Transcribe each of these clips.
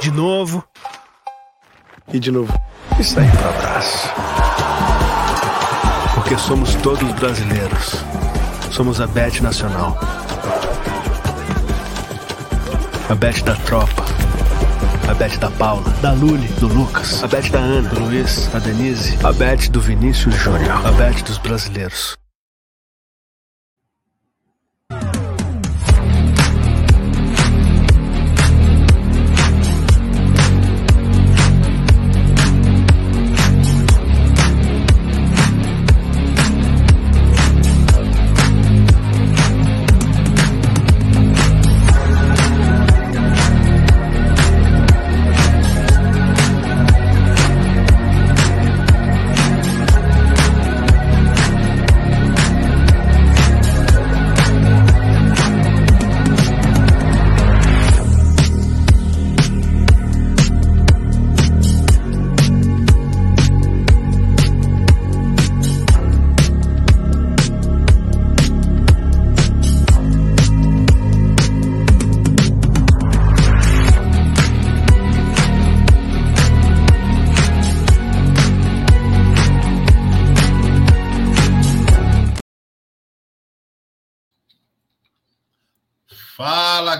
De novo. E de novo. Isso aí pro abraço. Porque somos todos brasileiros. Somos a Bet Nacional. A Bet da tropa. A Bet da Paula, da Luli, do Lucas, a Bet da Ana, do Luiz, a Denise, a Bet do Vinícius Júnior, a Bet dos brasileiros.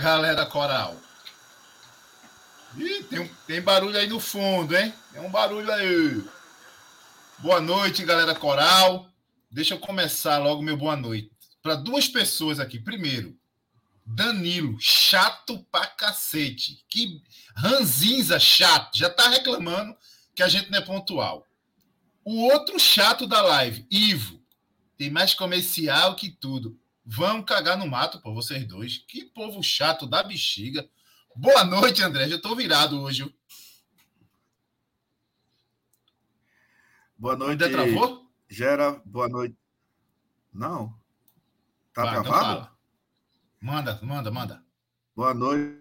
Galera coral. Ih, tem, tem barulho aí no fundo, hein? Tem um barulho aí. Boa noite, galera coral. Deixa eu começar logo meu boa noite. Para duas pessoas aqui. Primeiro, Danilo, chato pra cacete. Que ranzinza chato. Já tá reclamando que a gente não é pontual. O outro chato da live, Ivo. Tem mais comercial que tudo. Vão cagar no mato, pô, vocês dois. Que povo chato da bexiga. Boa noite, André. Já tô virado hoje. Boa noite. Ainda travou? Gera, boa noite. Não. Tá Vai, então travado? fala. manda, manda, manda. boa noite.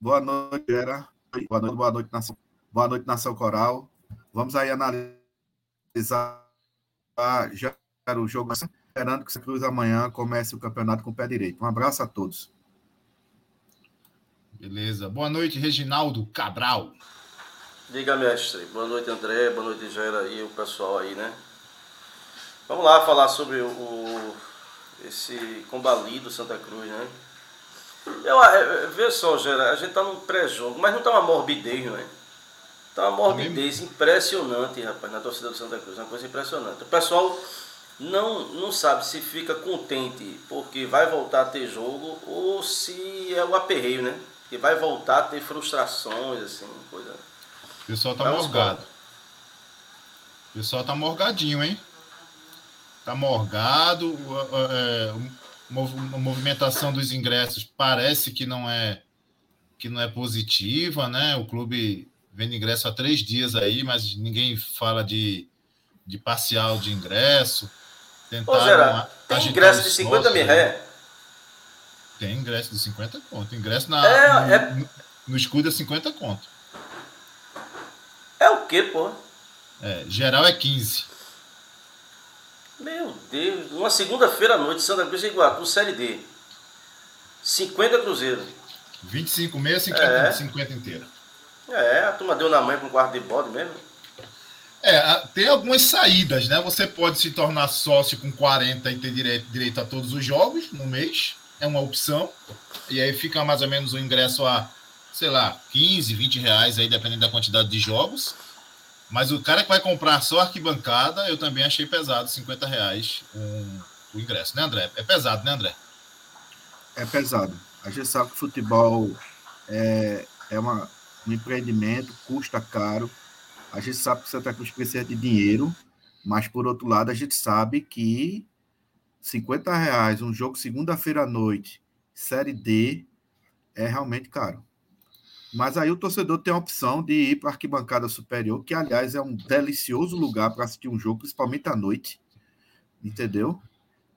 Boa noite, Gera. Boa noite, boa noite, Nação. Boa noite, Nação Coral. Vamos aí analisar já o jogo, esperando que o Santa Cruz amanhã comece o campeonato com o pé direito. Um abraço a todos. Beleza. Boa noite, Reginaldo Cabral. Diga, mestre. Boa noite, André. Boa noite, Gera e o pessoal aí, né? Vamos lá falar sobre o, o- esse combalido Santa Cruz, né? Eu, é, é, vê só, Gera, a gente tá num pré-jogo, mas não tá uma morbidez, não é? Tá uma morbidez impressionante, rapaz, na torcida do Santa Cruz. Uma coisa impressionante. O pessoal não, não sabe se fica contente porque vai voltar a ter jogo ou se é o aperreio, né? Que vai voltar a ter frustrações, assim, coisa. O pessoal tá morgado. O pessoal tá morgadinho, hein? Tá morgado. é, a movimentação dos ingressos parece que não é que não é positiva, né? O clube vende ingresso há três dias aí, mas ninguém fala de, de parcial de ingresso. Ô, Tentaram Gera, tem agitar ingresso de 50 mil ré? Tem ingresso de 50 conto. Ingresso na, É, no, é- no escudo é 50 conto. É o quê, pô? É, geral é 15. Meu Deus, uma segunda-feira à noite, Santa Cruz e Iguatu, Série D. 50 Cruzeiro. 25 meia, 50, É. 50 inteira. É, a turma deu na mãe com um quarto de bode mesmo. É, tem algumas saídas, né? Você pode se tornar sócio com 40 e ter direito, direito a todos os jogos no mês. É uma opção. E aí fica mais ou menos o ingresso a, sei lá, 15, 20 reais aí, dependendo da quantidade de jogos. Mas o cara que vai comprar só arquibancada, eu também achei pesado, 50 reais um, o ingresso, né, André? É pesado, né, André? É pesado. A gente sabe que futebol é, é uma, um empreendimento, custa caro. A gente sabe que Santa Cruz precisa de dinheiro, mas por outro lado, a gente sabe que 50 reais um jogo segunda-feira à noite, Série D, é realmente caro. Mas aí o torcedor tem a opção de ir para a arquibancada superior, que aliás é um delicioso lugar para assistir um jogo, principalmente à noite, entendeu?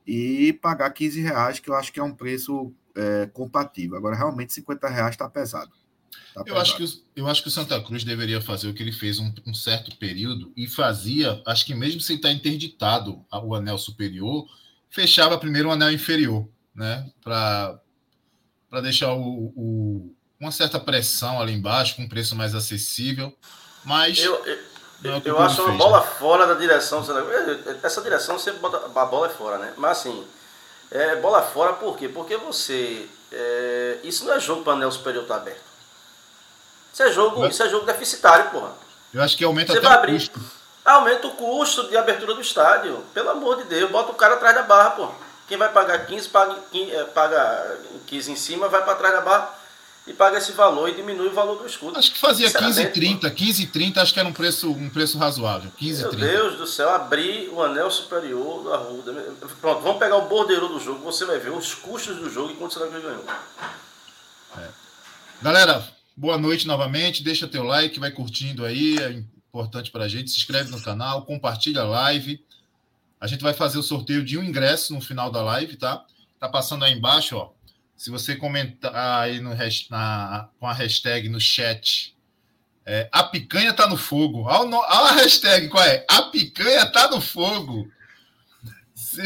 E pagar 15 reais, que eu acho que é um preço é, compatível. Agora, realmente, 50 reais está pesado. Tá eu, acho que, eu acho que o Santa Cruz deveria fazer o que ele fez um, um certo período e fazia, acho que mesmo sem estar interditado o anel superior, fechava primeiro o anel inferior, né? Para deixar o, o, uma certa pressão ali embaixo, com um preço mais acessível. Mas. Eu, eu, é eu acho uma bola né? fora da direção. Essa direção sempre bota a bola é fora, né? Mas assim, é bola fora por quê? Porque você. É, isso não é jogo para anel superior estar tá aberto. Isso é jogo, Mas... isso é jogo deficitário, porra. Eu acho que aumenta Você até o abrir. custo. Aumenta o custo de abertura do estádio. Pelo amor de Deus, bota o cara atrás da barra, porra. Quem vai pagar 15, paga, é, paga 15 em cima, vai para trás da barra e paga esse valor e diminui o valor do escudo. Acho que fazia 15 30, 15 30, acho que era um preço, um preço razoável. 15 Meu 30. Deus do céu, abrir o anel superior da Ruda. Pronto, vamos pegar o bordeiro do jogo, você vai ver os custos do jogo e quanto será que ele ganhou. É. Galera, Boa noite novamente. Deixa teu like, vai curtindo aí, é importante para a gente. Se inscreve no canal, compartilha a live. A gente vai fazer o sorteio de um ingresso no final da live, tá? Tá passando aí embaixo, ó. Se você comentar aí no, na, com a hashtag no chat, é, a picanha tá no fogo. Olha, a hashtag, qual é? A picanha tá no fogo. Se,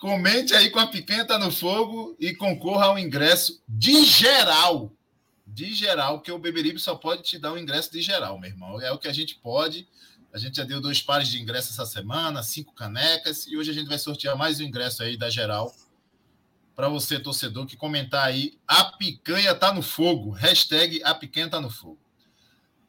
comente aí com a picanha tá no fogo e concorra ao ingresso de geral de geral, que o Beberibe só pode te dar o ingresso de geral, meu irmão. É o que a gente pode. A gente já deu dois pares de ingressos essa semana, cinco canecas, e hoje a gente vai sortear mais um ingresso aí da geral para você, torcedor, que comentar aí. A picanha tá no fogo. Hashtag a picanha tá no fogo.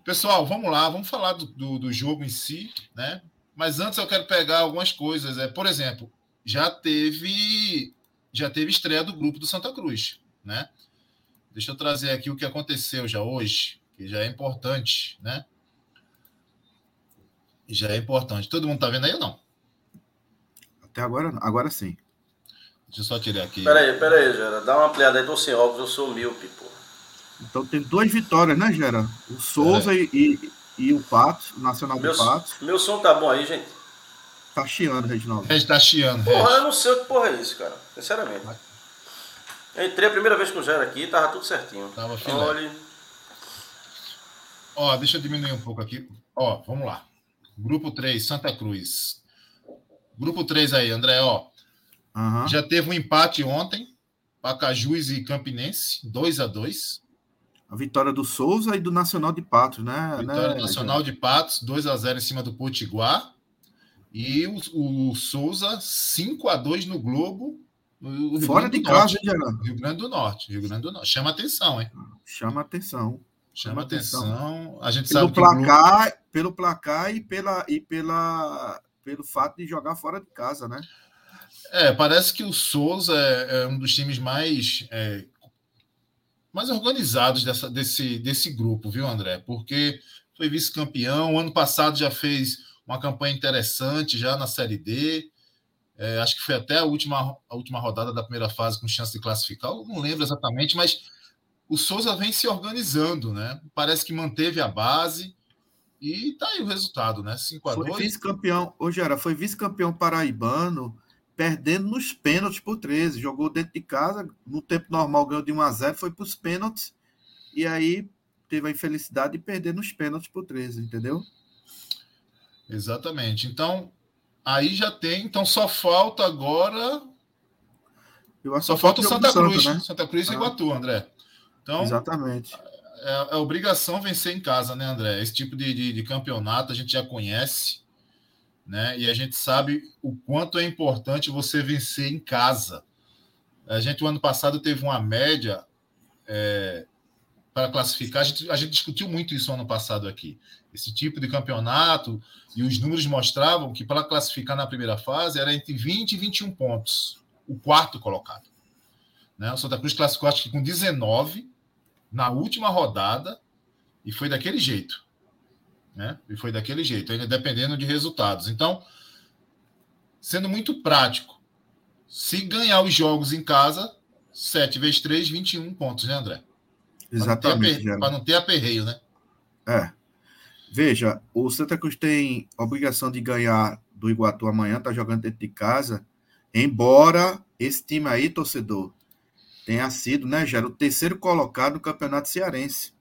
Pessoal, vamos lá, vamos falar do, do, do jogo em si, né? Mas antes eu quero pegar algumas coisas. É, por exemplo, já teve já teve estreia do grupo do Santa Cruz, né? Deixa eu trazer aqui o que aconteceu já hoje, que já é importante, né? Já é importante. Todo mundo tá vendo aí ou não? Até agora, agora sim. Deixa eu só tirar aqui. Peraí, peraí, Gera. Dá uma ampliada aí, tô sem óculos, eu sou míope, pô. Então tem duas vitórias, né, Gera? O Souza é. e, e, o Patos, o Nacional meu, do Patos. Meu som tá bom aí, gente? Tá chiando, Reginaldo. Tá chiando. Porra, eu não sei o que porra é isso, cara. Sinceramente. Eu entrei a primeira vez com o Jair aqui, tava tudo certinho. Tava filé. Olha. Ó, deixa eu diminuir um pouco aqui. Ó, vamos lá. Grupo 3, Santa Cruz. Grupo 3 aí, André, ó. Uhum. Já teve um empate ontem, Pacajus e Campinense, 2 a 2 A vitória do Souza e do Nacional de Patos, né? Vitória né, Nacional de Patos, 2 a 0 em cima do Potiguar. E o, o Souza, 5 a 2 no Globo, Fora de casa, Geraldo. Rio Grande do Norte. Rio Grande do Norte. Chama atenção, hein? Chama atenção. Chama, Chama atenção. atenção. A gente pelo sabe placar, pelo placar e pela e pela pelo fato de jogar fora de casa, né? É, parece que o Souza é, é um dos times mais é, mais organizados dessa, desse, desse grupo, viu, André? Porque foi vice-campeão, ano passado já fez uma campanha interessante já na Série D. É, acho que foi até a última, a última rodada da primeira fase com chance de classificar. Eu não lembro exatamente, mas o Souza vem se organizando, né? Parece que manteve a base e tá aí o resultado, né? 5 a 2 Foi vice-campeão, hoje era, foi vice-campeão paraibano, perdendo nos pênaltis por 13. Jogou dentro de casa, no tempo normal ganhou de 1 a 0, foi para os pênaltis e aí teve a infelicidade de perder nos pênaltis por 13, entendeu? Exatamente. Então, Aí já tem, então só falta agora. só falta o Santa Cruz. Santo, né? Santa Cruz e ah. Iguatu, André. Então, Exatamente. é, é, obrigação vencer em casa, né, André? Esse tipo de, de, de, campeonato a gente já conhece, né? E a gente sabe o quanto é importante você vencer em casa. A gente, o ano passado, teve uma média é, para classificar. A gente, a gente discutiu muito isso ano passado aqui. Esse tipo de campeonato, e os números mostravam que para classificar na primeira fase era entre 20 e 21 pontos, o quarto colocado. Né? O Santa Cruz classificou, acho que com 19 na última rodada, e foi daquele jeito. Né? E foi daquele jeito, ainda dependendo de resultados. Então, sendo muito prático, se ganhar os jogos em casa, 7 vezes 3, 21 pontos, né, André? Exatamente. Para não ter aperreio, né? É. Veja, o Santa Cruz tem obrigação de ganhar do Iguatu amanhã, tá jogando dentro de casa, embora esse time aí, torcedor, tenha sido, né, Gera, o terceiro colocado no Campeonato Cearense.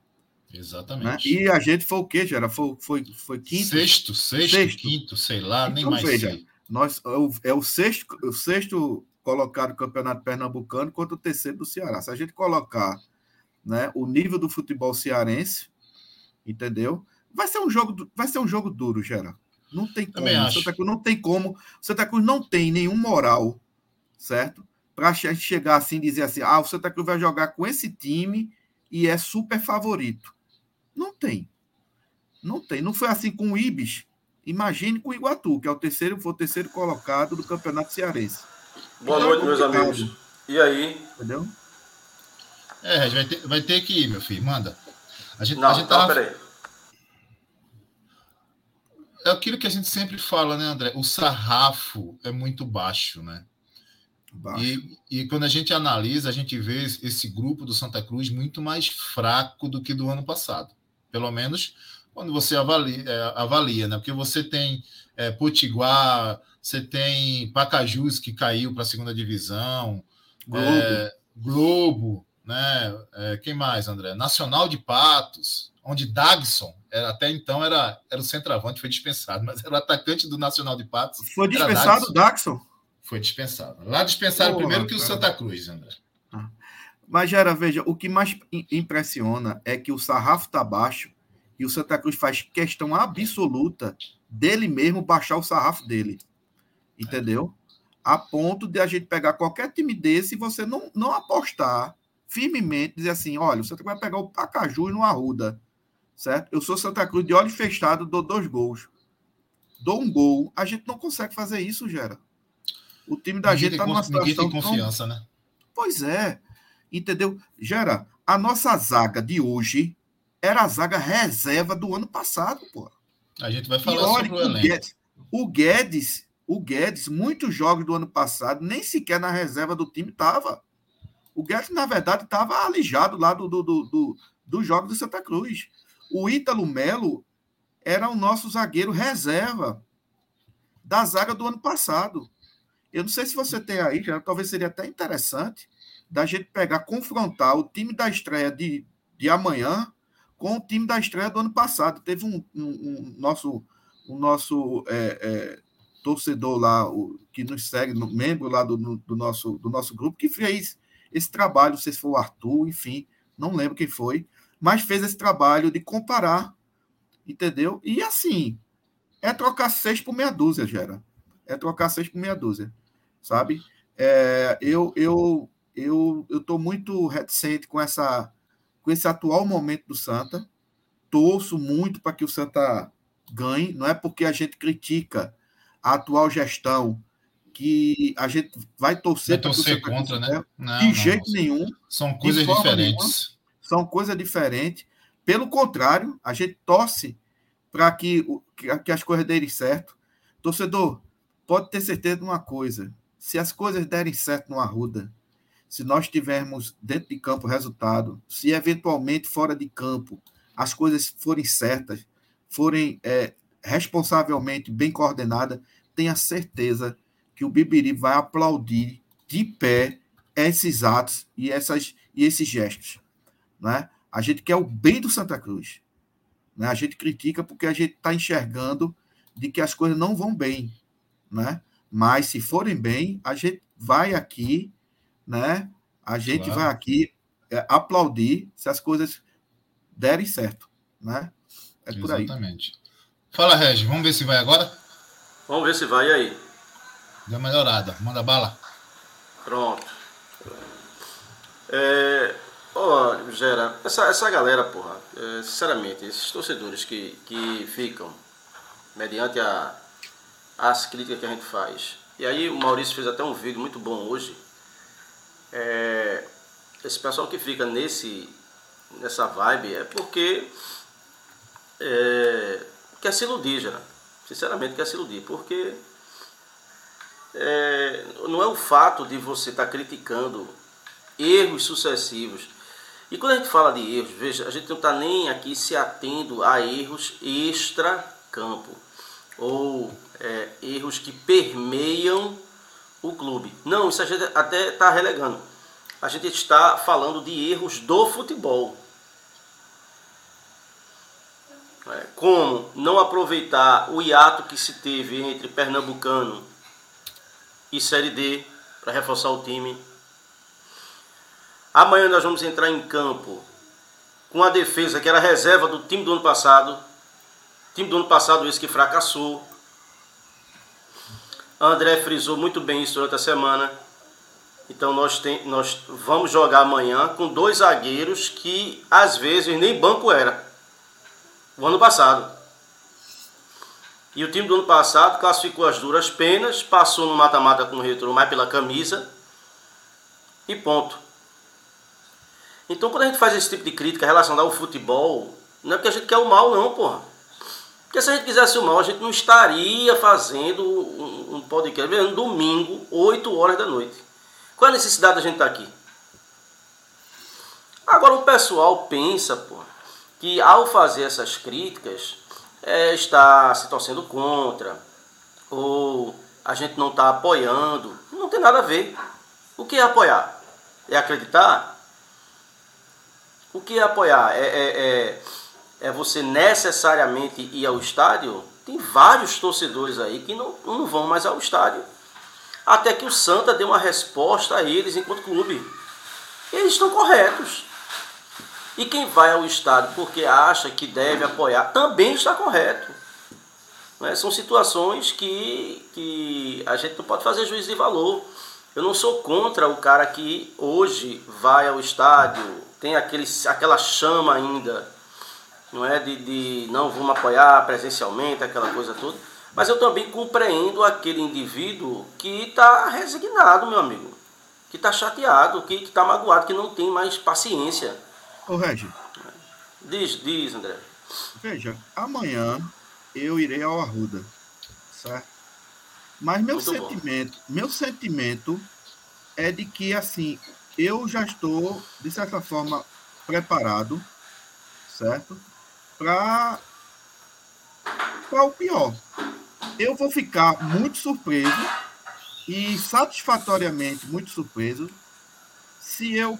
Exatamente. Né? E a gente foi o quê, Gera? Foi, foi, foi quinto? Sexto, sexto, sexto. quinto, sei lá, então, nem mais veja, sei. Nós, é, é o sexto, o sexto colocado no Campeonato Pernambucano contra o terceiro do Ceará. Se a gente colocar né, o nível do futebol cearense, entendeu? Vai ser um jogo, vai ser um jogo duro, Gera. Não tem como. Santa Cruz não tem como. Santa Cruz não tem nenhum moral, certo? Para chegar assim e dizer assim: ah, o Santa Cruz vai jogar com esse time e é super favorito. Não tem. Não tem. Não foi assim com o Ibis. Imagine com o Iguatu, que é o terceiro, foi o terceiro colocado do Campeonato Cearense. Boa então, noite, meus amigos. E aí? Entendeu? É, vai ter, vai ter que ir, meu filho. Manda. A gente, não, a gente não, tava... peraí. É aquilo que a gente sempre fala, né, André? O sarrafo é muito baixo, né? Baixo. E, e quando a gente analisa, a gente vê esse grupo do Santa Cruz muito mais fraco do que do ano passado. Pelo menos quando você avalia, é, avalia né? Porque você tem é, Potiguar, você tem Pacajus que caiu para a segunda divisão, Globo, é, Globo né? É, quem mais, André? Nacional de Patos, onde Dagson, era, até então era, era o centroavante, foi dispensado, mas era o atacante do Nacional de Patos. Foi dispensado o Dagson? Foi dispensado. Lá dispensaram primeiro que o Santa Cruz, André. Ah. Mas, Gera, veja, o que mais impressiona é que o sarrafo está baixo e o Santa Cruz faz questão absoluta dele mesmo baixar o sarrafo dele. Entendeu? É. A ponto de a gente pegar qualquer time desse e você não, não apostar firmemente, dizer assim: olha, o Santa Cruz vai pegar o Pacajus no Arruda, certo? Eu sou Santa Cruz de olho fechado, dou dois gols. Dou um gol. A gente não consegue fazer isso, Gera. O time da ninguém gente está numa situação. Ninguém tem confiança, tão... né? Pois é. Entendeu? Gera, a nossa zaga de hoje era a zaga reserva do ano passado, pô. A gente vai falar sobre o elenco. Guedes, o Guedes, o Guedes, muitos jogos do ano passado, nem sequer na reserva do time estava. O Guedes, na verdade, estava alijado lá do, do, do, do, do jogo de Santa Cruz. O Ítalo Melo era o nosso zagueiro reserva da zaga do ano passado. Eu não sei se você tem aí, já, talvez seria até interessante da gente pegar, confrontar o time da estreia de, de amanhã com o time da estreia do ano passado. Teve um, um, um nosso, um nosso é, é, torcedor lá, o, que nos segue, membro lá do, do, nosso, do nosso grupo, que fez esse trabalho, não sei se foi o Arthur, enfim, não lembro quem foi, mas fez esse trabalho de comparar, entendeu? E assim, é trocar seis por meia dúzia, Gera. É trocar seis por meia dúzia, sabe? É, eu eu eu eu tô muito reticente com essa com esse atual momento do Santa. Torço muito para que o Santa ganhe, não é porque a gente critica a atual gestão que a gente vai torcer, vai torcer contra, né? Não, de não, jeito não. nenhum. São coisas diferentes. Nenhuma, são coisas diferentes. Pelo contrário, a gente torce para que, que as coisas derem certo. Torcedor, pode ter certeza de uma coisa: se as coisas derem certo no Arruda, se nós tivermos dentro de campo resultado, se eventualmente fora de campo as coisas forem certas, forem é, responsavelmente bem coordenadas, tenha certeza que o Bibiri vai aplaudir de pé esses atos e, essas, e esses gestos. Né? A gente quer o bem do Santa Cruz. Né? A gente critica porque a gente está enxergando de que as coisas não vão bem. Né? Mas se forem bem, a gente vai aqui, né? A gente claro. vai aqui é, aplaudir se as coisas derem certo, né? É por aí. Exatamente. Fala, Regi, vamos ver se vai agora? Vamos ver se vai e aí. Deu melhorada. Manda bala. Pronto. É, ó, Gera, essa, essa galera, porra, é, sinceramente, esses torcedores que, que ficam mediante a, as críticas que a gente faz. E aí o Maurício fez até um vídeo muito bom hoje. É, esse pessoal que fica nesse, nessa vibe é porque é, quer se iludir, Gera. Sinceramente quer se iludir, porque é, não é o fato de você estar tá criticando erros sucessivos. E quando a gente fala de erros, veja, a gente não está nem aqui se atendo a erros extra-campo ou é, erros que permeiam o clube. Não, isso a gente até está relegando. A gente está falando de erros do futebol. É, como não aproveitar o hiato que se teve entre Pernambucano e Série D para reforçar o time. Amanhã nós vamos entrar em campo com a defesa que era reserva do time do ano passado. Time do ano passado esse que fracassou. André frisou muito bem isso durante a semana. Então nós, tem, nós vamos jogar amanhã com dois zagueiros que às vezes nem banco era. O ano passado. E o time do ano passado classificou as duras penas, passou no mata-mata com o Retro mais pela camisa e ponto. Então quando a gente faz esse tipo de crítica relacionada ao futebol, não é porque a gente quer o mal não, porra. Porque se a gente quisesse o mal, a gente não estaria fazendo um, podcast no domingo, 8 horas da noite. Qual é a necessidade da gente estar aqui? Agora o pessoal pensa, pô, que ao fazer essas críticas é, está se torcendo contra ou a gente não está apoiando. Não tem nada a ver. O que é apoiar? É acreditar? O que é apoiar? É, é, é é você necessariamente ir ao estádio, tem vários torcedores aí que não, não vão mais ao estádio. Até que o Santa dê uma resposta a eles enquanto clube. Eles estão corretos. E quem vai ao estádio porque acha que deve apoiar também está correto. Né? São situações que, que a gente não pode fazer juízo de valor. Eu não sou contra o cara que hoje vai ao estádio, tem aquele, aquela chama ainda não é de, de não vamos apoiar presencialmente, aquela coisa toda. Mas eu também compreendo aquele indivíduo que está resignado, meu amigo. Que está chateado, que está magoado, que não tem mais paciência. Ô, Regi. Diz, diz, André. Veja, amanhã eu irei ao Arruda, certo? Mas meu Muito sentimento, bom. meu sentimento é de que, assim, eu já estou, de certa forma, preparado, certo? para o pior. Eu vou ficar muito surpreso e satisfatoriamente muito surpreso se eu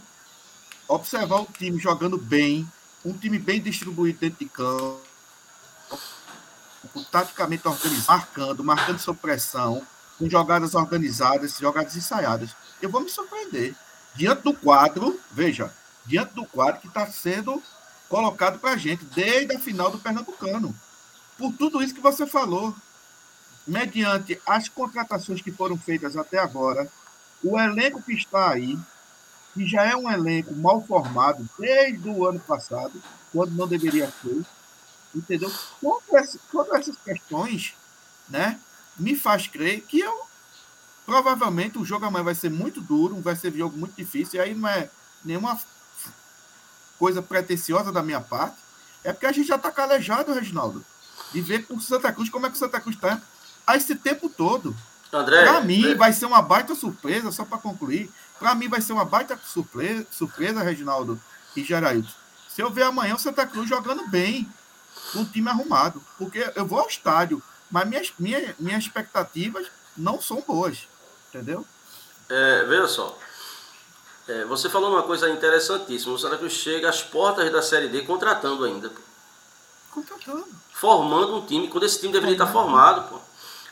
observar o time jogando bem, um time bem distribuído dentro de campo, taticamente organizado, marcando, marcando sob pressão, com jogadas organizadas, jogadas ensaiadas. Eu vou me surpreender. Diante do quadro, veja, diante do quadro que está sendo colocado para a gente desde a final do Pernambucano. Por tudo isso que você falou, mediante as contratações que foram feitas até agora, o elenco que está aí, que já é um elenco mal formado desde o ano passado, quando não deveria ser, entendeu? Todas, todas essas questões, né, me faz crer que eu provavelmente o jogo amanhã vai ser muito duro, vai ser um jogo muito difícil, e aí não é nenhuma coisa pretensiosa da minha parte, é porque a gente já está calejado, Reginaldo, de ver com Santa Cruz como é que o Santa Cruz está a esse tempo todo. André, para mim é... vai ser uma baita surpresa, só para concluir. Para mim vai ser uma baita surpresa, surpresa Reginaldo e Geraildo. Se eu ver amanhã o Santa Cruz jogando bem, com o time arrumado, porque eu vou ao estádio, mas minhas, minhas, minhas expectativas não são boas, entendeu? É, veja só, é, você falou uma coisa interessantíssima. O Santa Cruz chega às portas da Série D contratando ainda. Contratando. Formando um time, quando esse time deveria estar formado. Pô.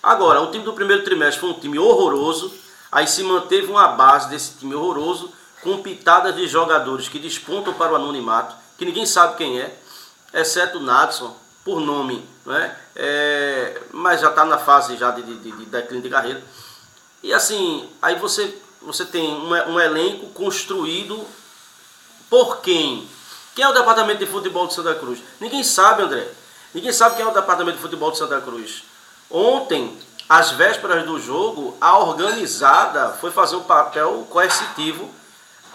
Agora, o time do primeiro trimestre foi um time horroroso. Aí se manteve uma base desse time horroroso, com pitadas de jogadores que despontam para o anonimato, que ninguém sabe quem é, exceto o Nadson, por nome, não é? é mas já está na fase já de, de, de declínio de carreira. E assim, aí você, você tem um, um elenco construído por quem? Quem é o departamento de futebol de Santa Cruz? Ninguém sabe, André. Ninguém sabe quem é o departamento de futebol de Santa Cruz. Ontem, às vésperas do jogo, a organizada foi fazer um papel coercitivo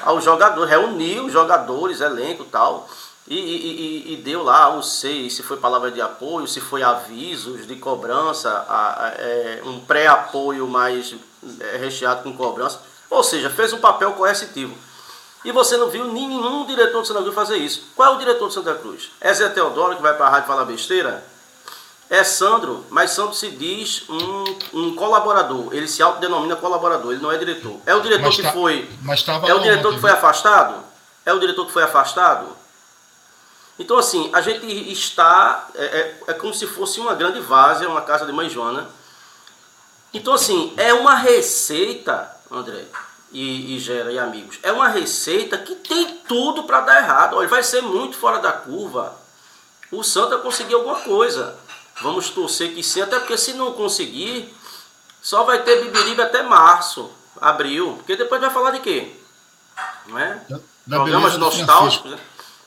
ao jogador, reuniu os jogadores, elenco tal, e, e, e, deu lá, não sei se foi palavra de apoio, se foi avisos de cobrança, a, a, é, um pré-apoio mais é, recheado com cobrança. Ou seja, fez um papel coercitivo. E você não viu nenhum diretor de Santa Cruz fazer isso. Qual é o diretor de Santa Cruz? É Zé Teodoro que vai para a rádio falar besteira? É Sandro, mas Sandro se diz um, um colaborador. Ele se autodenomina colaborador, ele não é diretor. É o diretor mas que tá, foi. Mas é o diretor que foi afastado? É o diretor que foi afastado? Então, assim, a gente está. É, é, é como se fosse uma grande várzea, uma casa de mãe Joana. Então, assim, é uma receita, André, e, e Gera e amigos, é uma receita que tem tudo para dar errado. Olha, vai ser muito fora da curva o Santa conseguir alguma coisa. Vamos torcer que sim, até porque se não conseguir, só vai ter bibiribe até março, abril. Porque depois vai falar de quê? Não é? Da, da Problemas nostálgicos. Né?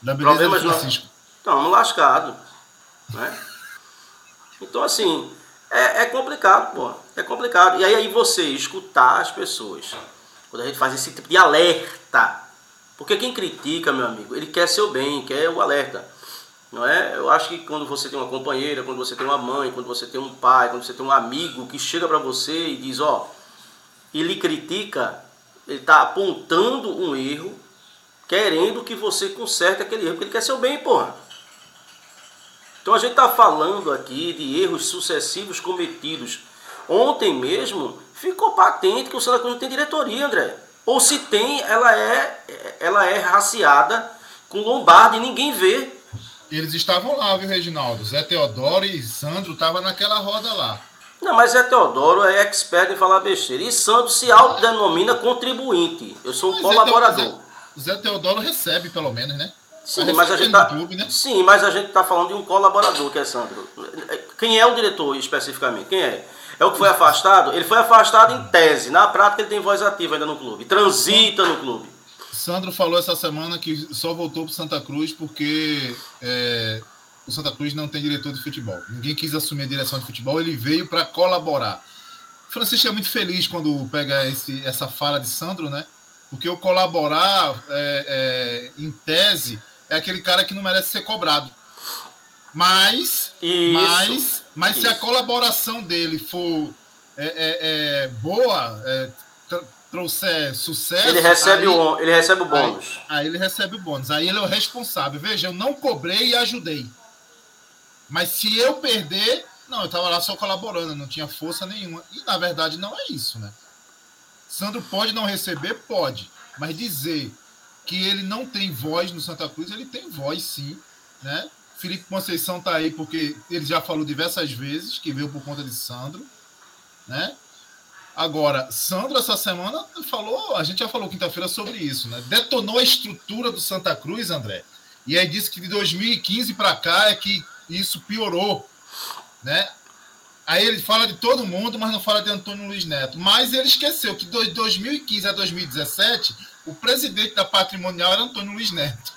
Da Problemas Francisco. Estamos lascados. Né? Então, assim, é, é complicado, pô. É complicado. E aí, aí você escutar as pessoas quando a gente faz esse tipo de alerta. Porque quem critica, meu amigo, ele quer seu bem, quer o alerta. Não é? Eu acho que quando você tem uma companheira, quando você tem uma mãe, quando você tem um pai, quando você tem um amigo que chega para você e diz, ó, e lhe critica, ele está apontando um erro, querendo que você conserte aquele erro, porque ele quer seu bem, porra. Então a gente está falando aqui de erros sucessivos cometidos. Ontem mesmo ficou patente que o Santa Cruz não tem diretoria, André. Ou se tem, ela é, ela é raciada com lombarda e ninguém vê. Eles estavam lá, viu, Reginaldo? Zé Teodoro e Sandro estavam naquela roda lá. Não, mas Zé Teodoro é expert em falar besteira. E Sandro se autodenomina contribuinte. Eu sou um mas colaborador. Zé, Zé Teodoro recebe, pelo menos, né? Sim, mas a gente tá, clube, né? Sim, mas a gente está falando de um colaborador, que é Sandro. Quem é o diretor especificamente? Quem é? É o que foi afastado? Ele foi afastado em tese. Na prática, ele tem voz ativa ainda no clube. Transita no clube. Sandro falou essa semana que só voltou para Santa Cruz porque é, o Santa Cruz não tem diretor de futebol. Ninguém quis assumir a direção de futebol, ele veio para colaborar. Francisco é muito feliz quando pega esse, essa fala de Sandro, né? Porque o colaborar, é, é, em tese, é aquele cara que não merece ser cobrado. Mas, Isso. mas, mas Isso. se a colaboração dele for é, é, é boa, trouxer sucesso. Ele recebe, aí, o, ele recebe o bônus. Aí, aí, ele recebe o bônus. Aí ele é o responsável. Veja, eu não cobrei e ajudei. Mas se eu perder, não, eu estava lá só colaborando, não tinha força nenhuma. E na verdade não é isso, né? Sandro pode não receber? Pode. Mas dizer que ele não tem voz no Santa Cruz, ele tem voz sim, né? Felipe Conceição tá aí porque ele já falou diversas vezes que veio por conta de Sandro, né? Agora, Sandro, essa semana, falou, a gente já falou quinta-feira sobre isso, né? Detonou a estrutura do Santa Cruz, André. E aí disse que de 2015 para cá é que isso piorou, né? Aí ele fala de todo mundo, mas não fala de Antônio Luiz Neto. Mas ele esqueceu que de 2015 a 2017, o presidente da patrimonial era Antônio Luiz Neto.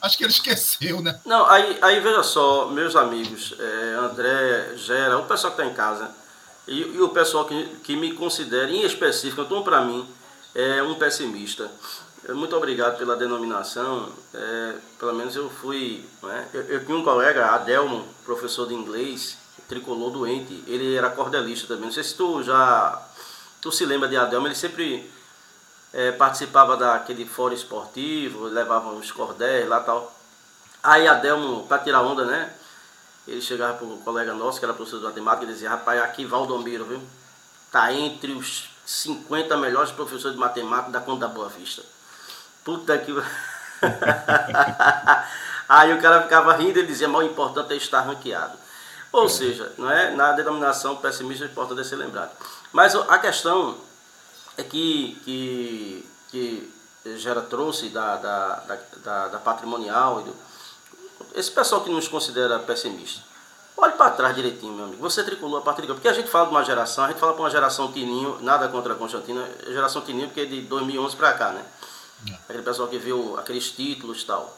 Acho que ele esqueceu, né? Não, aí, aí veja só, meus amigos, é, André, Gera, o pessoal que está em casa, e, e, o pessoal que, que me considera, em específico, então para mim, é um pessimista. Muito obrigado pela denominação. É, pelo menos eu fui. Né? Eu, eu, tinha um colega, Adelmo, professor de inglês, tricolor doente. Ele era cordelista também. Não sei se tu já. Tu se lembra de Adelmo, ele sempre é, participava daquele fórum esportivo, levava uns cordéis lá tal. Aí Adelmo, para tirar onda, né? Ele chegava para um colega nosso, que era professor de matemática, e dizia, rapaz, aqui Valdomiro, viu? Tá entre os 50 melhores professores de matemática da Conta da Boa Vista. Puta que. Aí o cara ficava rindo e dizia, mas o importante é estar ranqueado. Ou seja, não é, na denominação pessimista o importante é ser lembrado. Mas a questão é que, que, que Gera trouxe da, da, da, da, da patrimonial, esse pessoal que nos considera pessimista, olhe para trás direitinho, meu amigo. Você tricolou a partir de Porque a gente fala de uma geração, a gente fala para uma geração Tininho, nada contra a Constantina, geração Tininho, porque é de 2011 para cá, né? É. Aquele pessoal que viu aqueles títulos e tal.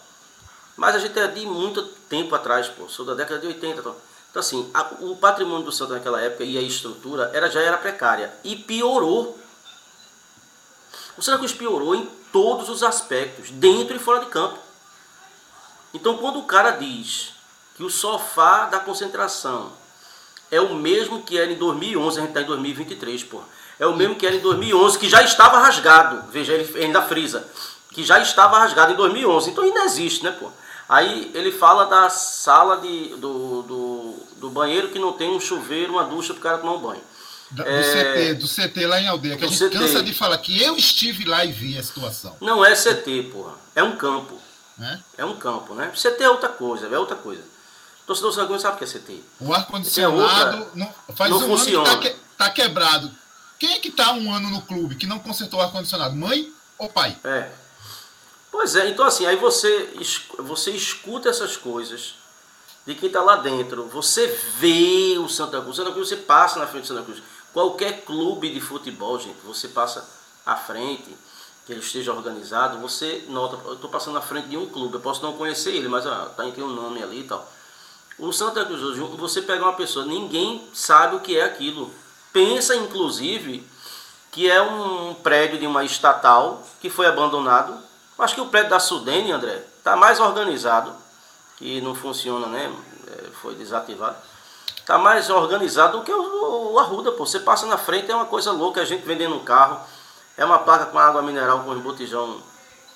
Mas a gente é de muito tempo atrás, pô. Sou da década de 80. Então, então assim, a, o patrimônio do Santos naquela época e a estrutura era, já era precária. E piorou. O Santa Cruz piorou em todos os aspectos, dentro e fora de campo. Então quando o cara diz que o sofá da concentração é o mesmo que era em 2011, a gente está em 2023, pô. É o mesmo que era em 2011, que já estava rasgado. Veja, ele ainda frisa. Que já estava rasgado em 2011. Então ainda existe, né, pô? Aí ele fala da sala de, do, do, do banheiro que não tem um chuveiro, uma ducha para o cara tomar um banho. Do, é... CT, do CT lá em aldeia, que a gente CT. cansa de falar que eu estive lá e vi a situação. Não é CT, porra. É um campo. É, é um campo, né? CT é outra coisa, é outra coisa. Torcedor sanguíneo sabe o que é CT. O ar-condicionado é faz não um funciona. ano que tá, que, tá, quebrado. Quem é que tá um ano no clube que não consertou o ar-condicionado? Mãe ou pai? É. Pois é, então assim, aí você, você escuta essas coisas de quem está lá dentro. Você vê o Santa Cruz. Santa Cruz, você passa na frente do Santa Cruz. Qualquer clube de futebol, gente, você passa à frente, que ele esteja organizado, você nota, eu estou passando na frente de um clube, eu posso não conhecer ele, mas ah, tá, tem um nome ali e tal. O Santa Cruz hoje, você pega uma pessoa, ninguém sabe o que é aquilo. Pensa, inclusive, que é um prédio de uma estatal que foi abandonado Acho que o prédio da Sudene, André, está mais organizado, que não funciona, né? É, foi desativado. Está mais organizado do que o, o Arruda, pô. Você passa na frente, é uma coisa louca, a gente vendendo um carro. É uma placa com água mineral com botijão.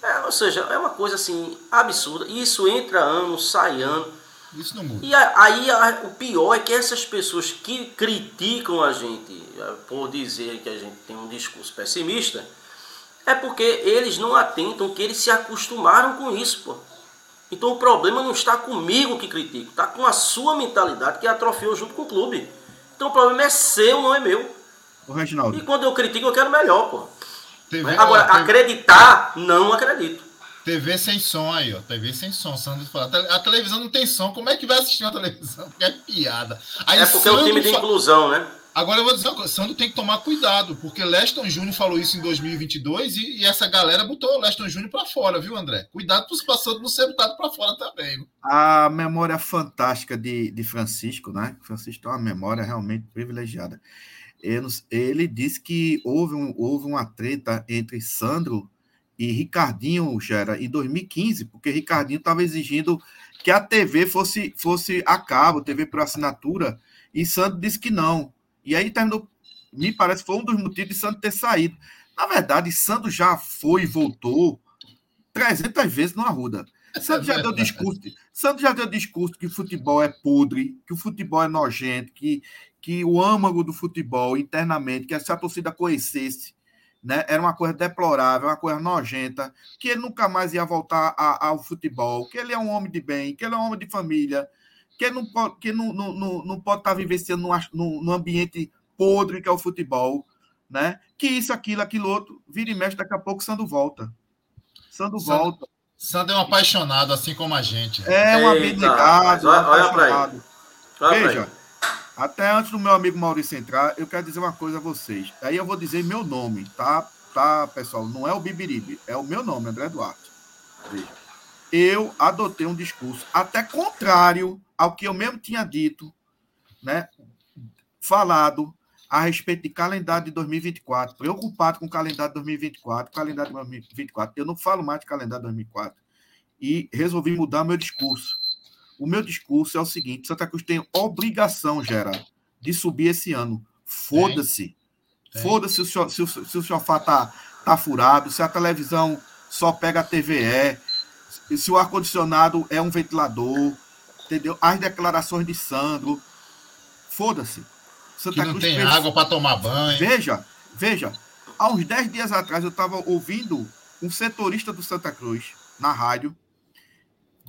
É, ou seja, é uma coisa assim absurda. E isso entra ano, sai ano. Isso não muda. E aí a, o pior é que essas pessoas que criticam a gente é, por dizer que a gente tem um discurso pessimista, é porque eles não atentam que eles se acostumaram com isso, pô. Então o problema não está comigo que critico, está com a sua mentalidade que atrofiou junto com o clube. Então o problema é seu, não é meu. O Reginaldo. E quando eu critico, eu quero melhor, pô. TV, Agora, ó, acreditar, não acredito. TV sem som aí, ó. TV sem som. Sandro fala, a televisão não tem som. Como é que vai assistir uma televisão? É piada. Aí, é porque é o time de inclusão, né? Agora eu vou dizer uma coisa, Sandro tem que tomar cuidado, porque Leston Júnior falou isso em 2022 e, e essa galera botou o Leston Júnior para fora, viu, André? Cuidado para os passados não ser botado para fora também. A memória fantástica de, de Francisco, né? Francisco tem uma memória realmente privilegiada. Ele, ele disse que houve, um, houve uma treta entre Sandro e Ricardinho, Gera, em 2015, porque Ricardinho estava exigindo que a TV fosse, fosse a cabo, TV por assinatura, e Sandro disse que não e aí terminou, me parece, foi um dos motivos de Santos ter saído. Na verdade, Santos já foi e voltou 300 vezes no Arruda. Santos já deu discurso, Santos já deu discurso que o futebol é podre, que o futebol é nojento, que, que o âmago do futebol internamente, que se a torcida conhecesse, né, era uma coisa deplorável, uma coisa nojenta, que ele nunca mais ia voltar a, ao futebol, que ele é um homem de bem, que ele é um homem de família, que não pode, que não, não, não, não pode estar vivenciando num, num ambiente podre que é o futebol, né? Que isso, aquilo, aquilo outro, vira e mexe, daqui a pouco Sandro volta. Sandro, Sandro volta. Sandro é um apaixonado, assim como a gente. É um abnegado, olha, um apaixonado. Olha Veja, até antes do meu amigo Maurício entrar, eu quero dizer uma coisa a vocês. Aí eu vou dizer meu nome, tá? Tá, pessoal? Não é o Bibiribe, é o meu nome, André Duarte. Veja. Eu adotei um discurso até contrário ao que eu mesmo tinha dito, né, falado a respeito de calendário de 2024, preocupado com o calendário de 2024, calendário de 2024. Eu não falo mais de calendário de 2024. E resolvi mudar meu discurso. O meu discurso é o seguinte: Santa Cruz tem obrigação, Gerard, de subir esse ano. Foda-se. Foda-se se o, se o, se o sofá tá, tá furado, se a televisão só pega a TVE, se o ar-condicionado é um ventilador, entendeu? As declarações de Sandro. Foda-se. Santa que não Cruz tem fez... água para tomar banho. Veja, veja. Há uns 10 dias atrás eu estava ouvindo um setorista do Santa Cruz na rádio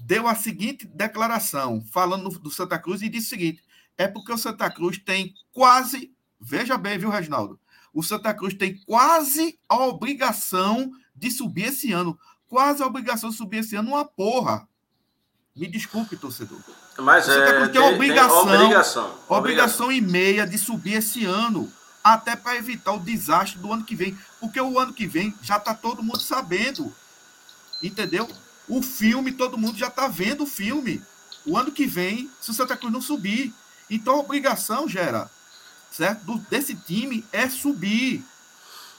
deu a seguinte declaração falando do Santa Cruz e disse o seguinte: é porque o Santa Cruz tem quase, veja bem, viu, Reginaldo? O Santa Cruz tem quase a obrigação de subir esse ano. Quase a obrigação de subir esse ano, uma porra. Me desculpe, torcedor. Mas Você é. tá com que obrigação, tem obrigação, obrigação e meia de subir esse ano, até para evitar o desastre do ano que vem. Porque o ano que vem já está todo mundo sabendo. Entendeu? O filme, todo mundo já está vendo o filme. O ano que vem, se o Santa Cruz não subir. Então a obrigação, Gera, certo? Do, desse time é subir.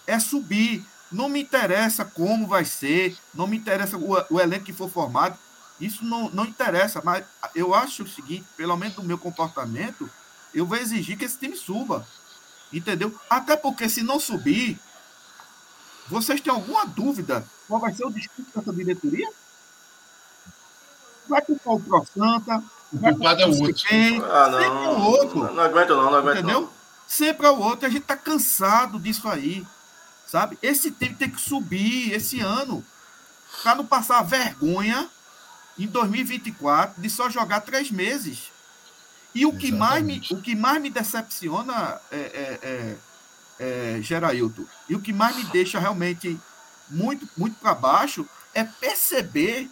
É subir. Não me interessa como vai ser, não me interessa o, o elenco que for formado. Isso não, não interessa, mas eu acho o seguinte, pelo menos do meu comportamento, eu vou exigir que esse time suba. Entendeu? Até porque se não subir, vocês têm alguma dúvida qual vai ser o discurso dessa diretoria? Vai culpar o Pro Santa, vai culpado é o o outro. Ah, sempre é não. o outro. Não, não aguento, não, não aguento. Entendeu? Não. Sempre é o outro. A gente tá cansado disso aí. Sabe? Esse time tem que subir esse ano. Para não passar vergonha em 2024 de só jogar três meses. E o que, mais me, o que mais me decepciona, é, é, é, é, Gerailton, e o que mais me deixa realmente muito, muito para baixo é perceber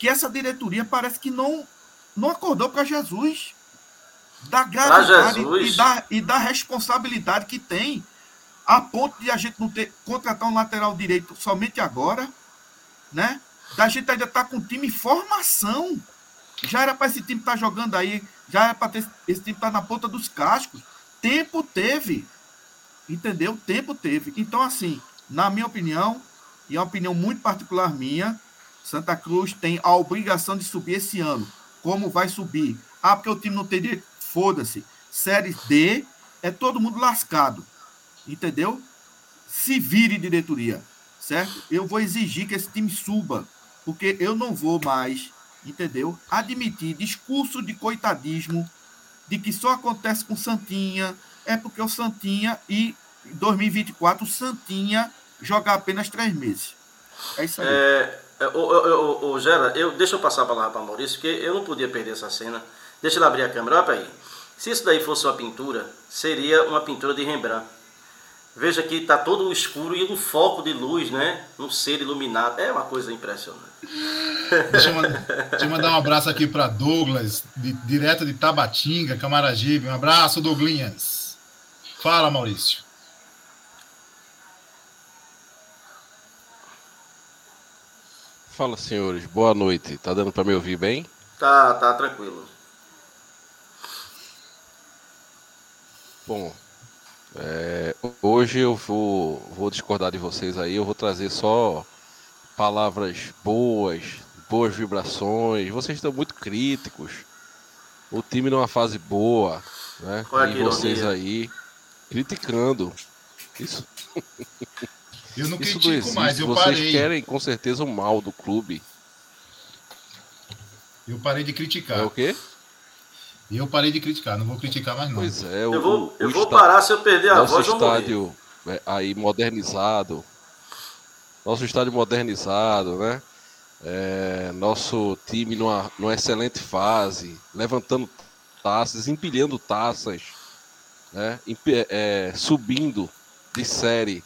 que essa diretoria parece que não, não acordou para Jesus. Da gravidade e da, e da responsabilidade que tem, a ponto de a gente não ter contratar um lateral direito somente agora, né? Da gente ainda estar com o time em formação. Já era para esse time estar jogando aí, já era para esse time estar na ponta dos cascos. Tempo teve. Entendeu? Tempo teve. Então, assim, na minha opinião, e é uma opinião muito particular minha, Santa Cruz tem a obrigação de subir esse ano. Como vai subir? Ah, porque o time não tem direito. Foda-se. Série D é todo mundo lascado. Entendeu? Se vire diretoria. Certo? Eu vou exigir que esse time suba. Porque eu não vou mais, entendeu? Admitir discurso de coitadismo de que só acontece com Santinha. É porque o Santinha e em 2024 o Santinha joga apenas três meses. É isso aí. É, ô, ô, Gera, eu, deixa eu passar a palavra para Maurício, porque eu não podia perder essa cena. Deixa ele abrir a câmera, olha pra aí. Se isso daí fosse uma pintura, seria uma pintura de Rembrandt. Veja que está todo escuro e um foco de luz, né? Um ser iluminado. É uma coisa impressionante. Deixa eu, mandar, deixa eu mandar um abraço aqui para Douglas, de- direto de Tabatinga, Camaragibe. Um abraço, Douglinhas. Fala, Maurício. Fala, senhores. Boa noite. Tá dando para me ouvir bem? Tá, tá tranquilo. Bom, é, hoje eu vou, vou discordar de vocês aí. Eu vou trazer só palavras boas, boas vibrações. Vocês estão muito críticos. O time numa fase boa, né? Olha e vocês aí criticando. Isso, Eu não isso não critico existe. mais, eu vocês parei. querem com certeza o mal do clube. Eu parei de criticar. É o quê? Eu parei de criticar, não vou criticar mais não. Pois é. Eu o- vou, eu vou parar se eu perder a nosso voz, estádio é, aí modernizado, nosso estádio modernizado, né? É, nosso time numa, numa excelente fase, levantando taças, empilhando taças, né? É, subindo de série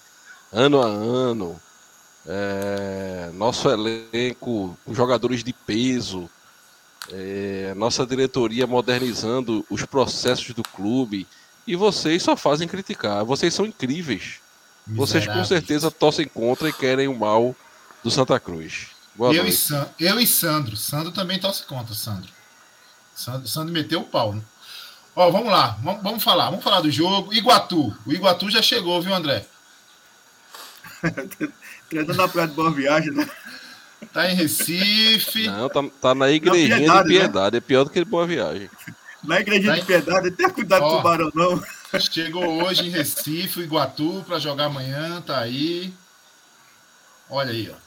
ano a ano. É, nosso elenco com jogadores de peso, é, nossa diretoria modernizando os processos do clube. E vocês só fazem criticar. Vocês são incríveis. Vocês com certeza torcem contra e querem o mal do Santa Cruz. Boa Eu e, noite. San- eu e Sandro. Sandro também torce contra, Sandro. Sandro, Sandro meteu o pau. né? Ó, vamos lá, vamos, vamos falar. Vamos falar do jogo. Iguatu. O Iguatu já chegou, viu, André? Treinando na praia de Boa Viagem, né? Tá em Recife. Não, tá, tá na igrejinha Piedade, de né? piedade. É pior do que Boa Viagem. Na igreja Tá de em- piedade, tenha cuidado com o tubarão, não. Chegou hoje em Recife, o Iguatu, para jogar amanhã, tá aí. Olha aí, ó.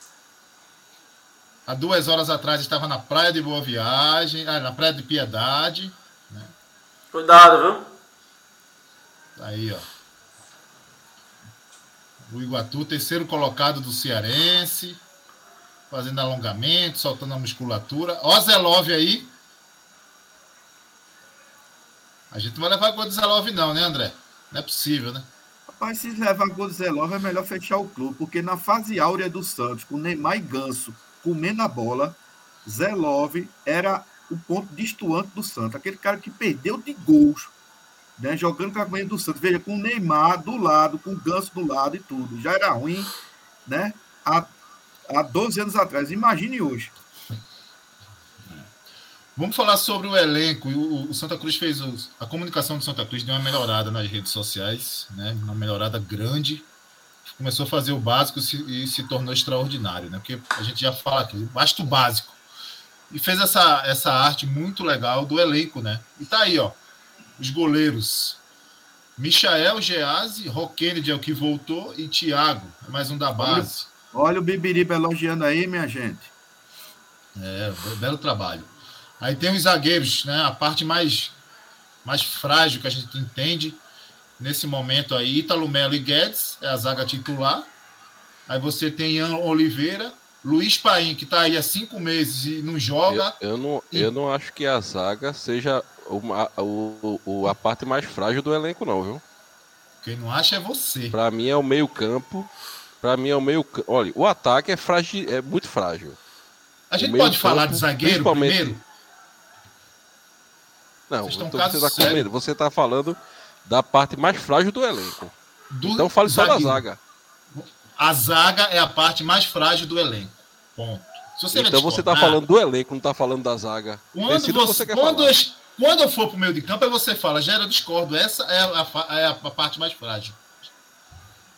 Há duas horas atrás estava na Praia de Boa Viagem, ah, na Praia de Piedade. Cuidado, viu? Tá aí, ó. O Iguatu, terceiro colocado do Cearense, fazendo alongamento, soltando a musculatura. Ó, Zelove aí. A gente não vai levar gol de Zelove, não, né, André? Não é possível, né? Rapaz, se levar gol de Zé Love, é melhor fechar o clube, porque na fase áurea do Santos, com Neymar e Ganso comendo a bola, Zé Love era o ponto distoante do Santos, aquele cara que perdeu de gols, né, jogando com a campanha do Santos. Veja, com o Neymar do lado, com o Ganso do lado e tudo. Já era ruim, né? Há, há 12 anos atrás. Imagine hoje. Vamos falar sobre o elenco. O, o Santa Cruz fez os, a comunicação do Santa Cruz deu uma melhorada nas redes sociais, né? Uma melhorada grande. Começou a fazer o básico e, e se tornou extraordinário, né? Porque a gente já fala aqui, basta o básico. E fez essa, essa arte muito legal do elenco, né? E tá aí, ó. Os goleiros. Michael Geazi, Roquenide é o que voltou, e Thiago, é mais um da base. Olha, olha o Bibiriba elogiando aí, minha gente. É, belo trabalho. Aí tem os zagueiros, né? A parte mais, mais frágil que a gente entende nesse momento aí, Ítalo Melo e Guedes, é a zaga titular. Aí você tem Ian Oliveira, Luiz Paim, que está aí há cinco meses e não joga. Eu, eu não, e... eu não acho que a zaga seja uma, o, o, a parte mais frágil do elenco, não, viu? Quem não acha é você. Para mim é o meio-campo. Para mim é o meio Olha, o ataque é, frágil, é muito frágil. A gente pode falar de zagueiro primeiro? Não, então você está com medo. Você está falando da parte mais frágil do elenco. Do então fale só da zaga. A zaga é a parte mais frágil do elenco. Ponto. Você então você está falando do elenco, não está falando da zaga. Quando, você, você quando, eu, quando eu for para o meio de campo, aí você fala, gera discordo. Essa é a, é a parte mais frágil.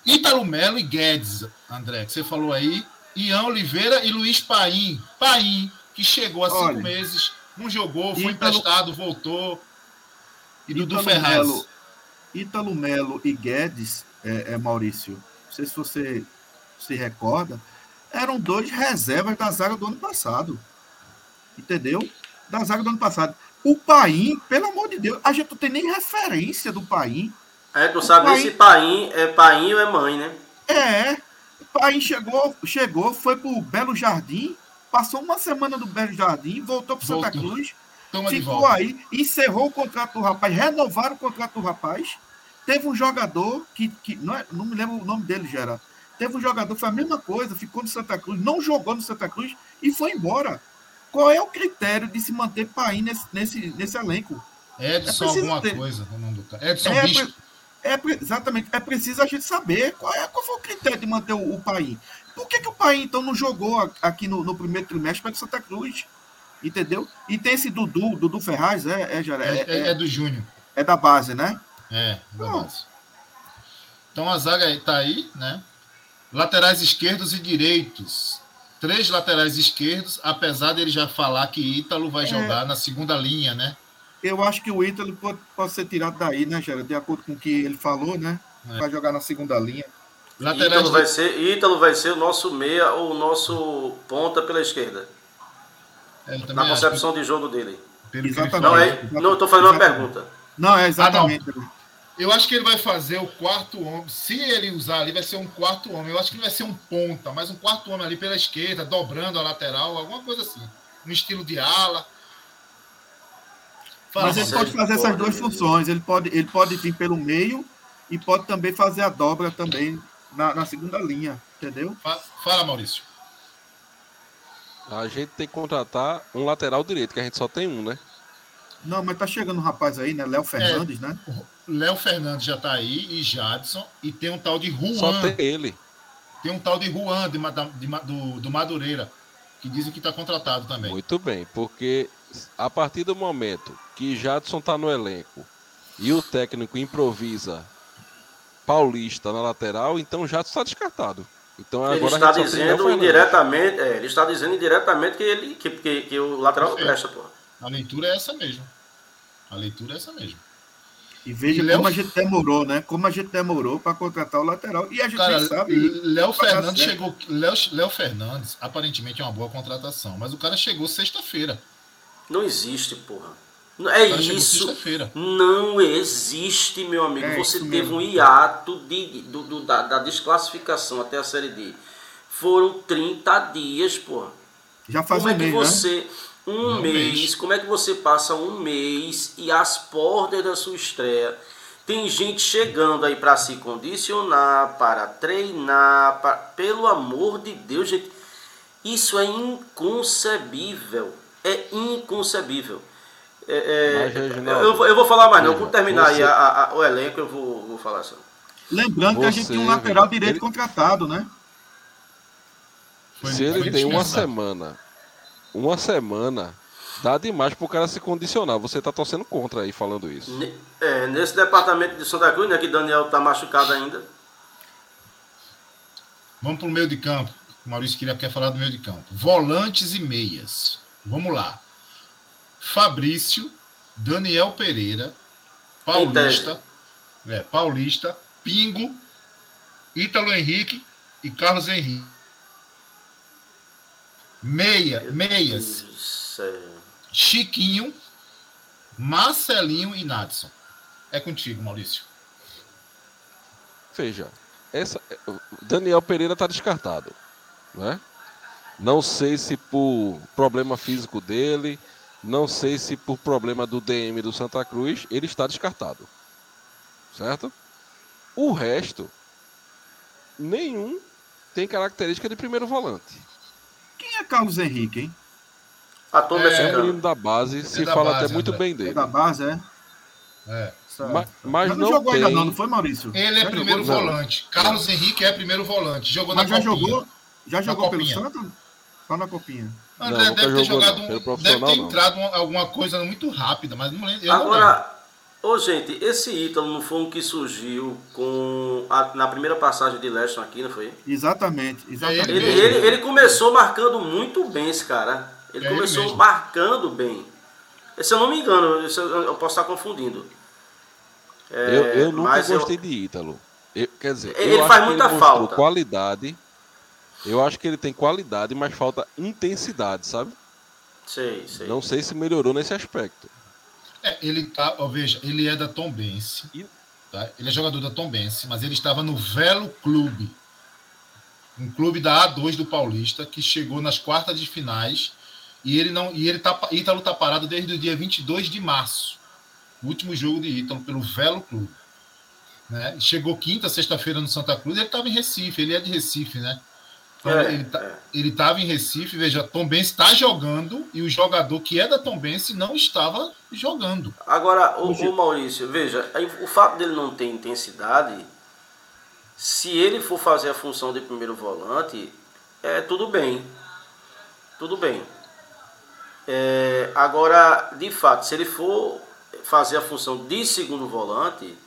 Ítalo Melo e Guedes, André, que você falou aí. Ian Oliveira e Luiz Paim. Paim, que chegou há Olha, cinco meses não jogou, foi Ítalo, emprestado, voltou. E Dudu Ítalo Ferraz. Melo, Ítalo Melo e Guedes, é, é, Maurício, não sei se você se recorda, eram dois reservas da zaga do ano passado. Entendeu? Da zaga do ano passado. O Paim, pelo amor de Deus, a gente não tem nem referência do Paim. É, tu sabe Paim... se Paim é Paim ou é mãe, né? É. O Paim chegou, chegou, foi pro Belo Jardim, passou uma semana do Belo Jardim, voltou para Santa Cruz, Toma ficou aí, encerrou o contrato do rapaz, renovaram o contrato do rapaz. Teve um jogador que, que não, é, não me lembro o nome dele, Gerard. Teve um jogador que foi a mesma coisa, ficou no Santa Cruz, não jogou no Santa Cruz e foi embora. Qual é o critério de se manter Paim nesse, nesse, nesse elenco? Edson, é alguma ter... coisa, o nome do cara. Edson é, Bispo. É, exatamente, é preciso a gente saber qual, é, qual foi o critério de manter o, o Paim. Por que, que o Pai, então, não jogou aqui no, no primeiro trimestre para Santa Cruz? Entendeu? E tem esse Dudu, Dudu Ferraz, é, é, é, é, é do Júnior. É da base, né? É, da base. Então a zaga está aí, né? Laterais esquerdos e direitos. Três laterais esquerdos, apesar dele já falar que Ítalo vai é. jogar na segunda linha, né? Eu acho que o Ítalo pode, pode ser tirado daí, né, Gera? De acordo com o que ele falou, né? É. Vai jogar na segunda linha. Ítalo vai, ser, Ítalo vai ser o nosso meia ou o nosso ponta pela esquerda. É, na concepção de jogo dele. Exatamente. Não, é, não estou fazendo uma pergunta. Não, é exatamente. Ah, não. Eu acho que ele vai fazer o quarto homem. Se ele usar ali, vai ser um quarto homem. Eu acho que ele vai ser um ponta, mas um quarto homem ali pela esquerda, dobrando a lateral, alguma coisa assim. No estilo de ala. Fala, mas ele pode fazer essas duas funções. Ele pode, ele pode vir pelo meio e pode também fazer a dobra também na, na segunda linha, entendeu? Fala, Maurício. A gente tem que contratar um lateral direito, que a gente só tem um, né? Não, mas tá chegando um rapaz aí, né? Léo Fernandes, é, né? Léo Fernandes já tá aí, e Jadson, e tem um tal de Juan. Só tem ele. Tem um tal de Juan de, de, do, do Madureira, que dizem que tá contratado também. Muito bem, porque a partir do momento que Jadson tá no elenco e o técnico improvisa Paulista na lateral, então já está descartado. Então ele agora está dizendo indiretamente, é, ele está dizendo indiretamente que ele que, que, que o lateral não presta, pô. A leitura é essa mesmo. A leitura é essa mesmo. E veja e como Léo... a gente demorou, né? Como a gente demorou para contratar o lateral. E a gente Cara, sabe. Léo Fernandes chegou. Léo, Léo Fernandes, aparentemente é uma boa contratação, mas o cara chegou sexta-feira. Não existe, porra. É isso. Não existe, meu amigo. É Você teve mesmo. um hiato de, do, do da, da, desclassificação até a Série D. Foram 30 dias, pô. Já faz como um é que mês, você, né? Um, mês, mês, como é que você passa um mês e às portas da sua estreia Tem gente chegando aí para se condicionar, para treinar, para... pelo amor de Deus, gente. Isso é inconcebível. É inconcebível. É, é, eu, eu, vou falar mais, não. Quando terminar você... aí a, a, o elenco, eu vou, vou falar só. Lembrando você, que a gente tem um lateral direito ele... contratado, né? Se ele tem uma semana, uma semana Dá demais pro cara se condicionar. Você tá torcendo contra aí falando isso. É, nesse departamento de Santa Cruz, né, que Daniel tá machucado ainda. Vamos pro meio de campo. O Maurício queria, quer falar do meio de campo. Volantes e meias. Vamos lá. Fabrício, Daniel Pereira, Paulista, é, Paulista, Pingo, Ítalo Henrique e Carlos Henrique. Meia, meias. Chiquinho, Marcelinho e Nadson. É contigo, Maurício. Veja, essa, Daniel Pereira está descartado. Né? Não sei se por problema físico dele, não sei se por problema do DM do Santa Cruz, ele está descartado. Certo? O resto, nenhum tem característica de primeiro volante. É Carlos Henrique, hein? A turma é, é menino da base, se é fala base, até muito bem dele. É da base, é? É. Mas, mas, não, jogou tem... ainda não, não foi, Maurício? Ele é já primeiro jogou, volante. Não. Carlos Henrique é primeiro volante. Jogou mas na já copinha. jogou? Já jogou pelo Santos? Só na copinha. André não, deve ter jogado um, deve ter entrado alguma coisa muito rápida, mas não lembro. Agora, ô gente, esse Ítalo não foi um que surgiu com a, na primeira passagem de Leston aqui, não foi? Exatamente, exatamente. Ele, ele, ele começou marcando muito bem esse cara. Ele é começou ele marcando bem. Se eu não me engano, eu posso estar confundindo. É, eu, eu nunca gostei eu... de Ítalo. Eu, quer dizer, ele faz muita ele falta. qualidade. Eu acho que ele tem qualidade, mas falta intensidade, sabe? Sei, sei. Não sei se melhorou nesse aspecto. É, ele tá, ó, veja, ele é da Tom Bense. Tá? Ele é jogador da Tom Bense, mas ele estava no Velo Clube. Um clube da A2 do Paulista, que chegou nas quartas de finais e ele não e ele tá Ítalo tá parado desde o dia 22 de março. O último jogo de Ítalo pelo Velo Clube. Né? Chegou quinta, sexta-feira no Santa Cruz, ele estava em Recife, ele é de Recife, né? Então, é, ele, tá, é. ele estava em Recife, veja, Tom Benz está jogando e o jogador que é da Tom Benz não estava jogando. Agora, o, o Maurício, veja, o fato dele não ter intensidade, se ele for fazer a função de primeiro volante, é tudo bem. Tudo bem. É, agora, de fato, se ele for fazer a função de segundo volante,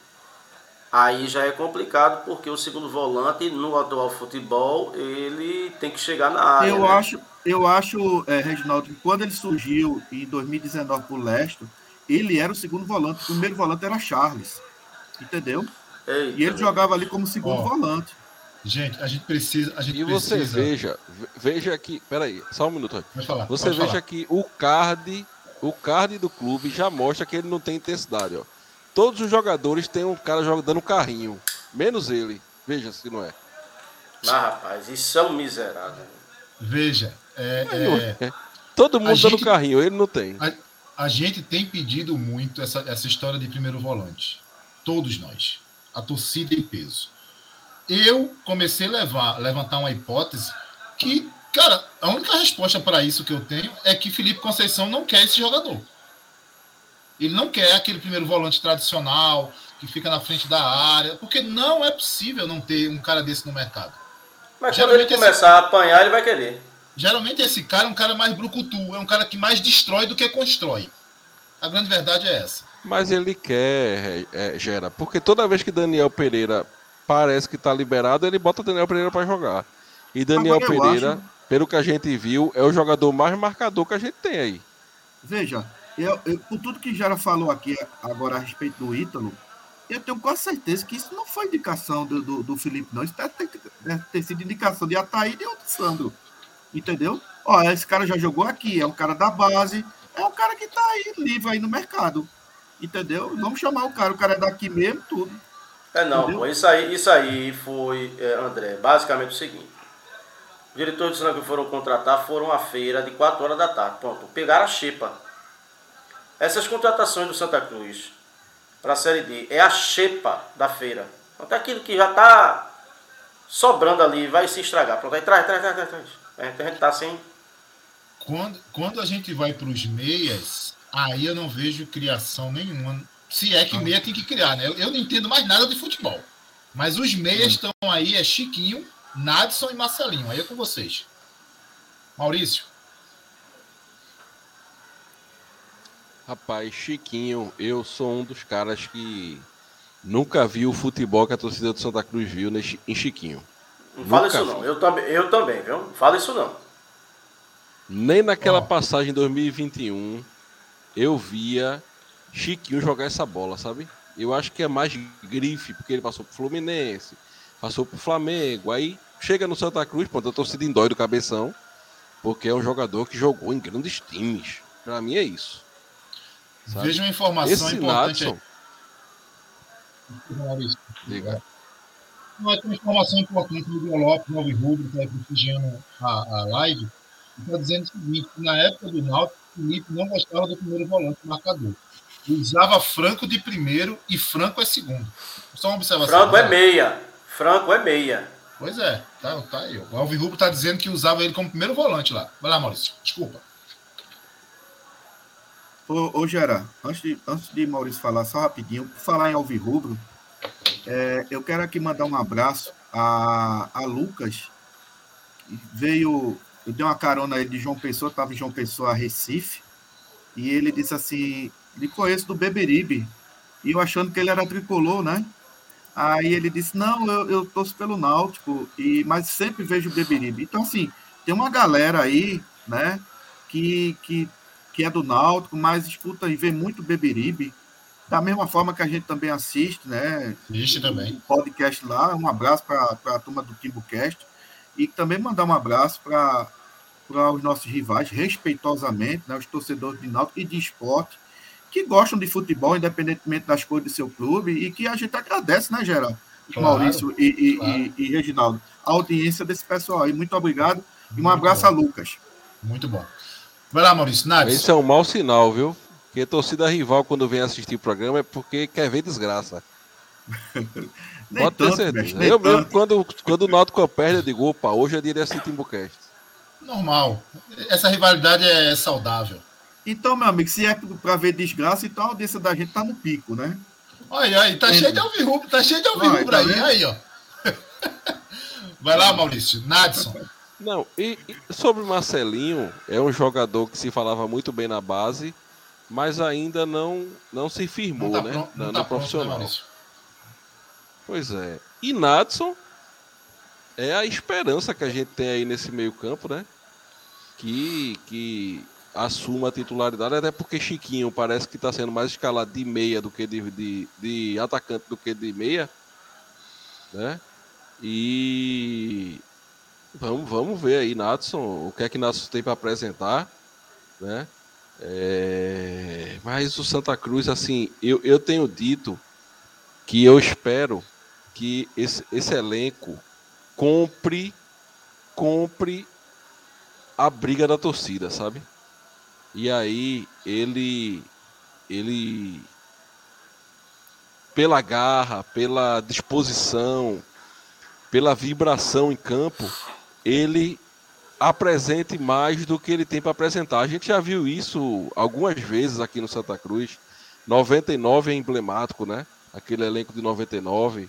aí já é complicado, porque o segundo volante no atual futebol ele tem que chegar na área. Eu né? acho, eu acho, é, Reginaldo, que quando ele surgiu em 2019 por Leicester, ele era o segundo volante, o primeiro volante era Charles, entendeu? Eita, e ele jogava ali como segundo volante. Gente, a gente precisa. A gente e você precisa... veja, veja que. Peraí, só um minuto. Falar, você veja falar. que o card, o card do clube já mostra que ele não tem intensidade. Ó. Todos os jogadores têm um cara dando carrinho. Menos ele. Veja se não é. Ah, rapaz, isso é um miserável. Veja, é, é, é. Todo mundo dando gente, carrinho, ele não tem. A, a, gente tem pedido muito essa, essa história de primeiro volante. Todos nós. A torcida em peso eu comecei a levar, levantar uma hipótese que, cara, a única resposta para isso que eu tenho é que Felipe Conceição não quer esse jogador. Ele não quer aquele primeiro volante tradicional que fica na frente da área, porque não é possível não ter um cara desse no mercado. Mas quando ele começar esse... a apanhar, ele vai querer. Geralmente esse cara é um cara mais brucutu, é um cara que mais destrói do que constrói. A grande verdade é essa. Mas ele quer, é, Gera, porque toda vez que Daniel Pereira parece que está liberado, ele bota Daniel Pereira para jogar. E Daniel Pereira, acho... pelo que a gente viu, é o jogador mais marcador que a gente tem aí. Veja, eu, eu, por tudo que Jara falou aqui agora a respeito do Ítalo, eu tenho quase certeza que isso não foi indicação do, do, do Felipe, não. Isso deve ter, deve ter sido indicação de Ataíde e outro Sandro. Entendeu? Ó, esse cara já jogou aqui, é um cara da base, é um cara que tá aí livre aí no mercado. Entendeu? Vamos chamar o cara, o cara é daqui mesmo, tudo. É não, pô, isso aí, isso aí foi, é, André, basicamente o seguinte. Os diretores de cinema que foram contratar foram à feira de 4 horas da tarde. Pronto, pegaram a xepa. Essas contratações do Santa Cruz para a Série D. É a xepa da feira. Então, aquilo que já está sobrando ali, vai se estragar. Pronto, aí traz, traz, traz, traz. traz. A gente está sem. Quando, quando a gente vai para os meias, aí eu não vejo criação nenhuma. Se é que meia tem que criar, né? Eu, eu não entendo mais nada de futebol. Mas os meias estão aí, é Chiquinho, Nadson e Marcelinho. Aí é com vocês. Maurício. Rapaz, Chiquinho, eu sou um dos caras que nunca vi o futebol que a torcida do Santa Cruz viu em Chiquinho. Não fala isso não, eu também, eu também, viu? Não fala isso não. Nem naquela oh. passagem 2021 eu via Chiquinho jogar essa bola, sabe? Eu acho que é mais grife, porque ele passou pro Fluminense, passou pro Flamengo, aí chega no Santa Cruz, pronto, a torcida indói do cabeção, porque é um jogador que jogou em grandes times. Pra mim é isso. Sabe? Veja uma informação Esse importante. Nadson... Diga. Uma informação importante do Lopes, Novo Rubro, que está prestigiando a, a live, está dizendo o seguinte: na época do Náutico, o Felipe não gostava do primeiro volante marcador. Usava Franco de primeiro e Franco é segundo. Só uma observação. Franco é meia. Franco é meia. Pois é, tá, tá aí. O Alvin Rubro está dizendo que usava ele como primeiro volante lá. Vai lá, Maurício. Desculpa. Ô, ô Gera, antes de, antes de Maurício falar, só rapidinho, por falar em Alvin Rubro, é, eu quero aqui mandar um abraço a, a Lucas, que veio, eu dei uma carona aí de João Pessoa, estava em João Pessoa, Recife, e ele disse assim, me conheço do Beberibe, e eu achando que ele era tricolor, né? Aí ele disse, não, eu, eu torço pelo Náutico, e, mas sempre vejo o Beberibe. Então, assim, tem uma galera aí, né, que, que que é do Náutico, mas escuta e vê muito Beberibe, da mesma forma que a gente também assiste, né? Assiste também. podcast lá. Um abraço para a turma do TimbuCast. E também mandar um abraço para os nossos rivais, respeitosamente, né? os torcedores de Náutico e de esporte, que gostam de futebol, independentemente das cores do seu clube, e que a gente agradece, né, Geraldo? Claro, Maurício e, e, claro. e, e, Reginaldo, a audiência desse pessoal aí. Muito obrigado e um abraço bom. a Lucas. Muito bom. Vai lá, Maurício. Nades. Esse é um mau sinal, viu? Porque torcida rival, quando vem assistir o programa, é porque quer ver desgraça. Pode ter certeza. Eu mesmo, quando, quando o Náutico perde, eu digo, opa, hoje é dia de assistir Timbucast. Normal. Essa rivalidade é saudável. Então, meu amigo, se é para ver desgraça, então a audiência da gente tá no pico, né? Olha aí, tá é. cheio de alvirrubro, tá cheio de alvirrubro tá aí, aí, ó. Vai lá, Maurício. Nadson. Não, e, e sobre o Marcelinho, é um jogador que se falava muito bem na base, mas ainda não, não se firmou, não tá né? Pronto, no, tá profissional. Pronto, né, pois é. E Nadson é a esperança que a gente tem aí nesse meio-campo, né? Que, que assuma a titularidade, até porque Chiquinho parece que está sendo mais escalado de meia do que de, de, de atacante do que de meia, né? E Vamos, vamos ver aí, Natson, o que é que Natson tem para apresentar, né? É... Mas o Santa Cruz, assim, eu, eu tenho dito que eu espero que esse, esse elenco compre, compre a briga da torcida, sabe? E aí ele, ele, pela garra, pela disposição, pela vibração em campo, ele apresente mais do que ele tem para apresentar. A gente já viu isso algumas vezes aqui no Santa Cruz. 99 é emblemático, né? Aquele elenco de 99.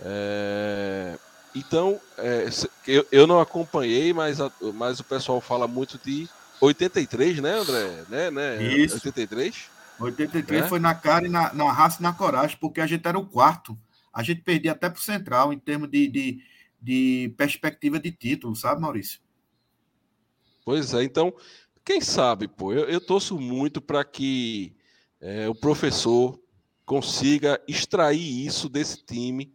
É... Então, é, eu, eu não acompanhei, mas, a, mas o pessoal fala muito de 83, né, André? Né, né? Isso. 83? 83 é? foi na cara e na, na raça e na coragem, porque a gente era o quarto. A gente perdia até para o Central em termos de, de de perspectiva de título, sabe, Maurício? Pois é, então, quem sabe, pô, eu, eu torço muito para que é, o professor consiga extrair isso desse time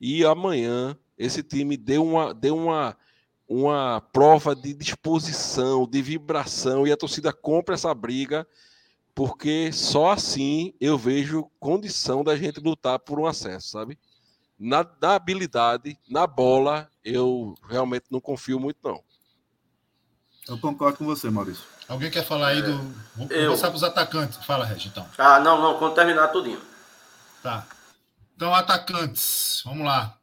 e amanhã esse time dê uma, dê uma, uma prova de disposição, de vibração e a torcida compra essa briga, porque só assim eu vejo condição da gente lutar por um acesso, sabe? Na, na habilidade, na bola, eu realmente não confio muito, não. Eu concordo com você, Maurício. Alguém quer falar aí do. Vou eu... começar com os atacantes. Fala, Regi, então. Ah, não, não, quando terminar tudinho. Tá. Então, atacantes, vamos lá.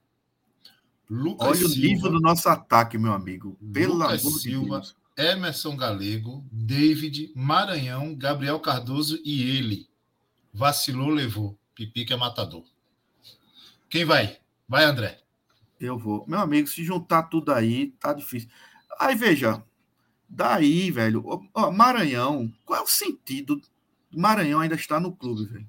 Lucas Olha Silva, o nível do nosso ataque, meu amigo. Pelo Lucas Silva, de. Emerson Galego, David, Maranhão, Gabriel Cardoso e ele. Vacilou, levou. Pipica é matador. Quem vai? Vai, André. Eu vou. Meu amigo, se juntar tudo aí, tá difícil. Aí, veja, daí, velho, ó, Maranhão, qual é o sentido? Maranhão ainda está no clube, velho.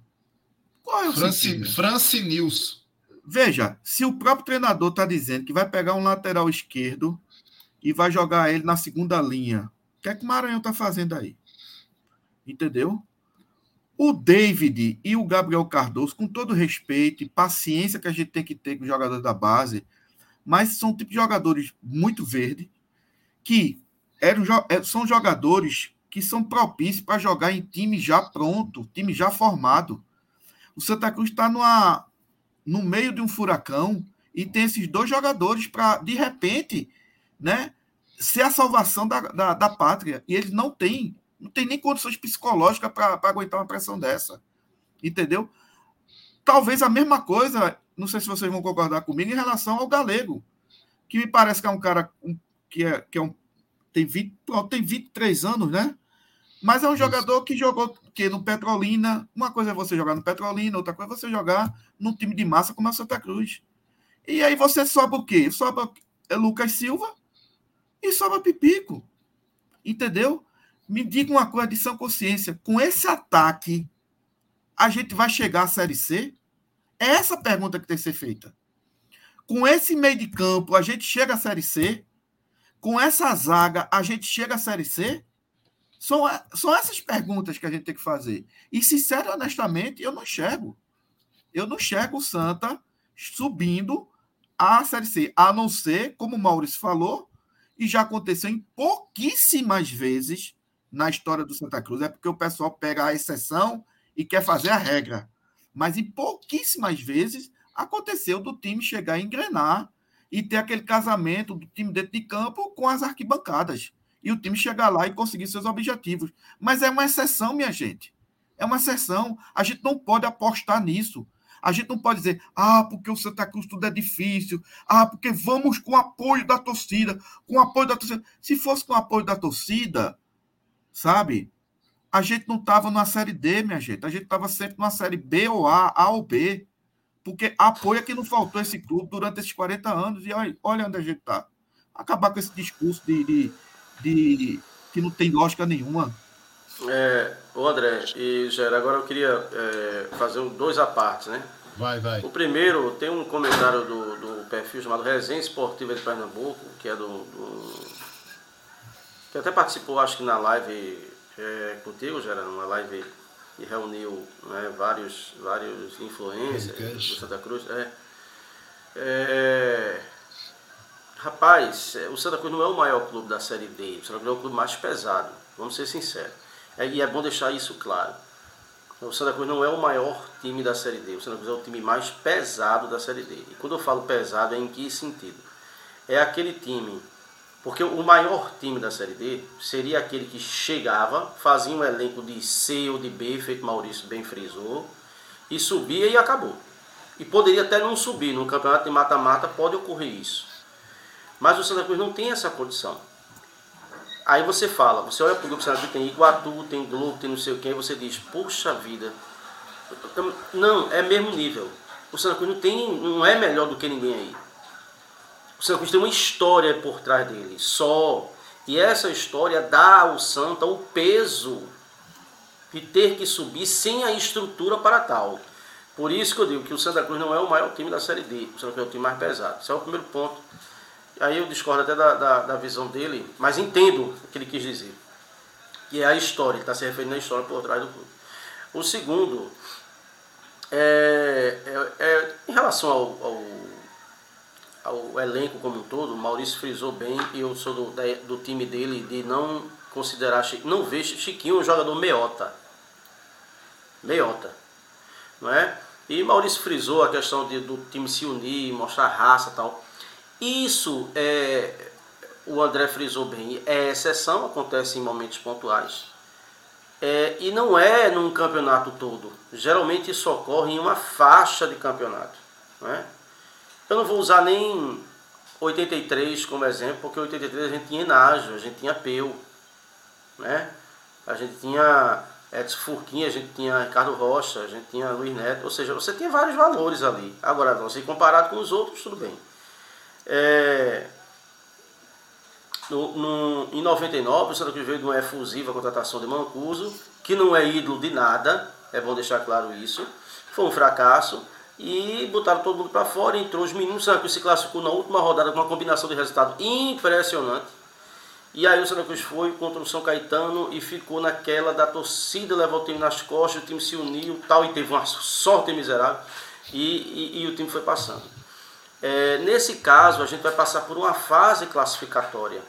Qual é o sentido? France News. Veja, se o próprio treinador está dizendo que vai pegar um lateral esquerdo e vai jogar ele na segunda linha, o que é que o Maranhão está fazendo aí? Entendeu? O David e o Gabriel Cardoso, com todo respeito e paciência que a gente tem que ter com os jogadores da base, mas são tipo de jogadores muito verde que eram, é, são jogadores que são propícios para jogar em time já pronto, time já formado. O Santa Cruz está no meio de um furacão e tem esses dois jogadores para, de repente, né, ser a salvação da, da, da pátria. E eles não têm não tem nem condições psicológicas para aguentar uma pressão dessa. Entendeu? Talvez a mesma coisa, não sei se vocês vão concordar comigo, em relação ao Galego, que me parece que é um cara que, é, que é um, tem, 20, tem 23 anos, né? Mas é um Isso. jogador que jogou que no Petrolina. Uma coisa é você jogar no Petrolina, outra coisa é você jogar num time de massa como é o Santa Cruz. E aí você sobra o quê? Sobra é Lucas Silva e sobra Pipico. Entendeu? Me diga uma coisa de sã consciência. Com esse ataque, a gente vai chegar à Série C? É essa a pergunta que tem que ser feita. Com esse meio de campo, a gente chega à Série C? Com essa zaga, a gente chega à Série C? São, são essas perguntas que a gente tem que fazer. E, sincero honestamente, eu não enxergo. Eu não enxergo o Santa subindo à Série C. A não ser, como o Maurício falou, e já aconteceu em pouquíssimas vezes, na história do Santa Cruz é porque o pessoal pega a exceção e quer fazer a regra. Mas em pouquíssimas vezes aconteceu do time chegar a engrenar e ter aquele casamento do time dentro de campo com as arquibancadas. E o time chegar lá e conseguir seus objetivos. Mas é uma exceção, minha gente. É uma exceção. A gente não pode apostar nisso. A gente não pode dizer, ah, porque o Santa Cruz tudo é difícil, ah, porque vamos com o apoio da torcida, com o apoio da torcida. Se fosse com o apoio da torcida, sabe? A gente não estava numa série D, minha gente. A gente estava sempre numa série B ou A, A ou B. Porque apoio é que não faltou esse clube durante esses 40 anos. E olha, olha onde a gente está. Acabar com esse discurso de, de, de, que não tem lógica nenhuma. É, o André e Gera, agora eu queria é, fazer dois apartes, né? Vai, vai. O primeiro, tem um comentário do, do perfil chamado Resenha Esportiva de Pernambuco, que é do, do que até participou, acho que na live é, contigo, Gerando, uma live que reuniu né, vários, vários influencers do Santa Cruz. É, é, rapaz, é, o Santa Cruz não é o maior clube da Série D, o Santa Cruz é o clube mais pesado, vamos ser sinceros. É, e é bom deixar isso claro. O Santa Cruz não é o maior time da Série D, o Santa Cruz é o time mais pesado da Série D. E quando eu falo pesado, é em que sentido? É aquele time porque o maior time da Série D seria aquele que chegava, fazia um elenco de C ou de B, feito Maurício bem frisou, e subia e acabou. E poderia até não subir, no campeonato de mata-mata pode ocorrer isso. Mas o Santa Cruz não tem essa condição. Aí você fala, você olha para o grupo Santa Cruz, tem Iguatu, tem Globo, tem não sei o que, e você diz, puxa vida. Não, é mesmo nível. O Santa Cruz não, tem, não é melhor do que ninguém aí. O Santa Cruz tem uma história por trás dele, só. E essa história dá ao Santa o peso de ter que subir sem a estrutura para tal. Por isso que eu digo que o Santa Cruz não é o maior time da Série D. O Santa Cruz é o time mais pesado. Esse é o primeiro ponto. Aí eu discordo até da, da, da visão dele, mas entendo o que ele quis dizer. Que é a história, ele está se referindo à história por trás do clube. O segundo é, é, é em relação ao, ao o elenco como um todo, o Maurício frisou bem, e eu sou do, do time dele de não considerar, não ver Chiquinho um jogador meiota. Meiota. Não é? E Maurício frisou a questão de, do time se unir, mostrar raça e tal. Isso é, o André frisou bem, é exceção, acontece em momentos pontuais. É, e não é num campeonato todo. Geralmente isso ocorre em uma faixa de campeonato. Né? Eu não vou usar nem 83 como exemplo, porque 83 a gente tinha Enágio, a gente tinha Peu, né? a gente tinha Edson Furquinha, a gente tinha Ricardo Rocha, a gente tinha Luiz Neto, ou seja, você tinha vários valores ali. Agora, você comparado com os outros, tudo bem. É, no, no, em 99, o Santa Cruz veio de uma efusiva contratação de Mancuso, que não é ídolo de nada, é bom deixar claro isso. Foi um fracasso e botaram todo mundo para fora. Entrou os meninos, o Santa se classificou na última rodada com uma combinação de resultado impressionante. E aí o Santa Cruz foi contra o São Caetano e ficou naquela da torcida levar o time nas costas, o time se uniu tal, e teve uma sorte miserável, e, e, e o time foi passando. É, nesse caso, a gente vai passar por uma fase classificatória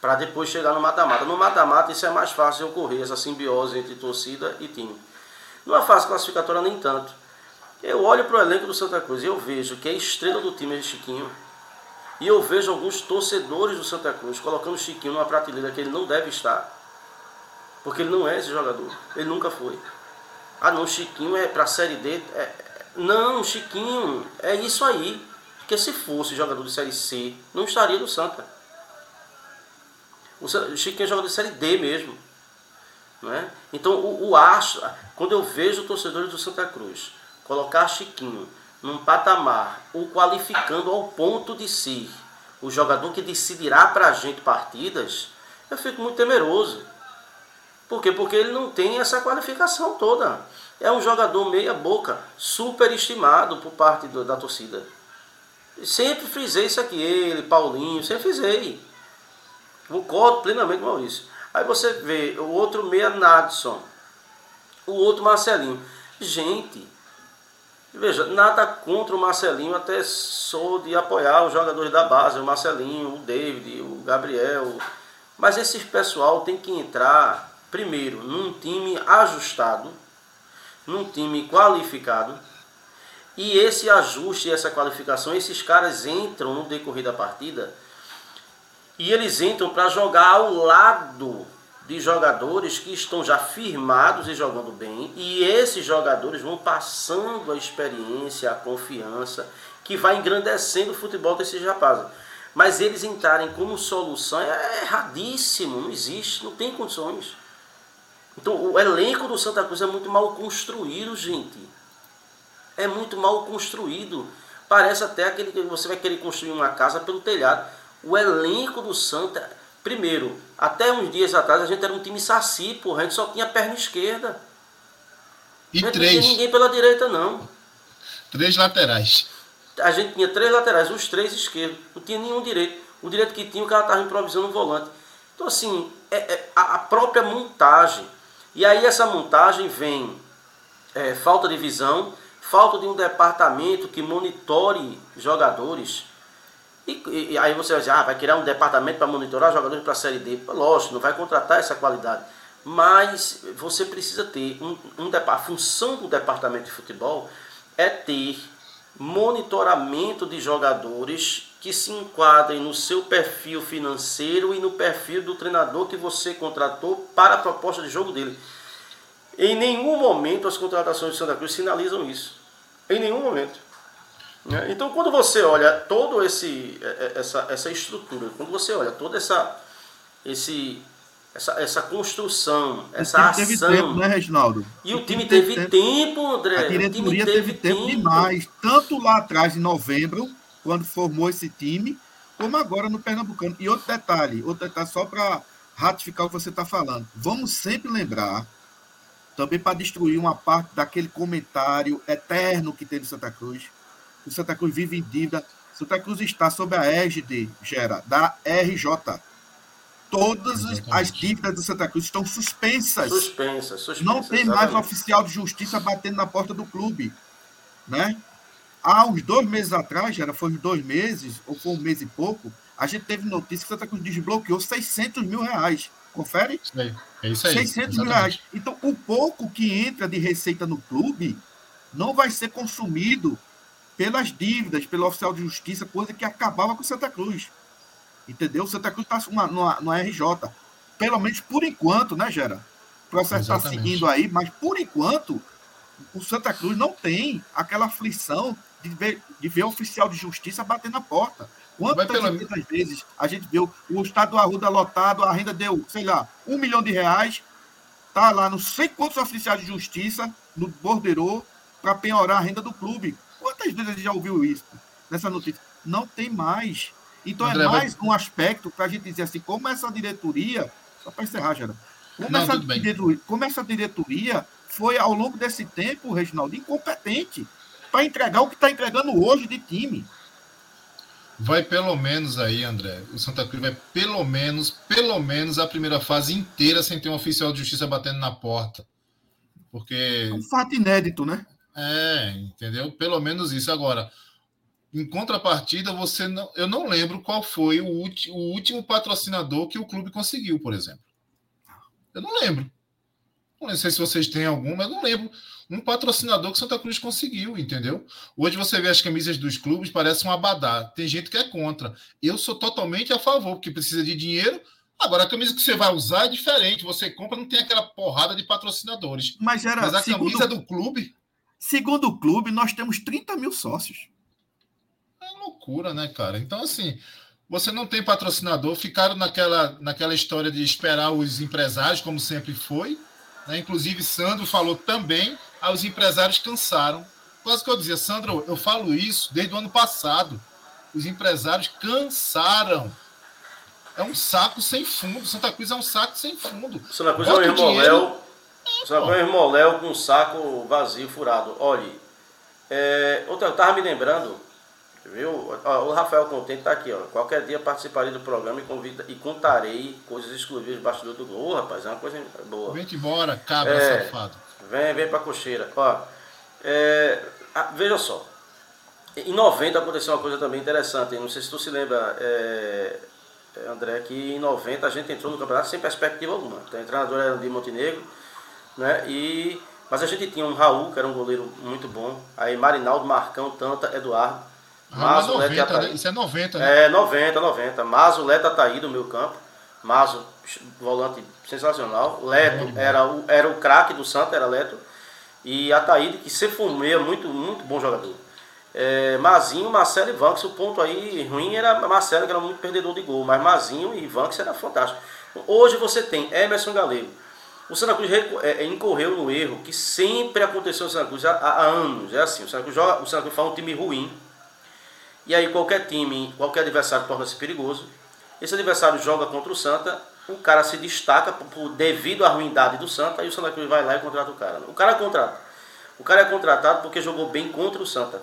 para depois chegar no mata-mata. No mata-mata isso é mais fácil ocorrer, essa simbiose entre torcida e time. Numa fase classificatória nem tanto. Eu olho para o elenco do Santa Cruz e eu vejo que a estrela do time é Chiquinho. E eu vejo alguns torcedores do Santa Cruz colocando Chiquinho numa prateleira que ele não deve estar. Porque ele não é esse jogador. Ele nunca foi. Ah não, Chiquinho é para a Série D. É... Não, Chiquinho é isso aí. Porque se fosse jogador de Série C, não estaria no Santa. O Chiquinho é jogador de Série D mesmo. Não é? Então o, o acho, quando eu vejo torcedores do Santa Cruz colocar Chiquinho num patamar, o qualificando ao ponto de ser o jogador que decidirá para a gente partidas, eu fico muito temeroso. Por quê? Porque ele não tem essa qualificação toda. É um jogador meia boca, superestimado por parte do, da torcida. Sempre frisei isso aqui, ele, Paulinho, sempre frisei. Concordo plenamente com Maurício. Aí você vê o outro meia Nadson, o outro Marcelinho. Gente, veja, nada contra o Marcelinho, até sou de apoiar os jogadores da base, o Marcelinho, o David, o Gabriel. Mas esse pessoal tem que entrar primeiro num time ajustado, num time qualificado. E esse ajuste, essa qualificação, esses caras entram no decorrer da partida e eles entram para jogar ao lado de jogadores que estão já firmados e jogando bem, e esses jogadores vão passando a experiência, a confiança, que vai engrandecendo o futebol desses rapazes. Mas eles entrarem como solução é erradíssimo, não existe, não tem condições. Então o elenco do Santa Cruz é muito mal construído, gente. É muito mal construído. Parece até aquele que você vai querer construir uma casa pelo telhado o elenco do Santa, primeiro, até uns dias atrás a gente era um time saci, porra, a gente só tinha perna esquerda. E a gente três. não tinha ninguém pela direita, não. Três laterais. A gente tinha três laterais, os três esquerdos. Não tinha nenhum direito. O direito que tinha, o cara estava improvisando um volante. Então, assim, é, é a, própria montagem. E aí essa montagem vem é, falta de visão, falta de um departamento que monitore jogadores e, e, aí você vai dizer, ah, vai criar um departamento para monitorar jogadores para a Série D. Lógico, não vai contratar essa qualidade. Mas você precisa ter um, um a função do departamento de futebol é ter monitoramento de jogadores que se enquadrem no seu perfil financeiro e no perfil do treinador que você contratou para a proposta de jogo dele. Em nenhum momento as contratações de Santa Cruz sinalizam isso. Em nenhum momento. Né? Então, quando você olha todo esse é, é, essa, essa estrutura, quando você olha toda essa esse essa, essa construção, essa ação. Teve tempo, né, Reginaldo? E o, o time, teve, teve tempo, André. A diretoria teve, teve, tempo, tempo demais, tanto lá atrás, em novembro, quando formou esse time, como agora no Pernambucano. E outro detalhe, outro detalhe só para ratificar o que você está falando. Vamos sempre lembrar, também para destruir uma parte daquele comentário eterno que tem no Santa Cruz, o Santa Cruz vive em dívida. Santa Cruz está sob a égide, Gera, da RJ. Todas Exatamente. as dívidas do Santa Cruz estão suspensas. Suspensas, suspensas. Não tem mais um oficial de justiça batendo na porta do clube. Né? Há uns dois meses atrás, Gera, foi uns dois meses, ou foi um mês e pouco, a gente teve notícia que o Santa Cruz desbloqueou 600 mil reais. Confere? É isso aí. 600 Exatamente. mil reais. Então, o pouco que entra de receita no clube não vai ser consumido pelas dívidas, pelo oficial de justiça, coisa que acabava com Santa Cruz. Entendeu? Santa Cruz está numa, numa, RJ. Pelo menos por enquanto, né, Gera? O processo está seguindo aí, mas por enquanto o Santa Cruz não tem aquela aflição de ver, de ver oficial de justiça bater na porta. Quantas pela... vezes a gente viu o estado do Arruda lotado, a renda deu, sei lá, um milhão de reais, tá lá não sei quantos oficiais de justiça no borderô para penhorar a renda do clube. Quantas vezes a gente já ouviu isso nessa notícia? Não tem mais. Então é André, é mais vai... um aspecto para a gente dizer assim, como essa diretoria, só para encerrar, Geraldo, como, não, essa diretoria, como essa diretoria foi, ao longo desse tempo, Reginaldo, incompetente para entregar o que está entregando hoje de time. Vai pelo menos aí, André. O Santa Cruz vai pelo menos, pelo menos a primeira fase inteira sem ter um oficial de justiça batendo na porta. Porque. É um fato inédito, né? É, entendeu? Pelo menos isso. Agora, em contrapartida, você não, eu não lembro qual foi o, ulti, o último patrocinador que o clube conseguiu, por exemplo. Eu não lembro. Não sei se vocês têm algum, mas não lembro um patrocinador que Santa Cruz conseguiu, entendeu? Hoje você vê as camisas dos clubes, parece um abadá. Tem gente que é contra. Eu sou totalmente a favor, porque precisa de dinheiro. Agora, a camisa que você vai usar é diferente. Você compra, não tem aquela porrada de patrocinadores. Mas, era, Mas a segundo, camisa do clube. Segundo o clube, nós temos 30 mil sócios. É loucura, né, cara? Então, assim, você não tem patrocinador, ficaram naquela, naquela história de esperar os empresários, como sempre foi. Né? Inclusive, Sandro falou também, ah, os empresários cansaram. Quase que eu dizia, Sandro, eu falo isso desde o ano passado. Os empresários cansaram. É um saco sem fundo. Santa Cruz é um saco sem fundo. Santa Cruz Bota é um irmoléu. Santa Um irmoléu com um saco vazio, furado. Olha, é, outra, eu estava me lembrando Viu? Ó, o Rafael Contente está aqui, ó. Qualquer dia participarei do programa e, convida, e contarei coisas exclusivas do bastidor do gol. rapaz, é uma coisa boa. Vem embora, cabra é, safado. Vem, vem pra cocheira. Ó, é, veja só. Em 90 aconteceu uma coisa também interessante. Não sei se tu se lembra, é, é André, que em 90 a gente entrou no campeonato sem perspectiva alguma. Então, o treinador era de Montenegro, né? E, mas a gente tinha um Raul, que era um goleiro muito bom. Aí Marinaldo, Marcão, Tanta, Eduardo. Mazo, 90, né? Isso é 90, né? É, 90, 90. Mazo, Leto, Ataí do meu campo. Mazo, volante sensacional. Leto era o, era o craque do Santos, era Leto. E Ataíde, que sempre foi muito, muito bom jogador. É, Mazinho, Marcelo e Vanks. O ponto aí ruim era Marcelo, que era muito perdedor de gol. Mas Mazinho e Vanks era fantástico. Hoje você tem Emerson Galego. O Santa Cruz é, é, incorreu no erro que sempre aconteceu no Santa Cruz há, há anos. É assim, o Santa Cruz, joga, o Santa Cruz faz um time ruim e aí qualquer time, qualquer adversário torna-se perigoso. Esse adversário joga contra o Santa, o cara se destaca por, devido à ruindade do Santa, e o Santa Cruz vai lá e contrata o cara. O cara é contrata. O cara é contratado porque jogou bem contra o Santa.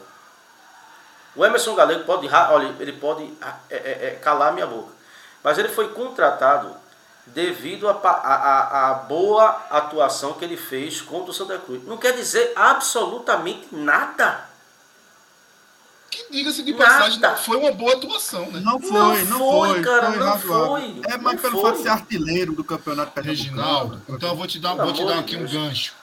O Emerson Galego pode, olha, ele pode é, é, é, calar minha boca. Mas ele foi contratado devido à boa atuação que ele fez contra o Santa Cruz. Não quer dizer absolutamente nada que diga-se de passagem, não foi uma boa atuação, né? Não foi, não, não foi, foi, cara, foi não foi. É mais pelo fato de ser artilheiro do campeonato Reginaldo, então eu vou te dar, vou te dar aqui um gancho.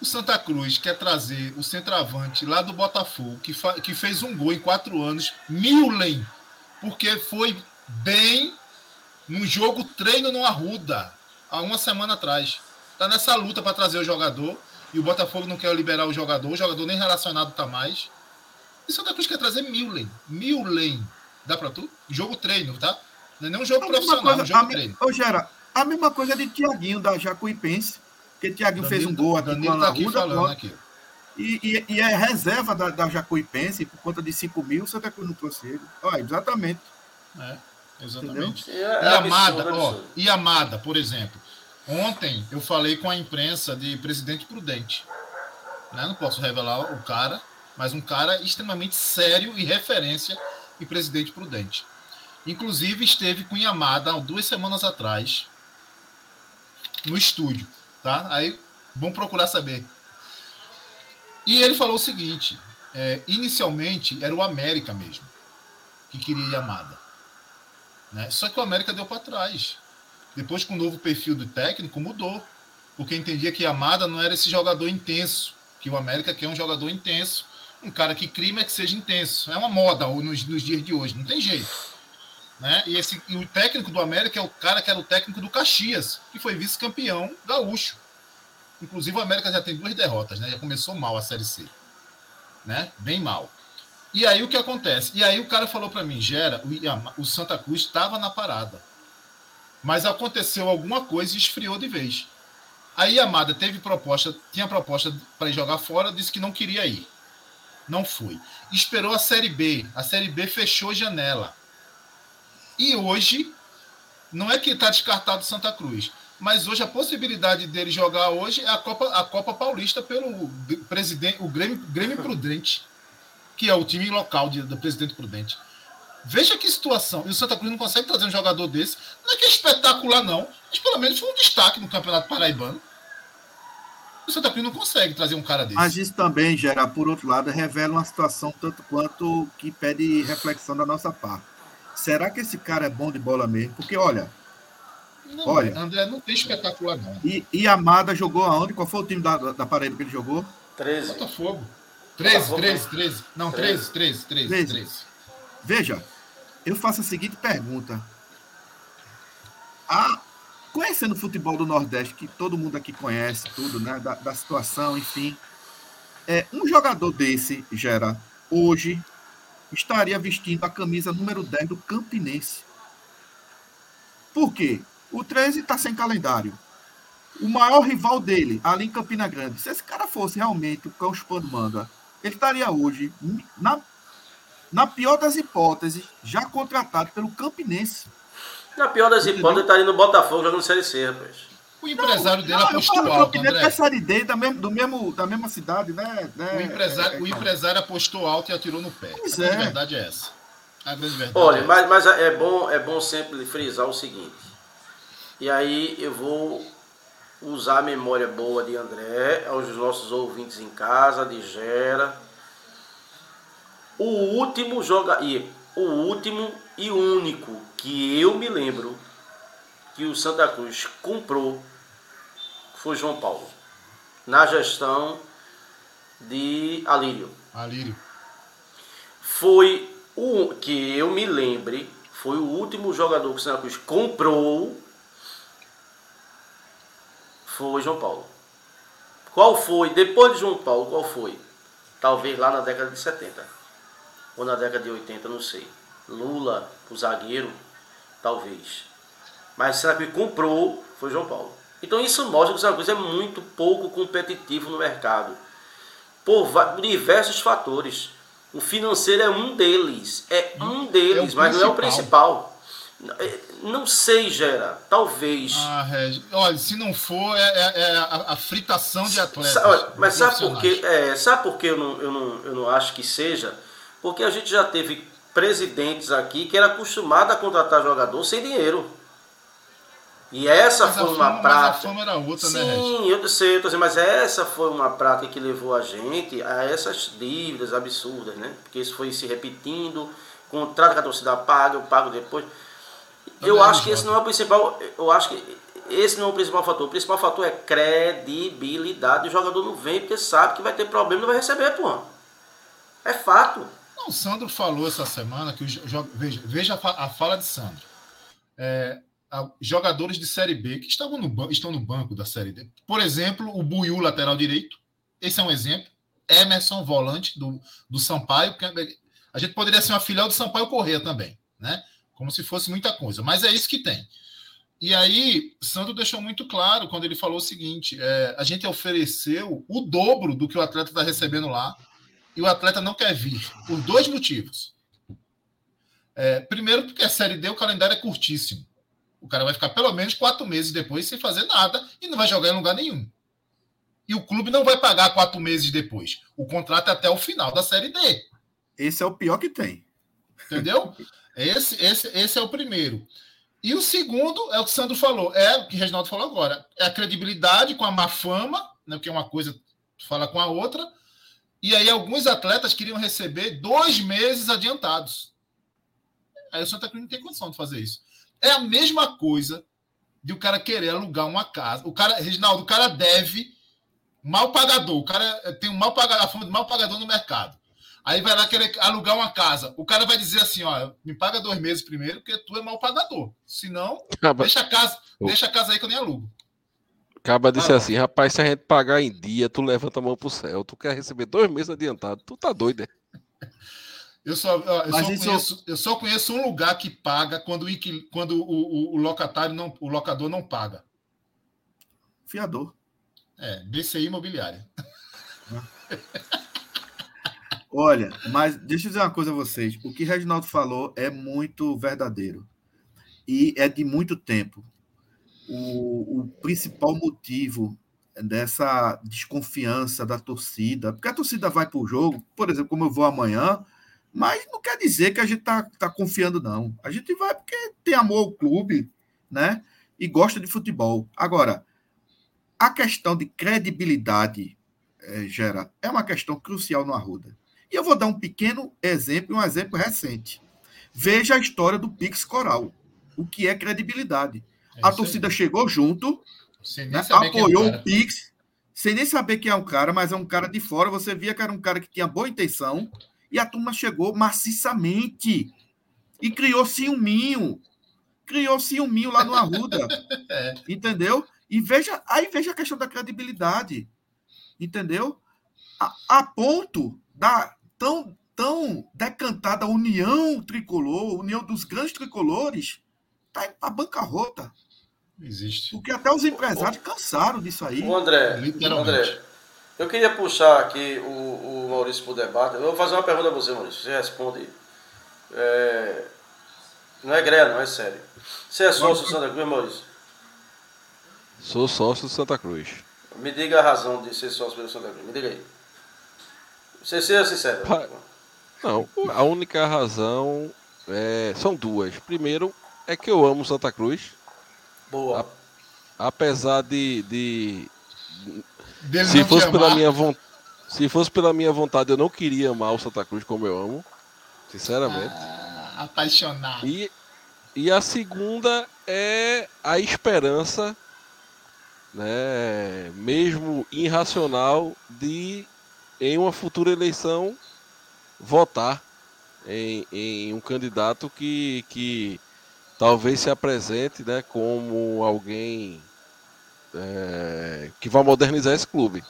O Santa Cruz quer trazer o centroavante lá do Botafogo, que, que fez um gol em quatro anos, Milen, porque foi bem no jogo treino no Arruda, há uma semana atrás. Tá nessa luta para trazer o jogador, e o Botafogo não quer liberar o jogador, o jogador nem relacionado tá mais. E Santa Cruz quer trazer Milen. Milen. Dá pra tu? Jogo treino, tá? Não é nem um jogo a profissional, coisa, é um jogo a treino. Ô, Gera, a mesma coisa de Tiaguinho, da Jacuipense. Porque Tiaguinho fez um gol aqui Danilo tá aqui falando aqui. E, e, e, é reserva da, da Jacuipense por conta de 5 mil, Santa Cruz não trouxe ele. Olha, exatamente. É, exatamente. É, é e Amada, ó, e Amada, por exemplo. Ontem eu falei com a imprensa de Presidente Prudente. Né? Não posso revelar o cara, mas um cara extremamente sério e referência e presidente prudente. Inclusive esteve com Yamada há duas semanas atrás no estúdio, tá? Aí vamos procurar saber. E ele falou o seguinte: é, inicialmente era o América mesmo que queria Yamada, né? Só que o América deu para trás. Depois, com o novo perfil do técnico, mudou, porque entendia que Yamada não era esse jogador intenso, que o América quer um jogador intenso um cara que crime é que seja intenso. É uma moda nos, nos dias de hoje, não tem jeito. Né? E, esse, e o técnico do América é o cara que era o técnico do Caxias, que foi vice-campeão gaúcho. Inclusive o América já tem duas derrotas, né? Já começou mal a Série C. Né? Bem mal. E aí o que acontece? E aí o cara falou para mim, Gera, o, Santa Cruz estava na parada. Mas aconteceu alguma coisa e esfriou de vez. Aí a Amada teve proposta, tinha proposta para jogar fora, disse que não queria ir. Não foi. Esperou a Série B. A Série B fechou janela. E hoje, não é que está descartado Santa Cruz, mas hoje a possibilidade dele jogar hoje é a Copa, a Copa Paulista pelo presidente, o Grêmio, Grêmio Prudente, que é o time local de, do presidente Prudente. Veja que situação. E o Santa Cruz não consegue trazer um jogador desse. Não é que é espetacular, não. Mas pelo menos foi um destaque no Campeonato Paraibano. O Santa Cruz não consegue trazer um cara desse. Mas isso também, gera, por outro lado, revela uma situação tanto quanto que pede reflexão da nossa parte. Será que esse cara é bom de bola mesmo? Porque, olha. Não, olha, André, não tem espetacular, não. E, e Amada jogou aonde? Qual foi o time da, da Paraíba que ele jogou? 13. Botafogo. 13, 13, 13. Não, 13, 13, 13, 13. 13. Veja, eu faço a seguinte pergunta. A, conhecendo o futebol do Nordeste, que todo mundo aqui conhece, tudo, né? Da, da situação, enfim. É, um jogador desse, Gera, hoje, estaria vestindo a camisa número 10 do Campinense. Por quê? O 13 está sem calendário. O maior rival dele, ali em Campina Grande, se esse cara fosse realmente o cão chupando manga, ele estaria hoje, na, na pior das hipóteses, já contratado pelo Campinense. Na pior das hipóteses, ele estaria no Botafogo jogando Série C, rapaz. O empresário não, dele não, apostou alto, André. É Série D, da, mesmo, do mesmo, da mesma cidade, né? né? O, empresário, é, é, o empresário apostou alto e atirou no pé. Pois a é. verdade é essa. A grande verdade Olha, é mas, mas é, bom, é bom sempre frisar o seguinte. E aí eu vou usar a memória boa de André, aos nossos ouvintes em casa, de Gera. O último joga e o último e único que eu me lembro que o Santa Cruz comprou foi João Paulo, na gestão de Alírio. Alírio. Foi o que eu me lembre, foi o último jogador que o Santa Cruz comprou foi João Paulo. Qual foi, depois de João Paulo, qual foi? Talvez lá na década de 70. Ou na década de 80, não sei. Lula, o zagueiro, talvez. Mas será que comprou foi João Paulo. Então isso mostra que o Santa Cruz é muito pouco competitivo no mercado. Por diversos fatores. O financeiro é um deles. É um deles, é mas não é o principal. Não sei, Gera. Talvez. Ah, Regi. Olha, se não for, é, é, é a, fritação de atletas. Sa mas sabe por quê? É, sabe por que eu não, eu, não, eu não acho que seja? Porque a gente já teve presidentes aqui que era acostumado a contratar jogador sem dinheiro. E essa mas foi uma prática. Outra, né, Sim, né, eu sei, eu tô dizendo, mas essa foi uma prática que levou a gente a essas dívidas absurdas, né? Porque isso foi se repetindo, contrato que a torcida paga, eu pago depois. Eu acho que esse não é o principal. Eu acho que esse não é o principal fator. O principal fator é credibilidade. O jogador não vem porque sabe que vai ter problema e não vai receber, pô. É fato. Não, o Sandro falou essa semana que veja, veja a fala de Sandro. É, jogadores de Série B que estavam no, estão no banco da Série D. Por exemplo, o Buiu, lateral direito. Esse é um exemplo. Emerson, volante do, do Sampaio. A gente poderia ser uma filial do Sampaio Correia também, né? Como se fosse muita coisa, mas é isso que tem. E aí, Sandro deixou muito claro quando ele falou o seguinte: é, a gente ofereceu o dobro do que o atleta está recebendo lá e o atleta não quer vir, por dois motivos. É, primeiro, porque a Série D, o calendário é curtíssimo. O cara vai ficar pelo menos quatro meses depois sem fazer nada e não vai jogar em lugar nenhum. E o clube não vai pagar quatro meses depois. O contrato é até o final da Série D. Esse é o pior que tem. Entendeu? Esse, esse, esse é o primeiro. E o segundo é o que o Sandro falou, é o que o Reginaldo falou agora. É a credibilidade com a má fama, né, porque uma coisa fala com a outra. E aí alguns atletas queriam receber dois meses adiantados. Aí o Santa Cruz não tem condição de fazer isso. É a mesma coisa de o cara querer alugar uma casa. O cara, Reginaldo, o cara deve mal pagador. O cara tem um mal pagador, a fama de mal pagador no mercado. Aí vai lá querer alugar uma casa. O cara vai dizer assim: ó, me paga dois meses primeiro, porque tu é mal pagador. Senão, ah, deixa a casa, deixa a casa aí que eu nem alugo. Acaba disse assim, rapaz, se a gente pagar em dia, tu levanta a mão pro céu. Tu quer receber dois meses adiantado. Tu tá doido, é? Eu só, eu, só conheço, eu só conheço um lugar que paga quando, o, quando o, o, o, locatário não, o locador não paga. Fiador. É, BCI imobiliária. Olha, mas deixa eu dizer uma coisa a vocês. O que Reginaldo falou é muito verdadeiro. E é de muito tempo. O, o principal motivo dessa desconfiança da torcida, porque a torcida vai para o jogo, por exemplo, como eu vou amanhã, mas não quer dizer que a gente está tá confiando, não. A gente vai porque tem amor ao clube, né? E gosta de futebol. Agora, a questão de credibilidade, é, Gera, é uma questão crucial no Arruda. E eu vou dar um pequeno exemplo, um exemplo recente. Veja a história do Pix Coral. O que é credibilidade. É a torcida aí. chegou junto, né, apoiou é o, o Pix, sem nem saber quem é o cara, mas é um cara de fora. Você via que era um cara que tinha boa intenção, e a turma chegou maciçamente e criou ciúminho. Criou ciúminho lá no Arruda. é. Entendeu? E veja, aí veja a questão da credibilidade. Entendeu? A, a ponto da tão, tão decantada união tricolor, união dos grandes tricolores, tá indo para bancarrota. Existe. Porque até os empresários cansaram disso aí. O André, Literalmente. André, eu queria puxar aqui o, o Maurício para o debate. Eu vou fazer uma pergunta a você, Maurício. Você responde. É... Não é greia, não, é sério. Você é sócio do Santa Cruz, Maurício? Sou sócio do Santa Cruz. Me diga a razão de ser sócio do Santa Cruz. Me diga aí. Você seja sincero. Não, a única razão é... são duas. Primeiro, é que eu amo Santa Cruz. Boa. A... Apesar de, de se fosse pela minha vontade. Se fosse pela minha vontade, eu não queria amar o Santa Cruz como eu amo. Sinceramente. Ah, apaixonado. E, e a segunda é a esperança, né, mesmo irracional, de em uma futura eleição votar em, em um candidato que, que talvez se apresente né, como alguém é, que vai modernizar esse clube.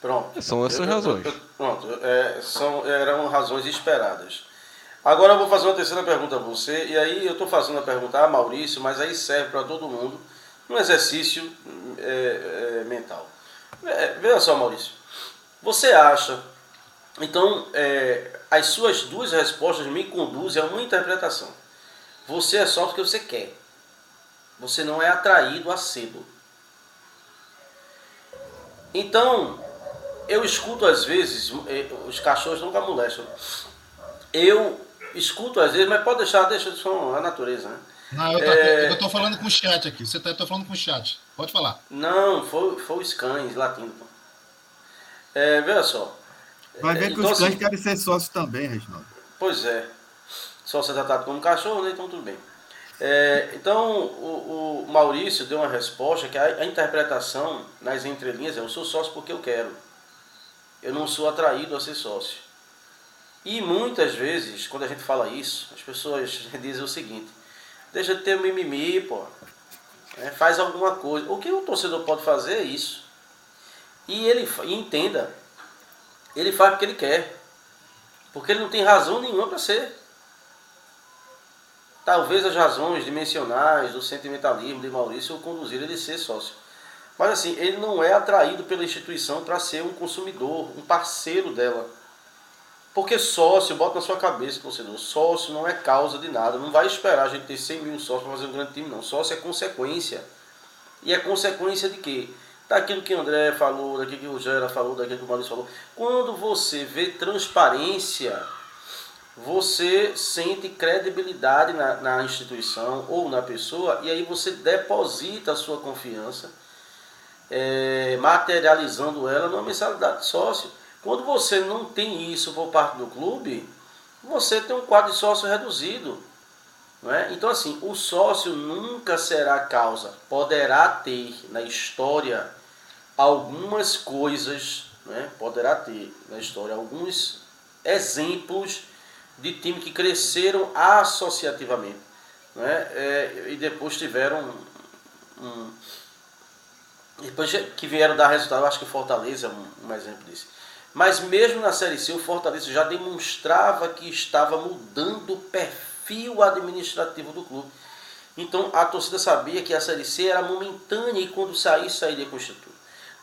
Pronto. São essas eu, razões. Eu, eu, pronto, é, são, eram razões esperadas. Agora eu vou fazer uma terceira pergunta a você, e aí eu estou fazendo a pergunta a Maurício, mas aí serve para todo mundo um exercício é, é, mental. É, veja só, Maurício. Você acha. Então, é, as suas duas respostas me conduzem a uma interpretação. Você é só porque você quer. Você não é atraído a cedo. Então, eu escuto às vezes, eh, os cachorros nunca molestam. Eu escuto às vezes, mas pode deixar, deixa só a natureza, né? Não, eu, é... tô falando com o chat aqui. Você tá, eu tô falando com o chat. Pode falar. Não, foi, foi o Scans latindo. É, veja só. Vai ver então, que os cães assim, querem ser sócios também, Reginaldo. Pois é. Sócio é tratado como cachorro, né? Então tudo bem. É, então, o, o, Maurício deu uma resposta que a, a, interpretação nas entrelinhas é: eu sou sócio porque eu quero. Eu não sou atraído a ser sócio. E muitas vezes, quando a gente fala isso, as pessoas dizem o seguinte: deixa de ter mimimi, pô. É, faz alguma coisa. O que o torcedor pode fazer é isso. E ele e entenda, ele faz porque ele quer. Porque ele não tem razão nenhuma para ser. Talvez as razões dimensionais do sentimentalismo de Maurício o conduziram ele a ser sócio. Mas assim, ele não é atraído pela instituição para ser um consumidor, um parceiro dela. Porque sócio, bota na sua cabeça, torcedor, sócio não é causa de nada. Não vai esperar a gente ter 100 mil sócios para fazer um grande time, não. Sócio é consequência. E é consequência de quê? Daquilo que o André falou, daquilo que o Gera falou, daquilo que o Maurício falou. Quando você vê transparência você sente credibilidade na, na, instituição ou na pessoa e aí você deposita a sua confiança, é, materializando ela numa mensalidade de sócio. Quando você não tem isso por parte do clube, você tem um quadro de sócio reduzido. É? Então, assim, o sócio nunca será causa. Poderá ter na história algumas coisas, né? poderá ter na história alguns exemplos de time que cresceram associativamente né? É, e depois tiveram um, Depois que vieram dar resultado, acho que o Fortaleza é um, um exemplo disso. Mas mesmo na Série C, o Fortaleza já demonstrava que estava mudando o perfil administrativo do clube. Então a torcida sabia que a Série C era momentânea e quando sair, sairia com estrutura.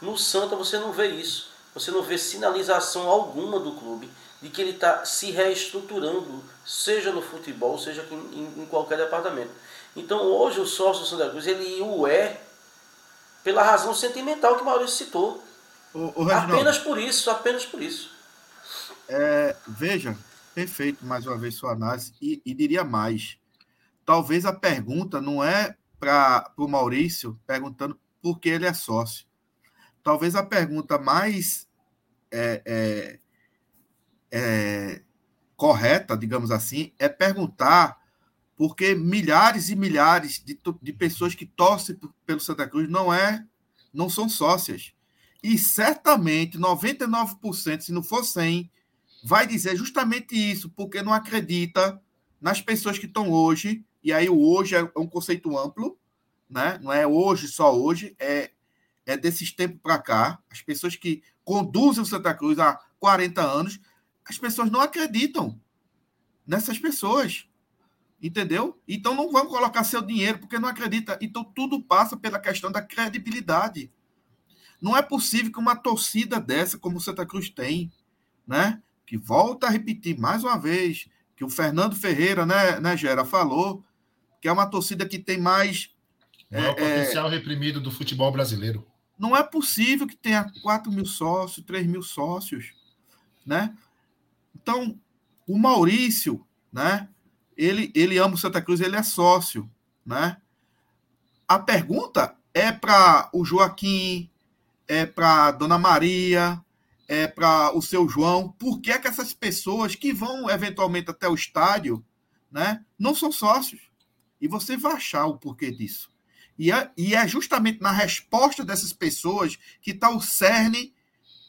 No Santa você não vê isso. Você não vê sinalização alguma do clube de que ele está se reestruturando, seja no futebol, seja em, em, qualquer departamento. Então hoje o sócio Santa Cruz ele o é pela razão sentimental que o Maurício citou. O, o apenas por isso, apenas por isso. É, veja, perfeito mais uma vez sua análise e, e diria mais. Talvez a pergunta não é para o Maurício perguntando por que ele é sócio. Talvez a pergunta mais é, é, é, correta, digamos assim, é perguntar porque milhares e milhares de, de pessoas que torcem pelo Santa Cruz não é não são sócias. E certamente 99%, se não for 100, vai dizer justamente isso, porque não acredita nas pessoas que estão hoje, e aí o hoje é um conceito amplo, né? não é hoje, só hoje, é, é desses tempos para cá, as pessoas que conduzem o Santa Cruz há 40 anos, as pessoas não acreditam nessas pessoas. Entendeu? Então não vão colocar seu dinheiro porque não acredita. Então tudo passa pela questão da credibilidade. Não é possível que uma torcida dessa, como o Santa Cruz tem, né? Que volta a repetir mais uma vez, que o Fernando Ferreira, né, né Gera, falou, que é uma torcida que tem mais. O é, potencial é, reprimido do futebol brasileiro. Não é possível que tenha 4 mil sócios, 3 mil sócios, né? Então, o Maurício, né? Ele, ele ama o Santa Cruz, ele é sócio, né? A pergunta é para o Joaquim, é para Dona Maria, é para o seu João. Por que, é que essas pessoas que vão eventualmente até o estádio, né, não são sócios? E você vai achar o porquê disso. E é, e é justamente na resposta dessas pessoas que está o cerne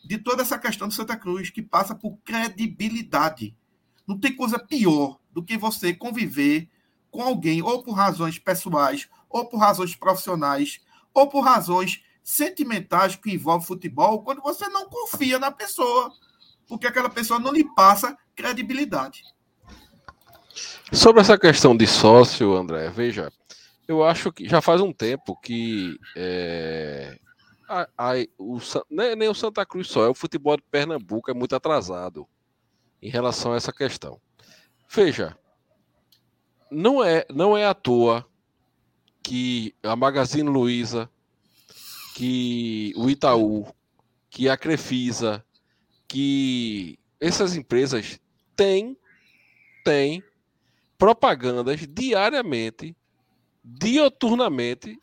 de toda essa questão do Santa Cruz, que passa por credibilidade. Não tem coisa pior do que você conviver com alguém, ou por razões pessoais, ou por razões profissionais, ou por razões sentimentais que envolvem futebol, quando você não confia na pessoa, porque aquela pessoa não lhe passa credibilidade. Sobre essa questão de sócio, André, veja, eu acho que já faz um tempo que é, a, a, o, nem, nem o Santa Cruz só, é o futebol de Pernambuco é muito atrasado em relação a essa questão. Veja, não é, não é à toa que a Magazine Luiza, que o Itaú, que a Crefisa, que essas empresas têm, têm propagandas diariamente, dioturnamente,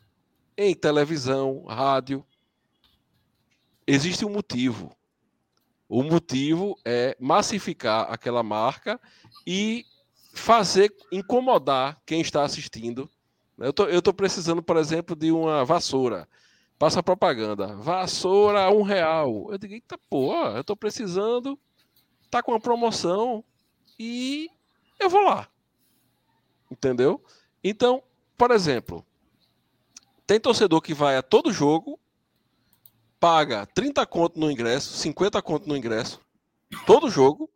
em televisão, rádio. Existe um motivo. O motivo é massificar aquela marca e fazer incomodar quem está assistindo. Eu tô, estou precisando, por exemplo, de uma vassoura. Passa propaganda. Vassoura um real. Eu digo, eita porra, eu estou precisando. Tá com uma promoção e eu vou lá. Entendeu? Então, por exemplo, tem torcedor que vai a todo jogo paga 30 conto no ingresso, 50 conto no ingresso, todo jogo,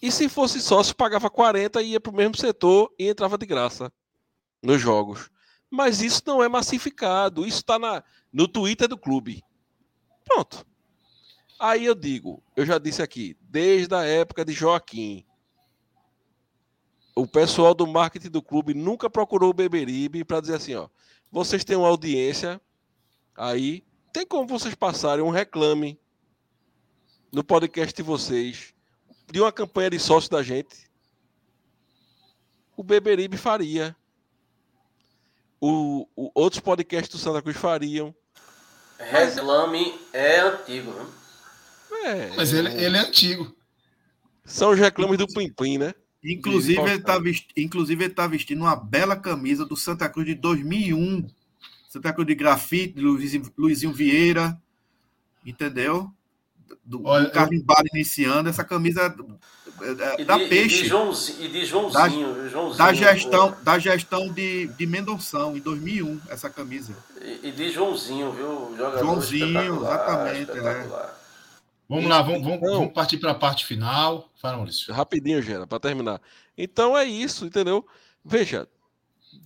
e se fosse sócio, pagava 40 e ia para o mesmo setor e entrava de graça nos jogos. Mas isso não é massificado, isso está no Twitter do clube. Pronto. Aí eu digo, eu já disse aqui, desde a época de Joaquim, o pessoal do marketing do clube nunca procurou o Beberibe para dizer assim, ó, vocês têm uma audiência aí tem como vocês passarem um reclame no podcast de vocês de uma campanha de sócio da gente? O Beberibe faria. O, o, outros podcasts do Santa Cruz fariam. Reclame é antigo, né? É, Mas ele, ele é antigo. São os reclames do Pim Pim, né? Inclusive ele, tá vestindo, inclusive, ele tá vestindo uma bela camisa do Santa Cruz de 2001 Santa Cruz de Grafite, Luizinho, Luizinho Vieira, entendeu? do, Olha, do carimbado iniciando, essa camisa é, E da de, peixe. E de, Joãozinho, e de Joãozinho, Joãozinho, da gestão, da gestão de, de Mendonção, em 2001, essa camisa. E, e de Joãozinho, viu? Jogador Joãozinho, espetacular, exatamente, é. Vamos lá, vamos, vamos, Então- vamos partir para a parte final. Fala, Maurício. Rapidinho, Gera, para terminar. Então é isso, entendeu? Veja,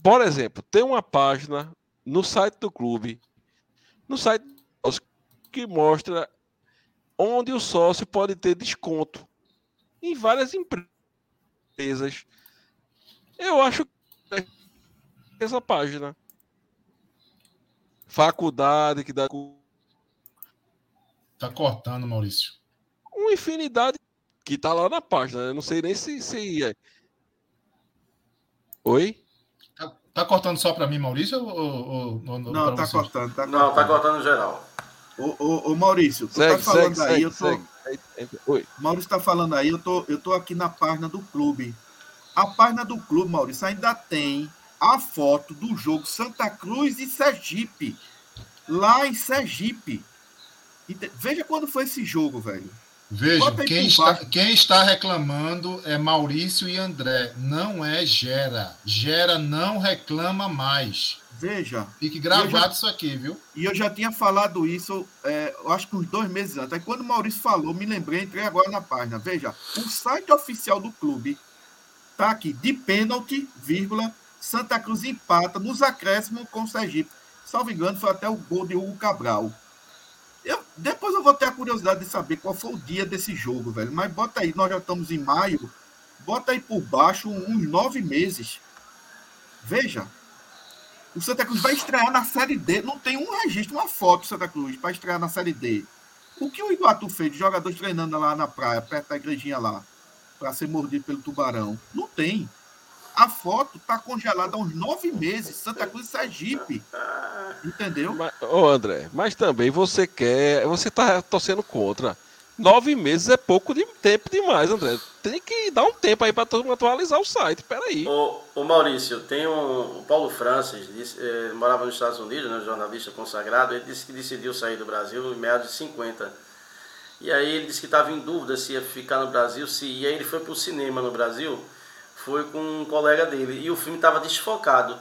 por exemplo, tem uma página no site do clube, no site que mostra onde o sócio pode ter desconto em várias empresas. Eu acho que essa página. Faculdade que dá com Tá cortando, Maurício. uma infinidade que tá lá na página. Eu não sei nem se, se é. Oi? Tá, tá cortando só para mim, Maurício? Ou, ou, ou- ou Não, pra tá cortando, tá Não, tá cortando. cortando geral. Ô, ô, ô, Maurício, tu Segue, tá falando segue, aí, segue, eu tô, segue. Oi. Maurício tá falando aí, eu tô, eu tô aqui na página do clube. A página do clube, Maurício, ainda tem a foto do jogo Santa Cruz e Sergipe. Lá em Sergipe. Veja quando foi esse jogo, velho. Aí quem está, quem está reclamando é Maurício e André. Não é Gera. Gera não reclama mais. Veja. Fique gravado já- isso aqui, viu? E eu já tinha falado isso, é, eu acho que uns dois meses antes. Aí quando o Maurício falou, me lembrei, entrei agora na página. Veja, o site oficial do clube tá aqui, de pênalti, vírgula, Santa Cruz empata nos acréscimos com o Sergipe. Salvo engano, foi até o gol de Hugo Cabral. Eu, depois eu vou ter a curiosidade de saber qual foi o dia desse jogo, velho. Mas bota aí, nós já estamos em maio, bota aí por baixo uns nove meses. Veja, o Santa Cruz vai estrear na Série D. Não tem um registro, uma foto do Santa Cruz para estrear na Série D. O que o Iguatu fez de jogadores treinando lá na praia, perto da igrejinha lá, para ser mordido pelo tubarão? Não tem. A foto tá congelada há uns nove meses. Santa Cruz e Sergipe. Entendeu? Mas, ô André, mas também você quer. Você tá torcendo contra. Nove meses é pouco de tempo demais, André. Tem que dar um tempo aí mundo atualizar o site. Peraí. Ô, ô Maurício, tem um. O Paulo Francis, disse, eh, morava nos Estados Unidos, né, jornalista consagrado, ele disse que decidiu sair do Brasil em meados de 50. E aí ele disse que estava em dúvida se ia ficar no Brasil, se e aí ele foi pro cinema no Brasil, foi com um colega dele, e o filme estava desfocado.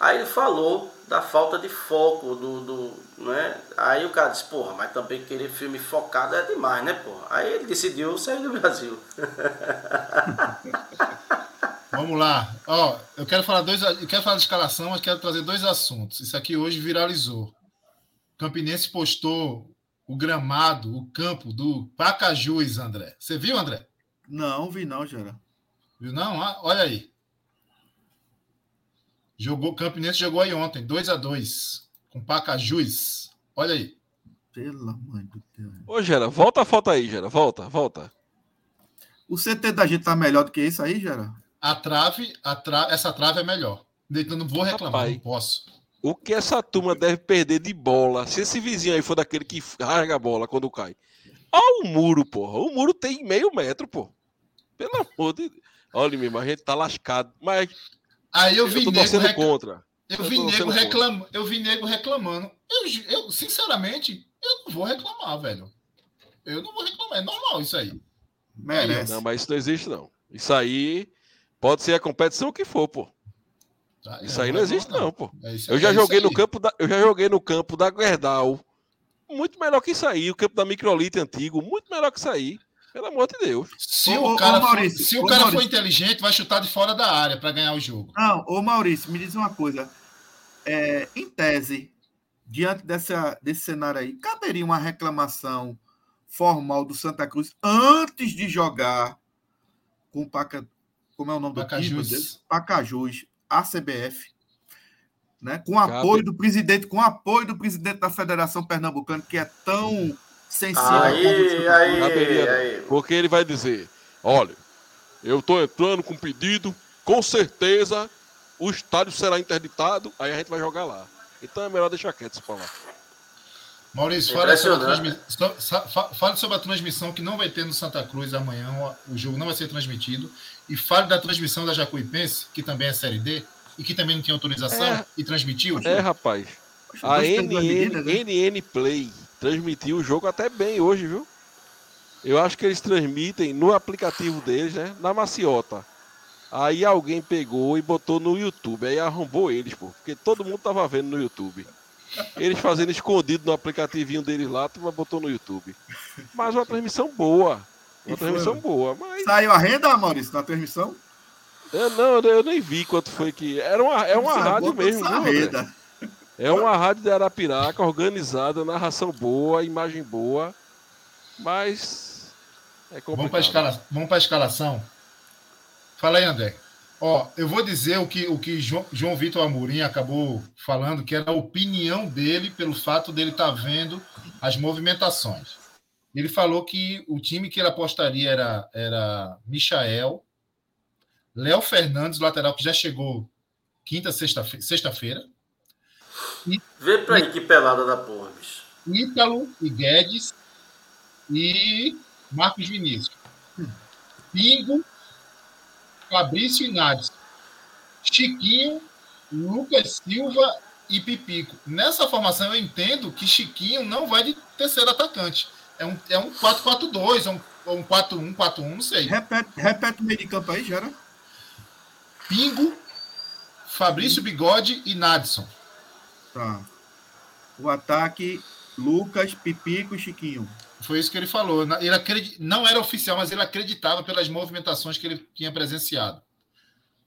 Aí ele falou da falta de foco do, do né? Aí o cara disse, porra, mas também querer filme focado é demais, né, porra? Aí ele decidiu sair do Brasil. Vamos lá. Ó, eu quero falar dois. Eu quero falar de escalação, mas quero trazer dois assuntos. Isso aqui hoje viralizou. O Campinense postou o gramado, o campo do Pacajus, André. Você viu, André? Não, vi não, Gera. Viu não? Ah, olha aí. Jogou, o Campinense jogou aí ontem, 2 a 2 com Pacajus. Olha aí. Pela mãe do Deus. Ô, Gera, volta a foto aí, Gera. Volta, volta. O CT da gente tá melhor do que isso aí, Gera? A trave, a tra... essa trave é melhor. Eu não vou reclamar, Rapaz. não posso. O que essa turma deve perder de bola? Se esse vizinho aí for daquele que rasga a bola quando cai. Olha o muro, porra. O muro tem meio metro, pô. Pelo amor de Deus. Olha, meu irmão, a gente tá lascado. Mas Aí eu eu, vi tô nego, torcendo rec... contra. eu eu vi nego contra. Eu vi nego reclamando. Eu, eu, sinceramente, eu não vou reclamar, velho. Eu não vou reclamar. É normal isso aí. Merece. Não, mas isso não existe, não. Isso aí pode ser a competição que for, pô. tá? Isso Eu aí não existe, não, pô. É isso- Eu já é joguei no campo da, eu já joguei no campo da Gerdau. Muito melhor que isso aí. O campo da Microlite antigo, muito melhor que isso aí. Pelo amor de Deus. Se Ô, o cara, ô, for, Maurício, se o cara for Maurício. inteligente, vai chutar de fora da área para ganhar o jogo. Não, ô Maurício, me diz uma coisa. É, em tese, diante dessa, desse cenário aí, caberia uma reclamação formal do Santa Cruz antes de jogar com o Paca, como é o nome do time? Pacajus. meu Deus? Pacajus, a CBF, né? Com Cabe. apoio do presidente, com apoio do presidente da Federação Pernambucana, que é tão sensível Aí, aí, aí. Porque ele vai dizer: olha, eu tô entrando com pedido, com certeza o estádio será interditado, aí a gente vai jogar lá. Então é melhor deixar quieto isso pra lá. Maurício, fala sobre, fale sobre a transmissão que não vai ter no Santa Cruz amanhã. O jogo não vai ser transmitido. E fale da transmissão da Jacuipense, que também é Série D, e que também não tinha autorização, É. e transmitiu. É, rapaz. A NN, né? NN Play transmitiu o jogo até bem hoje, viu? Eu acho que eles transmitem no aplicativo deles, né? Na maciota. Aí alguém pegou e botou no YouTube. Aí arrombou eles, pô. Porque todo mundo tava vendo no YouTube. Eles fazendo escondido no aplicativinho deles lá, tu botou no YouTube. Mas uma transmissão boa. Uma transmissão boa. Mas... Saiu a renda, Maurício, na transmissão? Eu, não, eu nem vi quanto foi que. Era uma, é uma rádio mesmo, viu, renda. É uma rádio de Arapiraca, organizada, narração boa, imagem boa. Mas. É complicado. Vamos para escala... Vamos a escalação? Fala aí, André. Ó, eu vou dizer o que o que João, João Vitor Amorim acabou falando, que era a opinião dele pelo fato dele estar tá vendo as movimentações. Ele falou que o time que ele apostaria era, era Michael, Léo Fernandes, lateral que já chegou quinta, sexta-feira. Sexta Vê pra aí que pelada da porra, bicho. Ítalo e Guedes e Marcos Vinícius. Pingo, Fabrício Inácio, Chiquinho, Lucas Silva e Pipico. Nessa formação eu entendo que Chiquinho não vai de terceiro atacante. É um, é um 4-4-2, é um, um 4-1-4-1, não sei. Repete, repete o meio de campo aí, Gera. Pingo, Fabrício Bigode e Nadson. Tá. O ataque, Lucas, Pipico e Chiquinho. Foi isso que ele falou. Ele acredit... Não era oficial, mas ele acreditava pelas movimentações que ele tinha presenciado.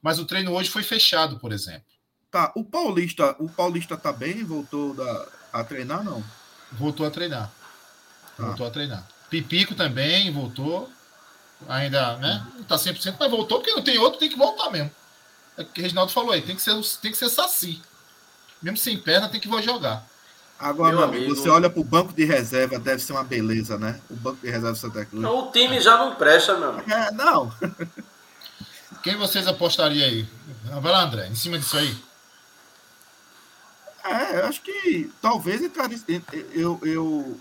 Mas o treino hoje foi fechado, por exemplo. Tá, o Paulista, o Paulista tá bem? Voltou da... a treinar, não? Voltou a treinar. Tá. Voltou a treinar. Pipico também voltou. Ainda, né? Não tá 100%, mas voltou porque não tem outro, tem que voltar mesmo. É o que o Reginaldo falou aí, tem que ser, tem que ser saci. Mesmo sem perna, tem que jogar. Agora, meu amigo, você olha para o banco de reserva, deve ser uma beleza, né? O banco de reserva do Santa Cruz. Não, o time já não presta, meu amigo. É, não. Quem vocês apostariam aí? Vai lá, André, em cima disso aí. É, eu acho que talvez entraria. Eu, eu,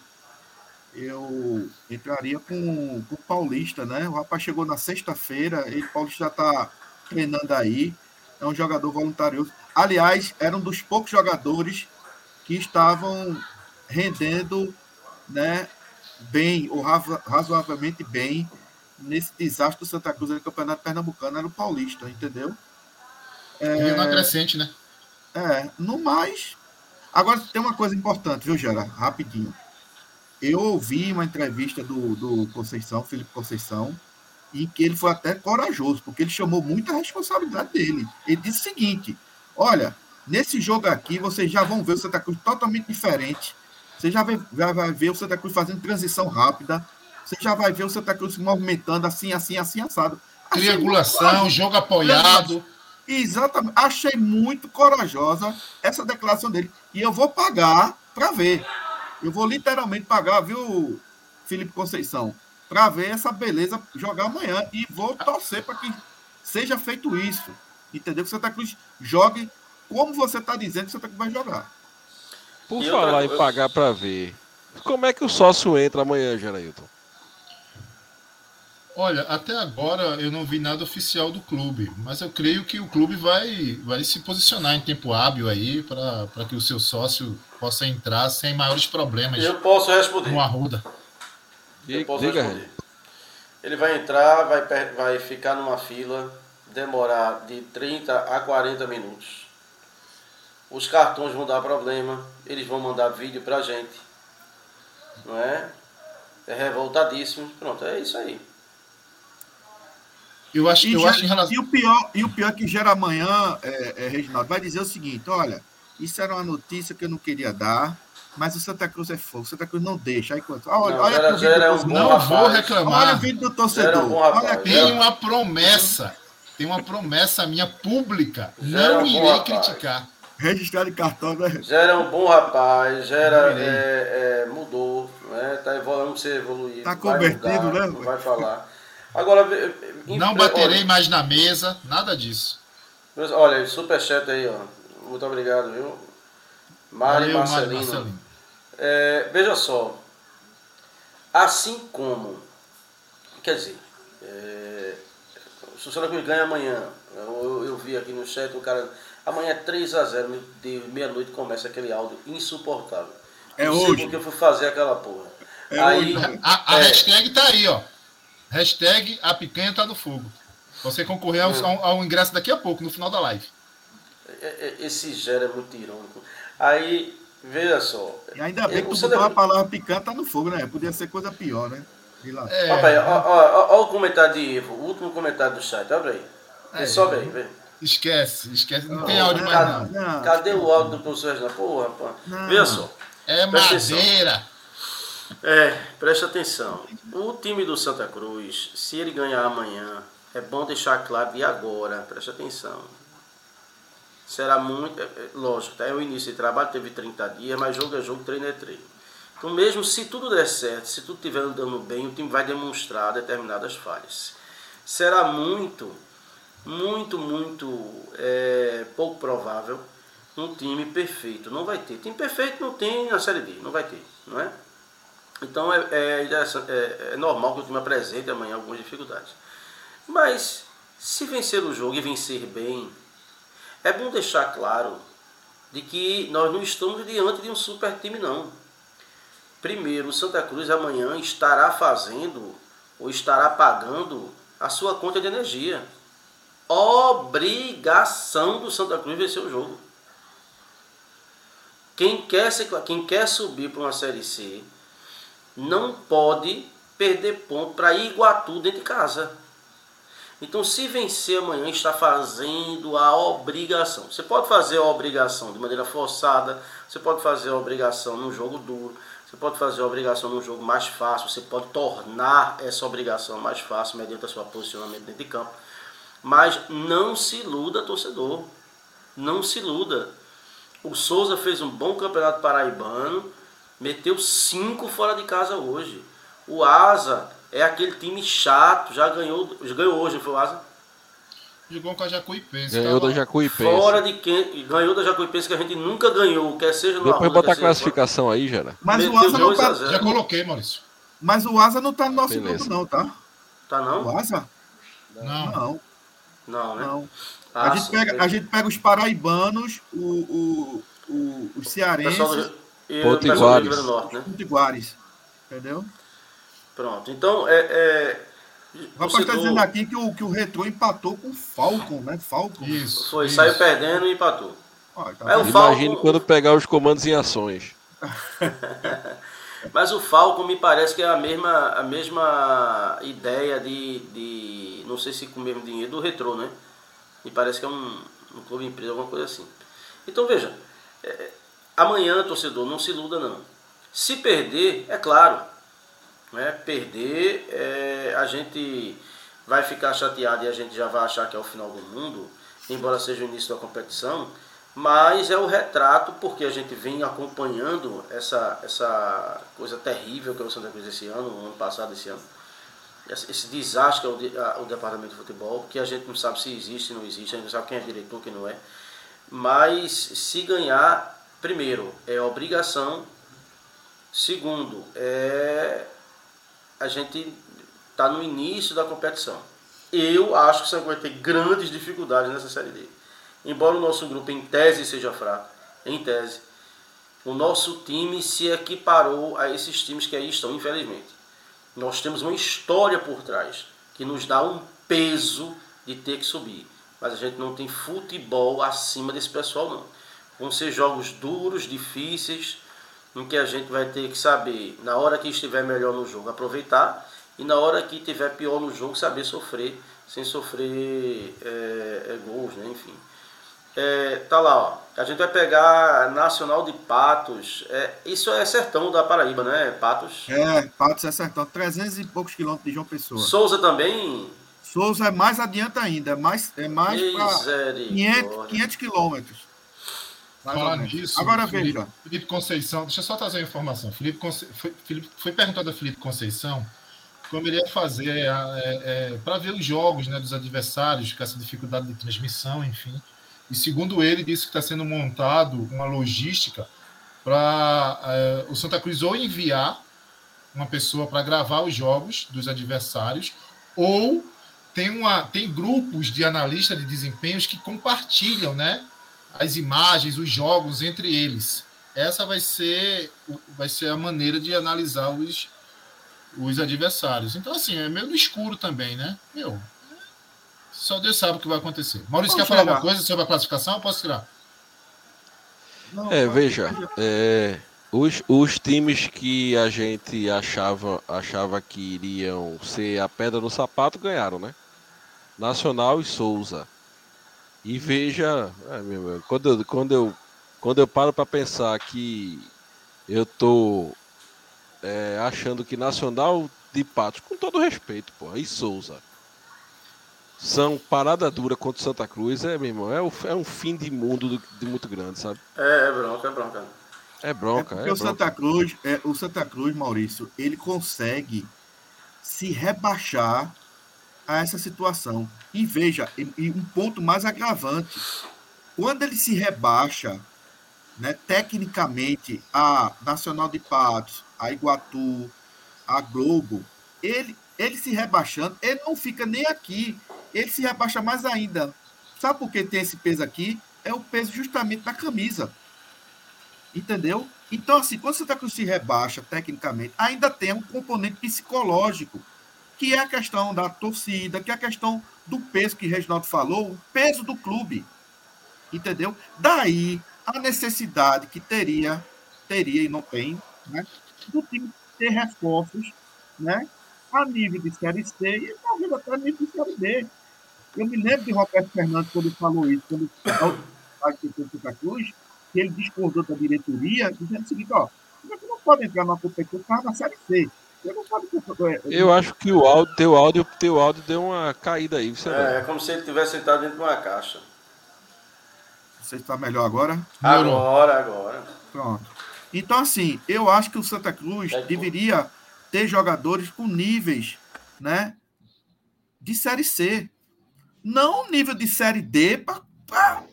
eu entraria com, com o Paulista, né? O rapaz chegou na sexta-feira, ele Paulista já está treinando aí. É um jogador voluntarioso. Aliás, era um dos poucos jogadores que estavam rendendo né, bem, ou razoavelmente bem, nesse desastre do Santa Cruz no Campeonato Pernambucano, era o Paulista, entendeu? É, na crescente, né? É, no mais. Agora tem uma coisa importante, viu, Gera? Rapidinho. Eu ouvi uma entrevista do, do Conceição, Felipe Conceição, em que ele foi até corajoso, porque ele chamou muita responsabilidade dele. Ele disse o seguinte: olha, Nesse jogo aqui, vocês já vão ver o Santa Cruz totalmente diferente. Você já vai, já vai ver o Santa Cruz fazendo transição rápida. Você já vai ver o Santa Cruz se movimentando assim, assim, assim, assado. Achei Triangulação, jogo apoiado. Exatamente. Achei muito corajosa essa declaração dele. E eu vou pagar para ver. Eu vou literalmente pagar, viu, Felipe Conceição? Para ver essa beleza jogar amanhã. E vou torcer para que seja feito isso. Entendeu? Que o Santa Cruz jogue como você está dizendo que você vai jogar. Por e falar outra... em pagar para ver, como é que o sócio entra amanhã, Gerailton? Olha, até agora eu não vi nada oficial do clube, mas eu creio que o clube vai, vai se posicionar em tempo hábil aí para que o seu sócio possa entrar sem maiores problemas. Eu posso responder. Com a Ruda. Eu posso Diga responder. Ele vai entrar, vai, vai ficar numa fila, demorar de 30 a 40 minutos os cartões vão dar problema, eles vão mandar vídeo pra gente. Não é? É revoltadíssimo. Pronto, é isso aí. Eu acho, e, eu acho relação... e, o pior, e o pior que gera amanhã, é, é, Reginaldo, vai dizer o seguinte: olha, isso era uma notícia que eu não queria dar, mas o Santa Cruz é fogo. O Santa Cruz não deixa. Aí quanto? Ah, olha, não, olha gera, gera um não vou reclamar. Olha o vídeo do torcedor. Um olha, tem uma promessa. Tem uma promessa minha pública. Gera não um irei criticar registrado em cartório, né? Já era um bom rapaz, já era, é, é, mudou, né? Tá evoluindo, ser evoluído. Tá convertido, mudar, né? Vai falar. Agora, não baterei olha, mais na mesa, nada disso. Olha, superchat aí, ó. Muito obrigado, viu? Mari Valeu, Marcelino. Marcelino. É, veja só. Assim como, quer dizer, é, o Santa Cruz ganha amanhã. Eu, eu vi aqui no chat o cara Amanhã é 3 a 0 de meia-noite começa aquele áudio insuportável. É não hoje. porque eu fui fazer aquela porra. É aí, a, a é. hashtag tá aí, ó. Hashtag a picanha tá no fogo. Você concorrer ao, ao, ao, ingresso daqui a pouco, no final da live. É, é, esse gera é muito irônico. Aí, veja só. E ainda bem que tu botou a palavra picanha tá no fogo, né? Podia ser coisa pior, né? É. Olha o comentário de Ivo, o último comentário do chat, abre aí. É, sobe aí, vê. Esquece, esquece, não, não tem áudio mais não. não. Cadê o áudio do professor Reginaldo? Porra, rapaz. Veja só. É madeira. É, presta atenção. O time do Santa Cruz, se ele ganhar amanhã, é bom deixar claro de agora, presta atenção. Será muito. É, é, lógico, tá? é o início de trabalho, teve 30 dias, mas jogo é jogo, treino é treino. Então, mesmo se tudo der certo, se tudo estiver andando bem, o time vai demonstrar determinadas falhas. Será muito, muito, muito é, pouco provável um time perfeito. Não vai ter. Time perfeito não tem na Série D, não vai ter, não é? Então é, é, é, é normal que o time apresente amanhã algumas dificuldades. Mas se vencer o jogo e vencer bem, é bom deixar claro de que nós não estamos diante de um super time não. Primeiro, o Santa Cruz amanhã estará fazendo ou estará pagando a sua conta de energia. Obrigação do Santa Cruz vencer o jogo. Quem quer, quem quer subir para uma Série C não pode perder ponto para Iguatu dentro de casa. Então, se vencer amanhã, está fazendo a obrigação. Você pode fazer a obrigação de maneira forçada, você pode fazer a obrigação num jogo duro, você pode fazer a obrigação num jogo mais fácil, você pode tornar essa obrigação mais fácil mediante o seu posicionamento dentro de campo. Mas não se iluda, torcedor. Não se iluda. O Souza fez um bom campeonato paraibano, meteu cinco fora de casa hoje. O Asa é aquele time chato, já ganhou, já ganhou hoje, foi o Asa? Jogou com a Jacuipense. Ganhou da Jacuipense. Fora de quem ganhou da Jacuipense que a gente nunca ganhou, quer seja no Depois bota a classificação aí, Gera. Mas Meteu o Asa não tá... Já coloquei, Maurício. Mas o Asa não tá no nosso Beleza. grupo não, tá? Tá não? O Asa? Não. Não. Não, né? Não. a, gente pega, a gente pega os paraibanos, o, o, o, os cearenses... E Potiguares. Norte, né? Potiguares. Entendeu? Pronto. Então, é, é o rapaz está dizendo aqui que o, que o Retro empatou com o Falcon, né? Falcon. Isso. Foi, isso. saiu perdendo e empatou. Ah, tá Imagine Falcon... quando pegar os comandos em ações. Mas o Falcon me parece que é a mesma, a mesma ideia de, de. Não sei se com o mesmo dinheiro do Retro, né? Me parece que é um, um clube empresa, alguma coisa assim. Então veja, é, amanhã, torcedor, não se iluda não. Se perder, é claro, né? Perder, é, a gente vai ficar chateado e a gente já vai achar que é o final do mundo, embora seja o início da competição, mas é o retrato porque a gente vem acompanhando essa, essa coisa terrível que é o Santa Cruz esse ano, ano passado esse ano. Esse desastre que é o, departamento de futebol, que a gente não sabe se existe não existe, a gente não sabe quem é diretor, quem não é. Mas se ganhar, primeiro, é obrigação. Segundo, é a gente está no início da competição. Eu acho que o Santa vai ter grandes dificuldades nessa Série D. Embora o nosso grupo em tese seja fraco, em tese, o nosso time se equiparou a esses times que aí estão, infelizmente. Nós temos uma história por trás que nos dá um peso de ter que subir. Mas a gente não tem futebol acima desse pessoal, não. Vão ser jogos duros, difíceis, em que a gente vai ter que saber, na hora que estiver melhor no jogo, aproveitar, e na hora que estiver pior no jogo, saber sofrer, sem sofrer é, é, gols, né? enfim. É, tá lá, ó. A gente vai pegar Nacional de Patos. É, isso é sertão da Paraíba, né? Patos. É, Patos é sertão. 300 e poucos quilômetros de João Pessoa. Souza também? Souza é mais adiante ainda. É mais, é mais para 500, 500 quilômetros. Nisso, Agora Felipe, veja. Felipe Conceição, deixa eu só trazer a informação. Felipe Conce... foi, Felipe, foi perguntado a Felipe Conceição como ele ia fazer é, é, para ver os jogos né, dos adversários, com essa dificuldade de transmissão, enfim. E segundo ele, disse que está sendo montado uma logística para é, o Santa Cruz ou enviar uma pessoa para gravar os jogos dos adversários, ou tem, uma, tem grupos de analistas de desempenhos que compartilham né, as imagens, os jogos entre eles. Essa vai ser, vai ser a maneira de analisar os, os adversários. Então, assim, é meio no escuro também, né? Meu, só Deus sabe o que vai acontecer. Maurício, Vamos quer falar alguma coisa sobre a classificação posso tirar? Não, É, pode- veja, é, os, os times que a gente achava, achava que iriam ser a pedra no sapato ganharam, né? Nacional e Souza. E veja, é, quando, eu, quando, eu, quando eu paro para pensar que eu tô é, achando que Nacional de Patos, com todo respeito, pô, e Souza são parada dura contra o Santa Cruz, é, meu irmão, é, o- é um fim de mundo do- de muito grande, sabe? É, é bronca, é bronca. É É bronca, porque é, o bronca. Santa Cruz, é, o Santa Cruz, Maurício, ele consegue se rebaixar a essa situação. E veja, e, um ponto mais agravante, quando ele se rebaixa, né, tecnicamente, a Nacional de Patos, a Iguatu, a Globo, ele, ele se rebaixando, ele não fica nem aqui, ele se rebaixa mais ainda. Sabe por que tem esse peso aqui? É o peso justamente da camisa. Entendeu? Então, assim, quando o Santa Cruz se rebaixa tecnicamente, ainda tem um componente psicológico, que é a questão da torcida, que é a questão do peso que Reginaldo falou, o peso do clube. Entendeu? Daí a necessidade que teria, teria e não tem, né, do time ter reforços, né, a nível de Série C e talvez até a nível de Série B. Eu me lembro de Roberto Fernandes quando ele falou isso, quando ele falou Santa Cruz, que ele discordou da diretoria, dizendo o seguinte, ó, não pode entrar na competição, estava na Série C. É, Eu acho que o áudio, teu áudio, teu áudio deu uma caída aí, você É, é como se ele tivesse sentado dentro de uma caixa. Você está melhor agora? Agora, agora. Pronto. Então, assim, eu acho que o Santa Cruz pô. deveria ter jogadores com níveis, né, de Série C. Não nível de Série D para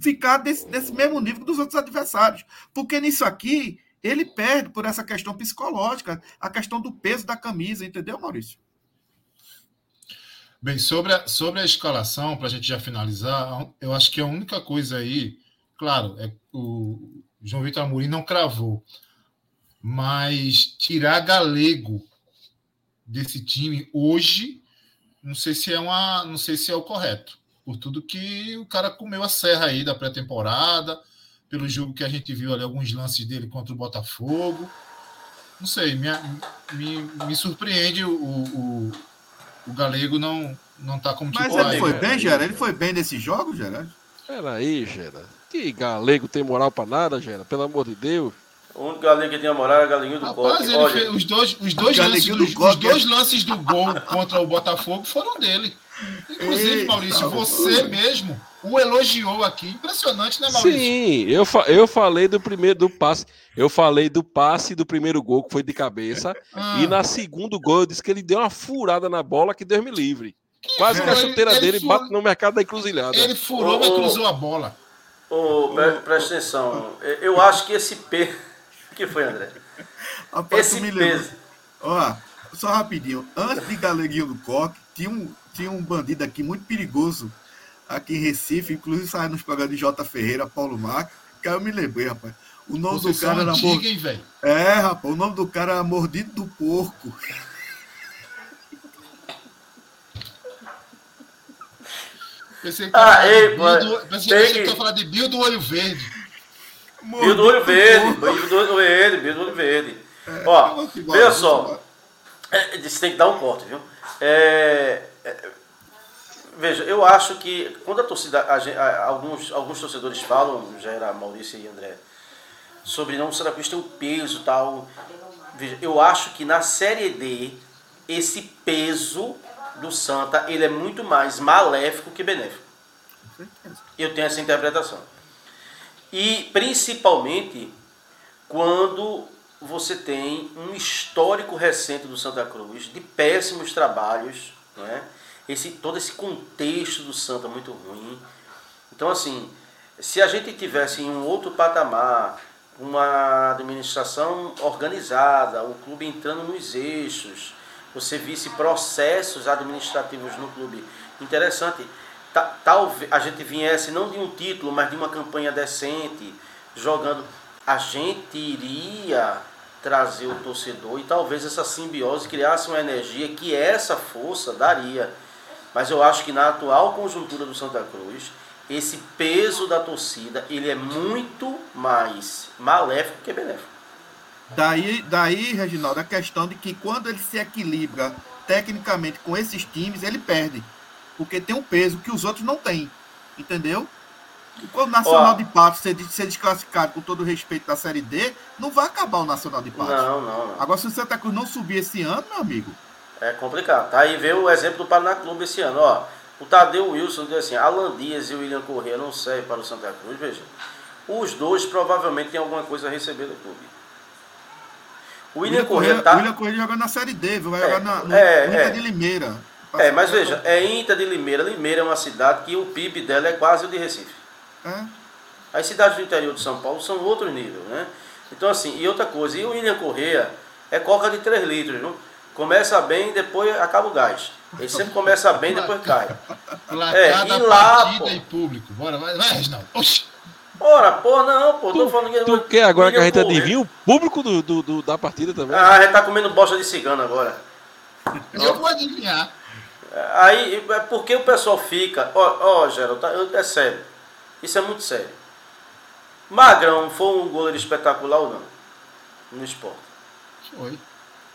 ficar desse, desse mesmo nível dos outros adversários. Porque nisso aqui, ele perde por essa questão psicológica, a questão do peso da camisa, entendeu, Maurício? Bem, sobre a, sobre a escalação, para a gente já finalizar, eu acho que a única coisa aí, claro, é o João Vitor Amorim não cravou, mas tirar Galego desse time hoje, não sei se é uma, não sei se é o correto, por tudo que o cara comeu a serra aí da pré-temporada, pelo jogo que a gente viu ali alguns lances dele contra o Botafogo, não sei, me, me, me surpreende o, o, o Galego não não tá como Mas titular. ele foi bem, Gera? Ele foi bem nesse jogo, Gera? Peraí, Gera. Que galego tem moral pra nada, Gera? Pelo amor de Deus. O único galinho que tinha moral era galinho do Rapaz, ele Olha, fez, os dois, os dois, lances Galeguinho do, do os dois lances do gol contra o Botafogo foram dele. Inclusive, Eita, Maurício, você mesmo o elogiou aqui. Impressionante, né, Maurício? Sim, eu, fa- eu falei do primeiro do passe. Eu falei do passe do primeiro gol, que foi de cabeça. Ah, E na segundo gol, eu disse que ele deu uma furada na bola que Deus me livre. Quase que a Ele- chuteira ele dele furou- bate no mercado da encruzilhada. Ele furou, mas ô, cruzou a bola. ô, pre- presta atenção. Eu acho que esse peso. O que foi, André? Rapaz, Esse peso. Ó, só rapidinho. Antes de Galeguinho do Coque, tinha um, tinha um bandido aqui muito perigoso, aqui em Recife, inclusive saiu nos programas de J. Ferreira, Paulo Marques, que aí eu me lembrei, rapaz. O nome Vocês do cara era antiga, Mor... hein, velho? É, rapaz, o nome do cara era Mordido do Porco. Pensei que Ah, ei, falar de pô, Bill do- pensei que falar de Bill do Olho Verde. Bill do olho verde. Bill do olho verde. Bill do olho verde. Ó, vamos embora, veja vamos só. É, Isso tem que dar um corte, viu? É, é, veja, eu acho que quando a torcida, a a- alguns, alguns torcedores falam, já era Maurício e André, sobre não o Santa Cruz ter o peso tal. Veja, eu acho que na Série D, esse peso do Santa, ele é muito mais maléfico que benéfico. Eu tenho essa interpretação. E principalmente quando você tem um histórico recente do Santa Cruz de péssimos trabalhos, né? esse, todo esse contexto do Santa muito ruim. Então, assim, se a gente tivesse em um outro patamar, uma administração organizada, o clube entrando nos eixos, você visse processos administrativos no clube interessante, ta- talvez a gente viesse não de um título, mas de uma campanha decente, jogando, a gente iria trazer o torcedor e talvez essa simbiose criasse uma energia que essa força daria. Mas eu acho que na atual conjuntura do Santa Cruz, esse peso da torcida, ele é muito mais maléfico que benéfico. Daí, daí, Reginaldo, a questão de que quando ele se equilibra tecnicamente com esses times, ele perde. Porque tem um peso que os outros não têm. Entendeu? Quando o Nacional Ó, de Patos ser, ser desclassificado com todo o respeito da Série D, não vai acabar o Nacional de Patos. Não, não, não. Agora, se o Santa Cruz não subir esse ano, meu amigo. É complicado. Tá aí vê o exemplo do Paraná Clube esse ano. Ó, o Tadeu Wilson diz assim: Alan Dias e o William Corrêa não servem para o Santa Cruz. Veja, os dois provavelmente têm alguma coisa a receber do clube. O William, William Corrêa tá. O William Corrêa joga na Série D, vai é, jogar na, no, é, Inter é. de Limeira. É, mas veja, é Inter de Limeira. Limeira é uma cidade que o PIB dela é quase o de Recife. As cidades do interior de São Paulo são outro nível, né? Então, assim, e outra coisa, e o William Correia é coca de 3 litros, não? Começa bem, depois acaba o gás. Ele sempre começa bem, depois cai. é, e lá, pô. em público. Bora, vai, vai, Reginaldo. Oxi. Ora, pô, não, pô, tu, tô falando que. Tu quer agora que a gente adivinhe o público do, do, do, da partida também? Ah, a gente tá comendo bosta de cigano agora. Eu vou adivinhar. Aí, é porque o pessoal fica. Ó, ó Geraldo, tá, é sério. Isso é muito sério. Magrão foi um goleiro espetacular ou não? No esporte. Foi.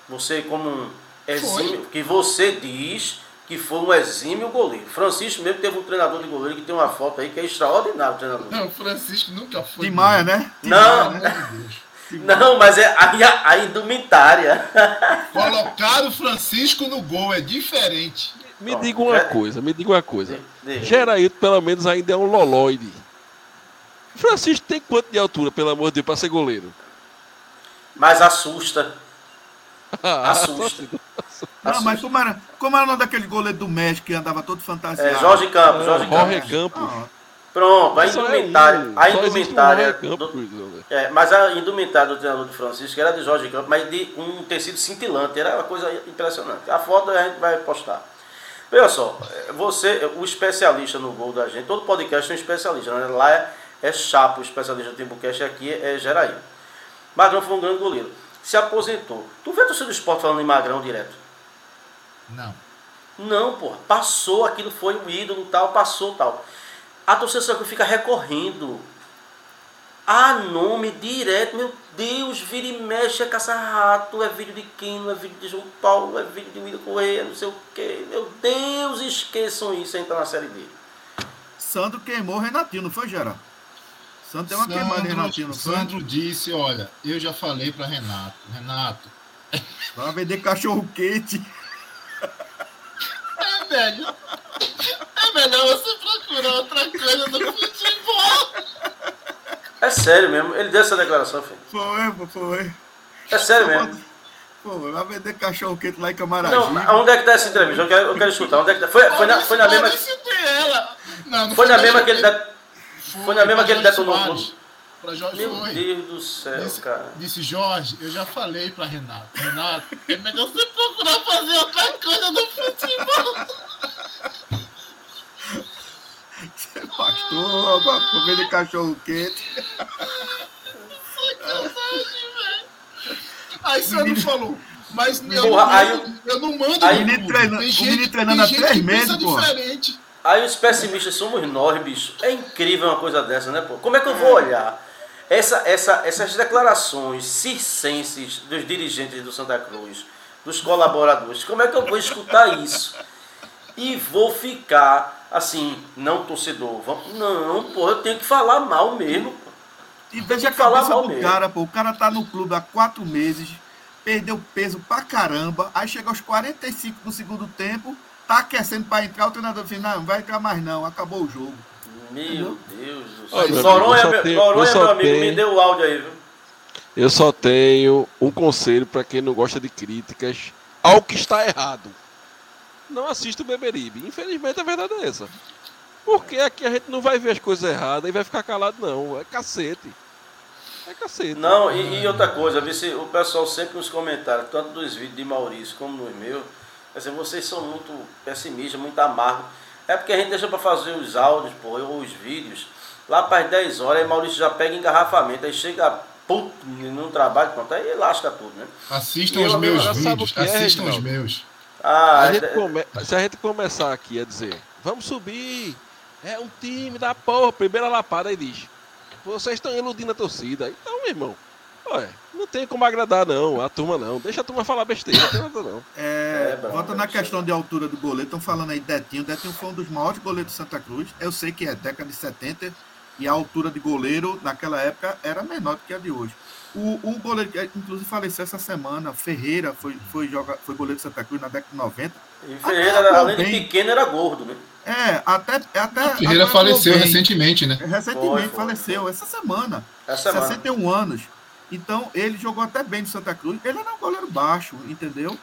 Você como um exímio, foi. que você diz que foi um exímio goleiro. Francisco mesmo teve um treinador de goleiro que tem uma foto aí que é extraordinário, treinador. Não, Francisco nunca foi. De Maia, né? Não. Maia, né? Não, mas é a, a indumentária. Colocar o Francisco no gol é diferente. Me diga uma coisa, me diga uma coisa. Geraíto, pelo menos, ainda é um loloide. Francisco tem quanto de altura, pelo amor de Deus, para ser goleiro? Mas assusta. assusta. Não, mas como era, como era o nome daquele goleiro do México que andava todo fantasiado? É, Jorge Campos, é, Jorge Jorge Campos. Ah. Pronto, a indumentária. É um, a indumentária. Do, é, mas a indumentária do treinador de Francisco era de Jorge Campos, mas de um tecido cintilante. Era uma coisa impressionante. A foto a gente vai postar. Veja só, você, o especialista no gol da gente, todo podcast é um especialista, né? Lá é é Chapo, o especialista do Timbucast aqui é Jeraí. Magrão foi um grande goleiro. Se aposentou. Tu vê a torcida do esporte falando em Magrão direto? Não. Não, porra. Passou, aquilo foi um ídolo tal, passou tal. A torcida fica recorrendo a nome direto. Meu Deus, vira e mexe, é caça-rato, é vídeo de Quino, é vídeo de João Paulo, é vídeo de William Correia, não sei o quê. Meu Deus, esqueçam isso, entrar na série B. Sandro queimou o Renatinho, não foi, Geraldo? Sandro tem uma Sandro, queimada Renatinho. Sandro disse, olha, eu já falei para Renato. Renato. Vai vender cachorro quente. É, velho. É melhor você procurar outra coisa do futebol. É sério mesmo. Ele deu essa declaração, filho. Foi, foi. É sério mesmo. Pô, vai vender cachorro quente lá em Camaragibe. Não, onde é que tá essa entrevista? Eu quero, eu quero escutar. Onde é que tá? Foi, foi, na, foi na mesma. Não, não foi, foi na mesma que ele. Foi na mesma que ele detonou Para Jorge Meu foi. Deus do céu, disse, cara. Disse, Jorge, eu já falei para Renato. Renato, é melhor você procurar fazer outra coisa no futebol. Pastor, pra comer de cachorro quente. Aí você não falou. Mas eu, Porra, não, aí, eu não mando. Aí, o menino treinando, menino treinando há três meses, pô. Diferente. Aí os pessimistas somos nós, bicho. É incrível uma coisa dessa, né, pô? Como é que eu vou olhar essa, essa, essas declarações circenses dos dirigentes do Santa Cruz, dos colaboradores? Como é que eu vou escutar isso? E vou ficar assim, não torcedor. Não, pô, eu tenho que falar mal mesmo. E veja a cabeça do mesmo. cara, pô. O cara tá no clube há quatro meses, perdeu peso pra caramba, aí chega aos 45 do segundo tempo tá aquecendo para entrar, o treinador diz, não, não vai entrar mais não, acabou o jogo. Meu Deus do céu. Noronha, Noronha meu amigo, tenho, me deu o áudio aí, viu? Eu só tenho um conselho para quem não gosta de críticas ao que está errado. Não assista o Beberibe. Infelizmente a verdade é essa. Porque aqui a gente não vai ver as coisas erradas e vai ficar calado, não. É cacete. É cacete. Não, e, e outra coisa, o pessoal sempre nos comentários, tanto dos vídeos de Maurício como nos meus, Quer vocês são muito pessimistas, muito amargos. É porque a gente deixa para fazer os áudios, pô, ou os vídeos, lá para as 10 horas, aí Maurício já pega engarrafamento, aí chega puto, não trabalho, pronto, aí lasca tudo, né? Assistam E os eu- meus vídeos. é, assistam os Reginaldo? meus. Ah, A gente é- come- Se a gente começar aqui a dizer, vamos subir, é um time da porra, primeira lapada, aí diz, vocês estão iludindo a torcida. Então, meu irmão, olha, não tem como agradar não, a turma não. Deixa a turma falar besteira, não tem nada não. É, É, volta é na questão de altura do goleiro, estão falando aí Detinho. Detinho foi um dos maiores goleiros de Santa Cruz. Eu sei que é década de 70 e a altura de goleiro naquela época era menor do que a de hoje. O, o goleiro que inclusive faleceu essa semana, Ferreira, foi, foi, joga, foi goleiro de Santa Cruz na década de 90. E Ferreira, Até além de bem. pequeno, era gordo, né? É, até. até Ferreira até faleceu bem. recentemente, né? Recentemente Foi, foi. faleceu, essa semana. Essa semana. 61 anos. Então, ele jogou até bem no Santa Cruz. Ele era um goleiro baixo, entendeu?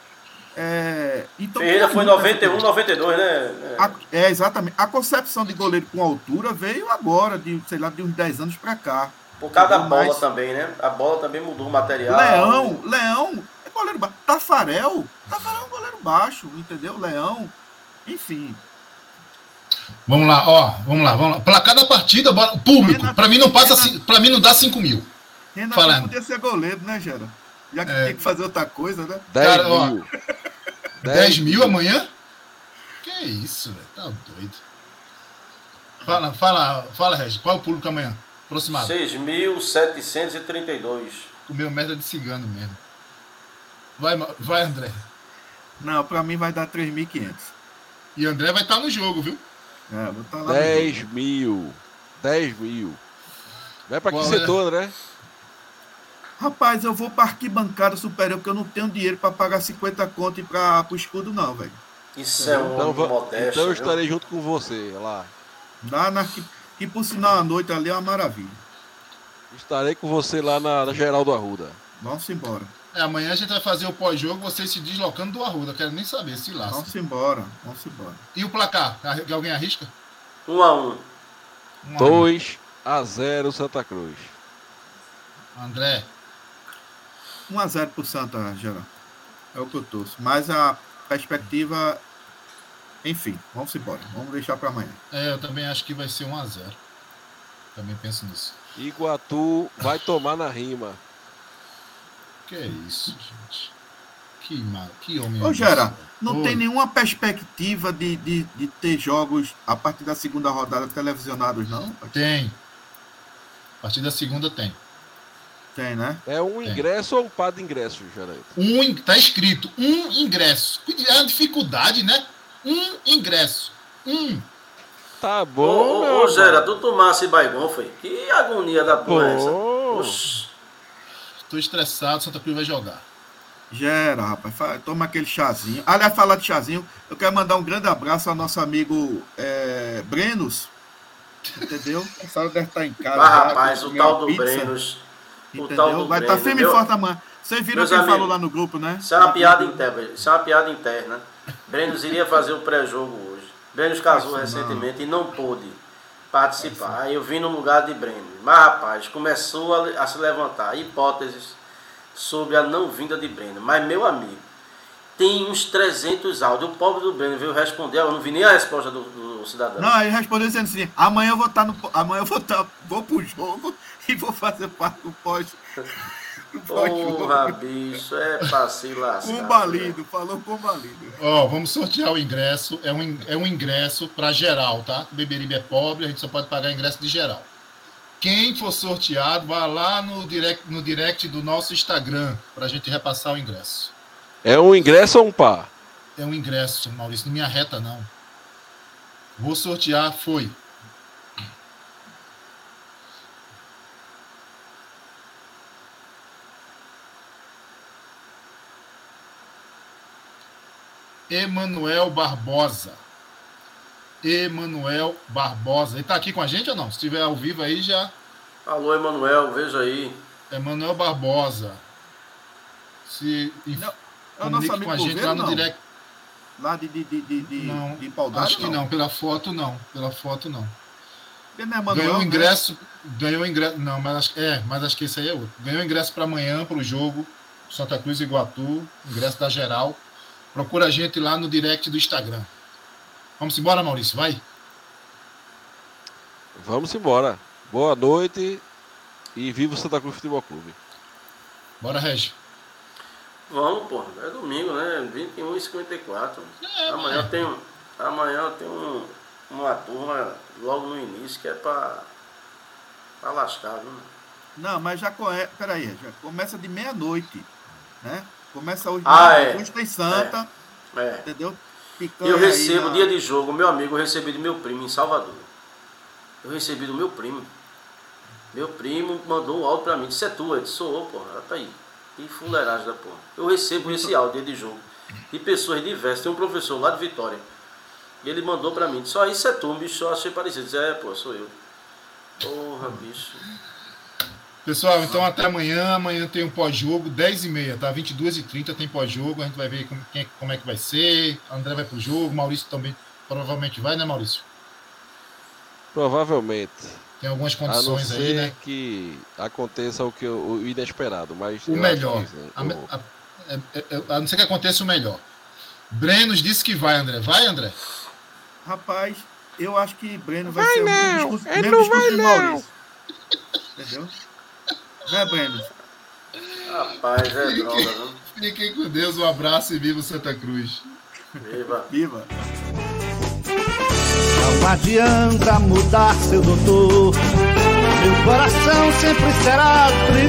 É, então, Ferreira foi muito 91, essa- 92, né? A- é, exatamente. A concepção de goleiro com altura veio agora, de, sei lá, de uns 10 anos pra cá. Por causa da bola Mas- também, né? A bola também mudou o material. Leão, Leão é goleiro baixo. Tafarel, Tafarel é um goleiro baixo, entendeu? Leão, enfim. Vamos lá, ó, vamos lá, vamos lá. Placar da partida, bora- público. Pra mim não passa, pra mim não dá 5 mil. Renato Falando. podia ser goleiro, né, Gera? Já que É. tinha que fazer outra coisa, né? 10 Cara, ó, mil. 10 mil amanhã? Que isso, velho? Tá doido. Fala, fala, fala, Regis. Qual é o público amanhã? Aproximado. 6.732. Comeu merda de cigano mesmo. Vai, vai, André. Não, pra mim vai dar 3.500. E André vai estar no jogo, viu? É, vou estar lá. no 10 mil. 10 mil. Vai pra que é? setor, André? Rapaz, eu vou pra arquibancada superior, porque eu não tenho dinheiro pra pagar 50 conto e pra, pro escudo, não, velho. Isso é um Então, modesto. então eu viu? estarei junto com você lá. Dá na arqui... Que por sinal a noite ali é uma maravilha. Estarei com você lá na, na Geraldo Arruda. Vamos embora. É, amanhã a gente vai fazer o pós-jogo, vocês se deslocando do Arruda. Quero nem saber se lasca. Vamos embora. Vamos embora. E o placar? Alguém arrisca? Um a um. Um a 2 a 0 Santa Cruz. um. André, 1x0 pro Santa, geral. É o que eu torço. Mas a perspectiva. Enfim, vamos embora. Vamos deixar pra amanhã. é, eu também acho que vai ser 1 a 0 Também penso nisso. Iguatu vai tomar na rima. Que é isso, gente. Que, mal, que homem. Ô, Gera, não Oi. tem nenhuma perspectiva de, de, de ter jogos a partir da segunda rodada televisionados, não? Tem. A partir da segunda tem. Tem, né? É um É. ingresso ou um par de ingressos, Geraldo? Um, tá escrito um ingresso. É uma dificuldade, né? Um ingresso. Um. Tá bom, ô, meu ô, tu tomasse Baigon, foi? Que agonia da porra é essa? Oxi. Tô estressado, Santa Cruz vai jogar. Gera, rapaz. Toma aquele chazinho. Aliás, falar de chazinho, eu quero mandar um grande abraço ao nosso amigo é, Brenos. Entendeu? Essa hora deve estar em casa. Já, rapaz, o tal do pizza, Brenos. O tal Entendeu? do Vai estar Breno, firme e forte amanhã. Vocês viram Meus quem falou amigos, lá no grupo, né? Isso é uma piada interna. Isso é uma piada interna. Brenos iria fazer o pré-jogo hoje. Brenos casou não. recentemente e não pôde participar. Aí eu vim no lugar de Breno. Mas, rapaz, começou a, a se levantar hipóteses sobre a não vinda de Breno. Mas, meu amigo, tem uns 300 áudios. O pobre do Breno veio responder. Eu não vi nem a resposta do, do cidadão. Não, ele respondeu dizendo assim: amanhã eu vou estar no. Amanhã eu vou estar. Vou pro jogo e vou fazer parte do pós. Porra, bicho, é pra se lascar. Combalido, falou combalido. Ó, vamos sortear o ingresso. É um, é um ingresso para geral, tá? O Beberibe é pobre, a gente só pode pagar ingresso de geral. Quem for sorteado, vai lá no direct, no direct do nosso Instagram pra gente repassar o ingresso. É um ingresso ou um par? É um ingresso, Maurício, não me arreta não. Vou sortear, foi. Emanuel Barbosa. Emanuel Barbosa. Ele tá aqui com a gente ou não? Se estiver ao vivo aí já. Alô, Emanuel, veja aí. Emanuel Barbosa. Se Não, É o nosso amigo com a gente Goveiro, lá no não? direct. Lá de, de, de, de, de, Não, de Paudalho, acho que não. Pela foto não. Pela foto não. É ganhou né? ingresso, ganhou ingresso, não, mas acho, é, mas acho que esse aí é outro. Ganhou ingresso para amanhã para o jogo Santa Cruz e Iguatu, ingresso da geral. Procura a gente lá no direct do Instagram. Vamos embora, Maurício, vai. Vamos embora. Boa noite. E viva o Santa Cruz Futebol Clube. Bora, Regi. Vamos, pô. É domingo, né? 21 e 54. É, amanhã tem, um- amanhã tem um, uma turma logo no início que é pra, pra lascar, viu? Não, mas já conhece. Peraí, já começa de meia-noite. Né? Começa hoje. Ah, é. Hoje tem Santa, É. entendeu? E Picanha eu recebo, na- dia de jogo, meu amigo, eu recebi do meu primo em Salvador. Eu recebi do meu primo. Meu primo mandou um áudio pra mim, disse, é tu, eu disse, sou porra, tá aí. E fuleiragem da porra. Eu recebo esse áudio dia de jogo. De pessoas diversas. Tem um professor lá de Vitória. E ele mandou pra mim, disse, ó, isso é tu, bicho, eu achei parecido. Disse, é, pô, sou eu. Porra, bicho. Pessoal, então até amanhã. Amanhã tem um pós-jogo, 10h30, tá? 22h30 tem pós-jogo. A gente vai ver como, quem- como é que vai ser. André vai pro jogo, Maurício também provavelmente vai, né, Maurício? Provavelmente. Tem algumas A não condições ser aí, né? que aconteça o, que, eu- o inesperado, mas O melhor. que, né, A, o- a- é- é- é- a não ser que aconteça o melhor. Brenos disse que vai, André. Vai, André? Rapaz, eu acho que Breno vai, ser o mesmo discurso, mesmo discurso de Maurício. Entendeu? Né, Breno? Rapaz, é droga, viu? Fiquem com Deus, um abraço e viva Santa Cruz. Viva. Viva! Não adianta mudar, seu doutor. Meu coração sempre será tricolor.